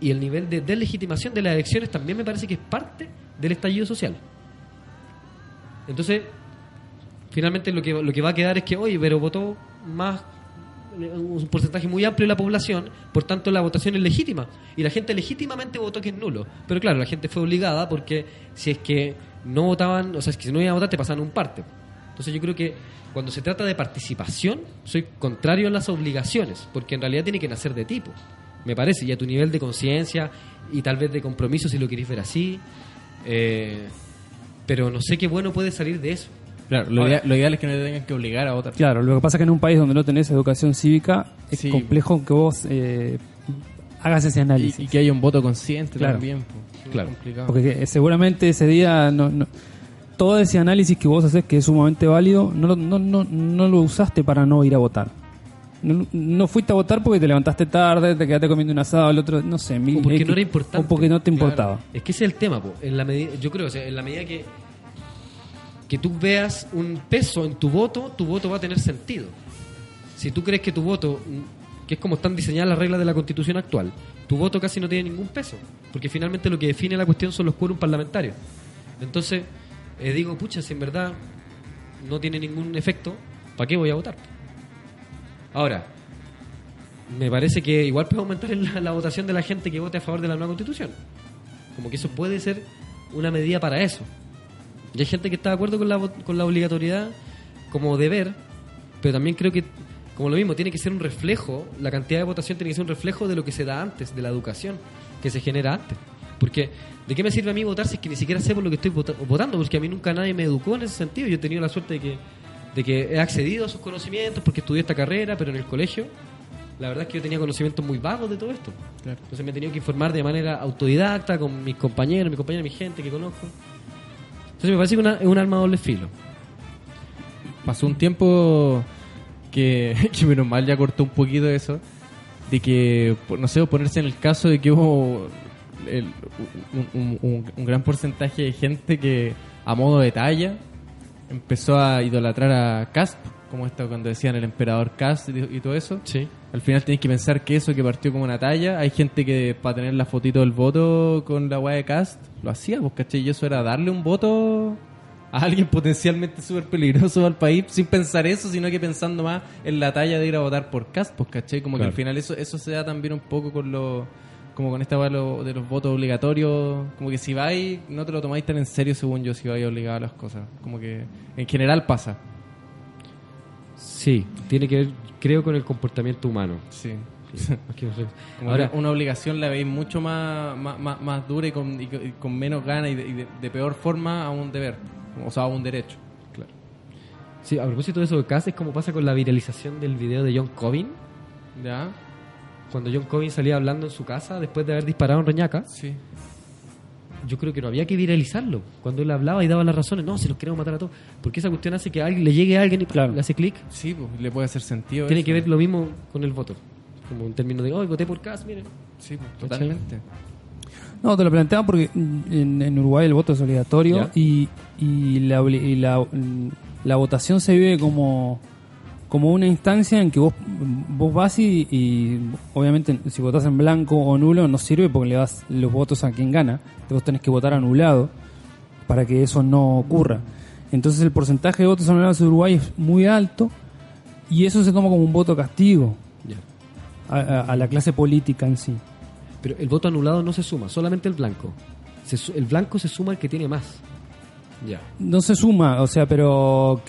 S4: y el nivel de deslegitimación de las elecciones también me parece que es parte del estallido social. Entonces, finalmente lo que, lo que va a quedar es que, oye, pero votó más un porcentaje muy amplio de la población, por tanto la votación es legítima. Y la gente legítimamente votó que es nulo. Pero claro, la gente fue obligada porque si es que no votaban, o sea, es que si no iban a votar te pasaban un parte. Entonces yo creo que cuando se trata de participación, soy contrario a las obligaciones, porque en realidad tiene que nacer de tipo, me parece, y a tu nivel de conciencia y tal vez de compromiso si lo queréis ver así. Eh, pero no sé qué bueno puede salir de eso.
S2: Claro, lo,
S4: Ahora-
S2: idea- lo ideal es que no te tengan que obligar a votar.
S3: Claro, lo que pasa es que en un país donde no tenés educación cívica es
S2: Sí.
S3: complejo que vos eh, hagas ese análisis.
S2: Y, y que haya un voto consciente
S3: Claro.
S2: también. po.
S4: Claro.
S2: complicado.
S3: Porque que- seguramente ese día no, no- todo ese análisis que vos haces que es sumamente válido no, lo- no, no, no lo usaste para no ir a votar. No, no fuiste a votar porque te levantaste tarde, te quedaste comiendo un asado, el otro, no sé, mil
S4: O porque no era importante.
S3: O porque no te
S4: Claro.
S3: importaba.
S4: Es que ese es el tema, po. En la medida, yo creo, o sea, en la medida que que tú veas un peso en tu voto, tu voto va a tener sentido. Si tú crees que tu voto, que es como están diseñadas las reglas de la Constitución actual, tu voto casi no tiene ningún peso, porque finalmente lo que define la cuestión son los quórum parlamentarios. Entonces, eh, digo, pucha, si en verdad no tiene ningún efecto, ¿para qué voy a votar? Ahora, me parece que igual puede aumentar la, votación de la gente que vote a favor de la nueva constitución. Como que eso puede ser una medida para eso. Y hay gente que está de acuerdo con la, con la obligatoriedad como deber, pero también creo que, como lo mismo, tiene que ser un reflejo, la cantidad de votación tiene que ser un reflejo de lo que se da antes, de la educación que se genera antes. Porque, ¿de qué me sirve a mí votar si es que ni siquiera sé por lo que estoy vota- votando? Porque a mí nunca nadie me educó en ese sentido. Yo he tenido la suerte de que, de que he accedido a esos conocimientos porque estudié esta carrera, pero en el colegio, la verdad es que yo tenía conocimientos muy vagos de todo esto.
S2: Claro.
S4: Entonces me he tenido que informar de manera autodidacta con mis compañeros, mis compañeros, mi gente que conozco. Entonces me parece que una- es un arma doble filo.
S2: pasó un tiempo que, <laughs> que menos mal ya cortó un poquito eso, de que, no sé, ponerse en el caso de que hubo el- un, un- un- un gran porcentaje de gente que a modo de talla empezó a idolatrar a Casp, como esto cuando decían el emperador Casp y, y todo eso.
S4: Sí.
S2: Al final tenés que pensar que eso que partió como una talla, hay gente que para tener la fotito del voto con la weá de cast, lo hacía, pues caché, y eso era darle un voto a alguien potencialmente súper peligroso al país, sin pensar eso, sino que pensando más en la talla de ir a votar por cast, pues caché, como
S4: Claro.
S2: que al final eso, eso se da también un poco con lo como con esta de los votos obligatorios, como que si vais, no te lo tomáis tan en serio según yo, si vais obligado a las cosas, como que en general pasa,
S4: Sí, tiene que ver, creo, con el comportamiento humano.
S2: sí.
S4: Que- <laughs>
S2: Como
S4: Ahora,
S2: una, obligación la veis mucho más, más, más, más dura y con, y con- y con menos ganas y, de, y de- de peor forma a un deber, o sea, a un derecho.
S4: sí, a propósito de eso de Cass, es como pasa con la viralización del video de John Covin,
S2: ¿Ya?
S4: cuando John Covin salía hablando en su casa después de haber disparado en Reñaca.
S2: Sí.
S4: Yo creo que no había que viralizarlo. Cuando él hablaba y daba las razones, no, si los queremos matar a todos. Porque esa cuestión hace que alguien, le llegue a alguien y
S3: Claro.
S4: le hace clic.
S2: Sí, pues le puede hacer sentido.
S4: Tiene
S2: eso.
S4: que ver lo mismo con el voto. Como en términos de, hoy voté por Cass, miren.
S2: Sí, pues,
S4: ¿Cachai?
S2: totalmente.
S3: No, te lo planteaba porque en, en Uruguay el voto es obligatorio y, y, la, y la, la votación se vive como, como una instancia en que vos, vos vas y, y obviamente si votás en blanco o nulo no sirve porque le das los votos a quien gana. Vos tenés que votar anulado para que eso no ocurra. Entonces el porcentaje de votos anulados en Uruguay es muy alto y eso se toma como un voto castigo a- a- a la clase política en sí.
S4: Pero el voto anulado no se suma, solamente el blanco. Se el blanco se suma al que tiene más. Ya.
S3: No se suma, o sea, pero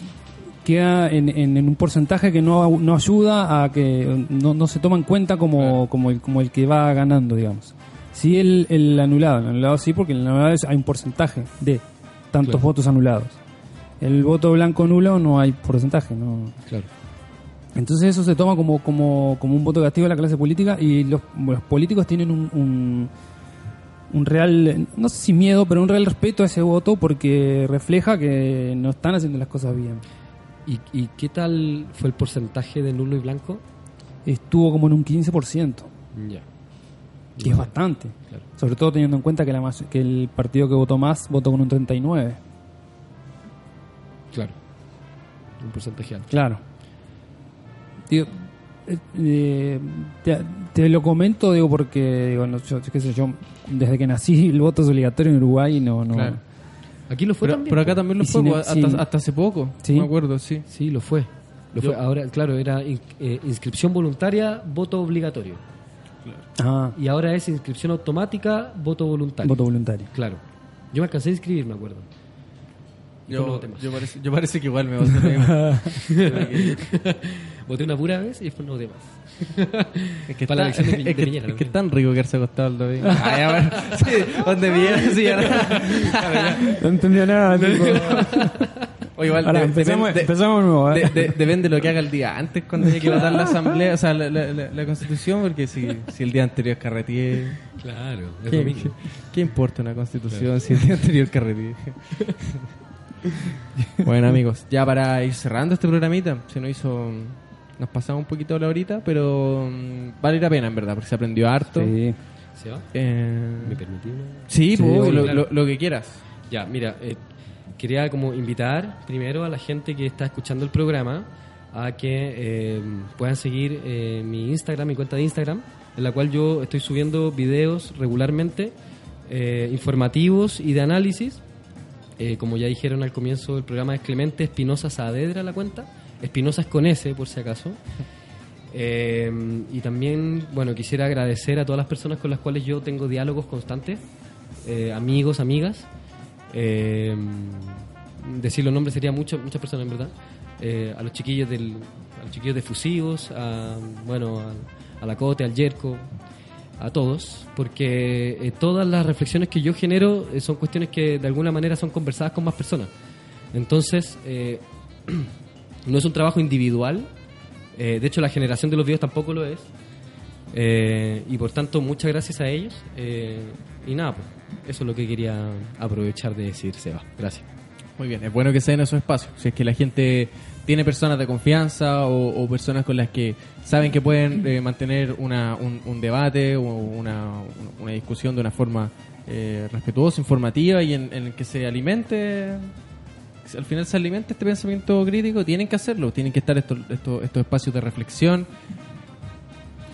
S3: queda en, en- en un porcentaje que no, no ayuda a que no, no se toma en cuenta como, como, el, como el que va ganando, digamos. Sí el, el anulado, el anulado sí, porque en el anulado hay un porcentaje de tantos
S4: Claro.
S3: votos anulados. El voto blanco nulo no hay porcentaje, no.
S4: Claro.
S3: Entonces eso se toma como, como, como un voto castigo de la clase política y los, los políticos tienen un, un, un real, no sé si miedo, pero un real respeto a ese voto porque refleja que no están haciendo las cosas bien.
S4: ¿Y, y qué tal fue el porcentaje de nulo y blanco?
S3: Estuvo como en un 15%,
S4: Ya.
S3: que es bastante.
S4: Claro.
S3: Sobre todo teniendo en cuenta que, la, que el partido que votó más votó con un 39%.
S4: Claro. Un porcentaje alto.
S3: Claro. Digo, eh, te, te lo comento, digo, porque, digo, no, yo, qué sé yo, desde que nací <laughs> el voto es obligatorio en Uruguay y no... no
S2: Claro.
S4: Aquí lo fue
S2: Pero,
S4: también.
S2: pero acá también lo fue,
S3: sin-
S2: hasta,
S3: sin-
S2: hasta hace poco.
S3: Sí.
S2: Me acuerdo, sí.
S4: Sí, lo fue. Lo
S2: Yo-
S4: fue. Ahora, claro, era in- eh, inscripción voluntaria, voto obligatorio.
S3: Ah,
S4: Y ahora es inscripción automática, voto voluntario.
S3: voto voluntario.
S4: Claro. Yo me alcancé a inscribir, me acuerdo.
S2: Yo, yo, parece, yo parece que igual me voy a <laughs> <laughs>
S4: Voté una pura vez y después no voté más. <laughs>
S2: Es que,
S4: Para la
S2: está,
S4: elección de
S2: es que,
S4: de Piñera,
S2: es que tan rico quedarse acostado el domingo. Ay, a ver, sí, donde viene, <laughs> sí, ahora.
S3: No entendía nada, <laughs> tipo.
S2: O igual,
S3: Ahora,
S2: de-
S3: empezamos,
S2: depende-
S3: empezamos de nuevo, ¿eh?
S2: de- de- depende de lo que haga el día antes cuando haya que votar la asamblea, o sea, la, la- la- la constitución, porque si, si el día anterior carreteé,
S4: Claro, es
S2: ¿qué,
S4: domingo.
S2: qué- qué importa una constitución si el día anterior carreteé? bueno, amigos, ya para ir cerrando este programita, se nos hizo. Nos pasamos un poquito la horita, pero mm, vale la pena en verdad, porque se aprendió harto.
S3: Sí.
S4: ¿Se va?
S2: Eh,
S4: ¿Me permití una?
S2: sí,
S3: Sí,
S2: pues, lo,
S4: claro.
S2: lo- lo que quieras.
S4: Ya, mira, eh, quería como invitar primero a la gente que está escuchando el programa a que eh, puedan seguir eh, mi Instagram, mi cuenta de Instagram, en la cual yo estoy subiendo videos regularmente, eh, informativos y de análisis. Eh, como ya dijeron al comienzo del programa, es Clemente Espinosa Saavedra la cuenta. Espinosa es con S, por si acaso. Eh, y también, bueno, quisiera agradecer a todas las personas con las cuales yo tengo diálogos constantes, eh, amigos, amigas. Eh, decir los nombres sería mucho, muchas personas, en verdad. A los chiquillos del, a los chiquillos de Fusivos, a, bueno, a, la Cote, al Yerko, a todos, porque todas las reflexiones que yo genero son cuestiones que de alguna manera son conversadas con más personas. Entonces, <clears throat> no es un trabajo individual, eh, de hecho la generación de los videos tampoco lo es, eh, y por tanto muchas gracias a ellos, eh, y nada, pues, eso es lo que quería aprovechar de decir, Seba. Gracias.
S2: Muy bien, es bueno que se den esos espacios. Si es que la gente tiene personas de confianza o, personas con las que saben que pueden mantener un, debate o una, discusión de una forma respetuosa, informativa y en, en que se alimente, al final se alimente este pensamiento crítico, tienen que hacerlo. Tienen que estar estos, estos, estos espacios de reflexión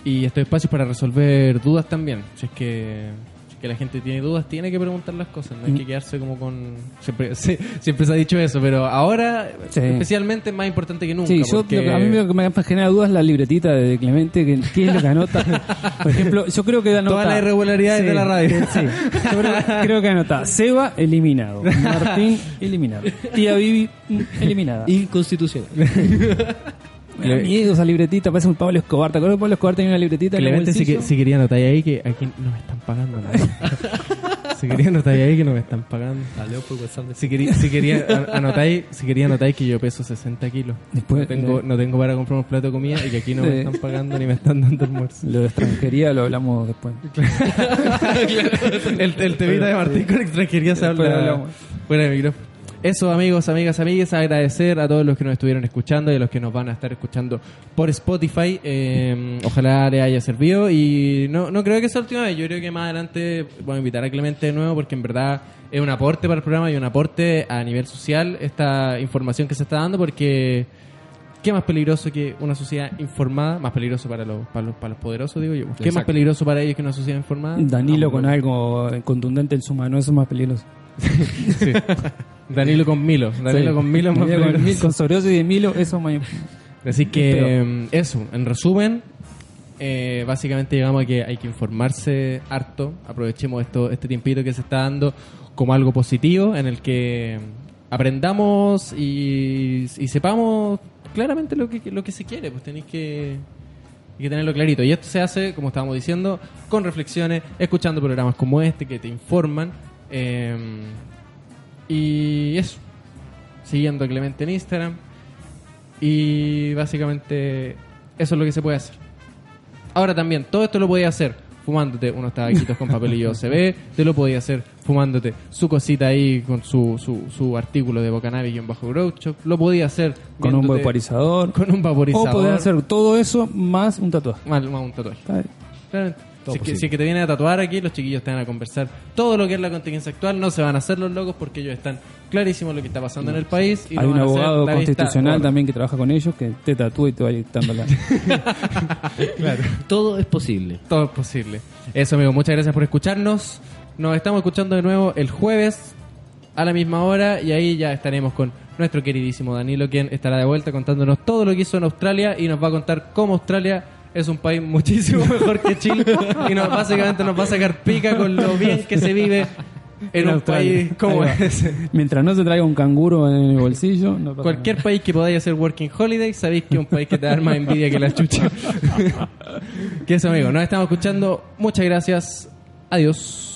S2: y estos espacios para resolver dudas también. Si es que, si es que la gente tiene dudas, tiene que preguntar las cosas. No hay
S3: Mm.
S2: que quedarse como con. Siempre, <laughs> sí, siempre se ha dicho eso, pero ahora,
S3: Sí.
S2: especialmente, es más importante que nunca.
S3: Sí,
S2: porque-
S3: a mí lo que me genera dudas es la libretita de Clemente, que, <laughs> qué es lo que anota. Por ejemplo, yo creo que anota...
S2: Todas las irregularidades de la radio.
S3: Sí, yo creo, creo que anota Seba, eliminado. Martín, eliminado. Tía Vivi, eliminada.
S4: Inconstitucional. <laughs>
S3: Me da miedo esa libretita, parece un Pablo Escobar. ¿Te acuerdas que Pablo Escobar tenía una libretita
S2: Clemente, si, que- si quería anotar ahí que aquí no me están pagando nada. <laughs> si quería anotar ahí que no me están pagando. Si quería, si quería an- anotáis, si quería anotáis que yo peso 60 kilos.
S3: Después
S2: no tengo,
S3: de-
S2: no tengo para comprar un plato de comida y que aquí no me están pagando ni me están dando almuerzo.
S3: Lo de extranjería lo hablamos después. <laughs>
S2: el, el temita de Martín con extranjería se habla
S3: hablamos.
S2: fuera de micrófono. Eso, amigos, amigas, amigues, agradecer a todos los que nos estuvieron escuchando y a los que nos van a estar escuchando por Spotify. Eh, ojalá les haya servido y no, no creo que sea la última vez. Yo creo que más adelante voy a invitar a Clemente de nuevo porque en verdad es un aporte para el programa y un aporte a nivel social esta información que se está dando porque ¿qué más peligroso que una sociedad informada? Más peligroso para los, para los, para los poderosos, digo yo. ¿Qué más peligroso para ellos que una sociedad informada?
S3: Danilo con
S2: bueno.
S3: algo contundente en su mano, eso es más peligroso. <laughs>
S2: Sí. <laughs> Danilo con Milo. Danilo
S3: Sí.
S2: con Milo es más
S3: Danilo con. Mil- con de Milo, eso es más... <laughs>
S2: Así que mm, eso, en resumen, eh, básicamente llegamos a que hay que informarse harto. Aprovechemos esto, este tiempito que se está dando como algo positivo en el que aprendamos y, y sepamos claramente lo que, lo que se quiere, pues tenéis que, tenerlo clarito. Y esto se hace, como estábamos diciendo, con reflexiones, escuchando programas como este que te informan. eh, y eso, siguiendo a Clemente en Instagram. Y básicamente eso es lo que se puede hacer. Ahora también, todo esto lo podías hacer fumándote unos tabaquitos con papelillo <laughs> OCB, te lo podías hacer fumándote su cosita ahí con su, su, su artículo de Bocanavi y un bajo Grow Shop, lo podías hacer
S3: Con un vaporizador.
S2: con un vaporizador,
S3: O podés hacer todo eso más un tatuaje.
S2: más, más un tatuaje.
S3: Bien.
S2: Claramente. Si es, que,
S3: posible.
S2: si es que te vienen a tatuar aquí, los chiquillos te van a conversar todo lo que es la contingencia actual. No se van a hacer los locos porque ellos están clarísimos lo que está pasando en el país. Y
S3: Hay
S2: no
S3: un abogado
S2: vista
S3: constitucional también que trabaja con ellos que te tatúa y te va dictando la... <laughs>
S4: Todo es posible.
S2: Todo es posible. Eso, amigo. Muchas gracias por escucharnos. Nos estamos escuchando de nuevo el jueves a la misma hora y ahí ya estaremos con nuestro queridísimo Danilo, quien estará de vuelta contándonos todo lo que hizo en Australia y nos va a contar cómo Australia es un país muchísimo <laughs> mejor que Chile y nos, básicamente nos va a sacar pica con lo bien que se vive en,
S3: En
S2: un país como ese.
S3: Mientras no se traiga un canguro en el bolsillo, no pasa
S2: Cualquier país que podáis hacer working holiday, sabéis que es un país que te da más envidia que la chucha. <laughs> que eso, amigo. Nos estamos escuchando. Muchas gracias. Adiós.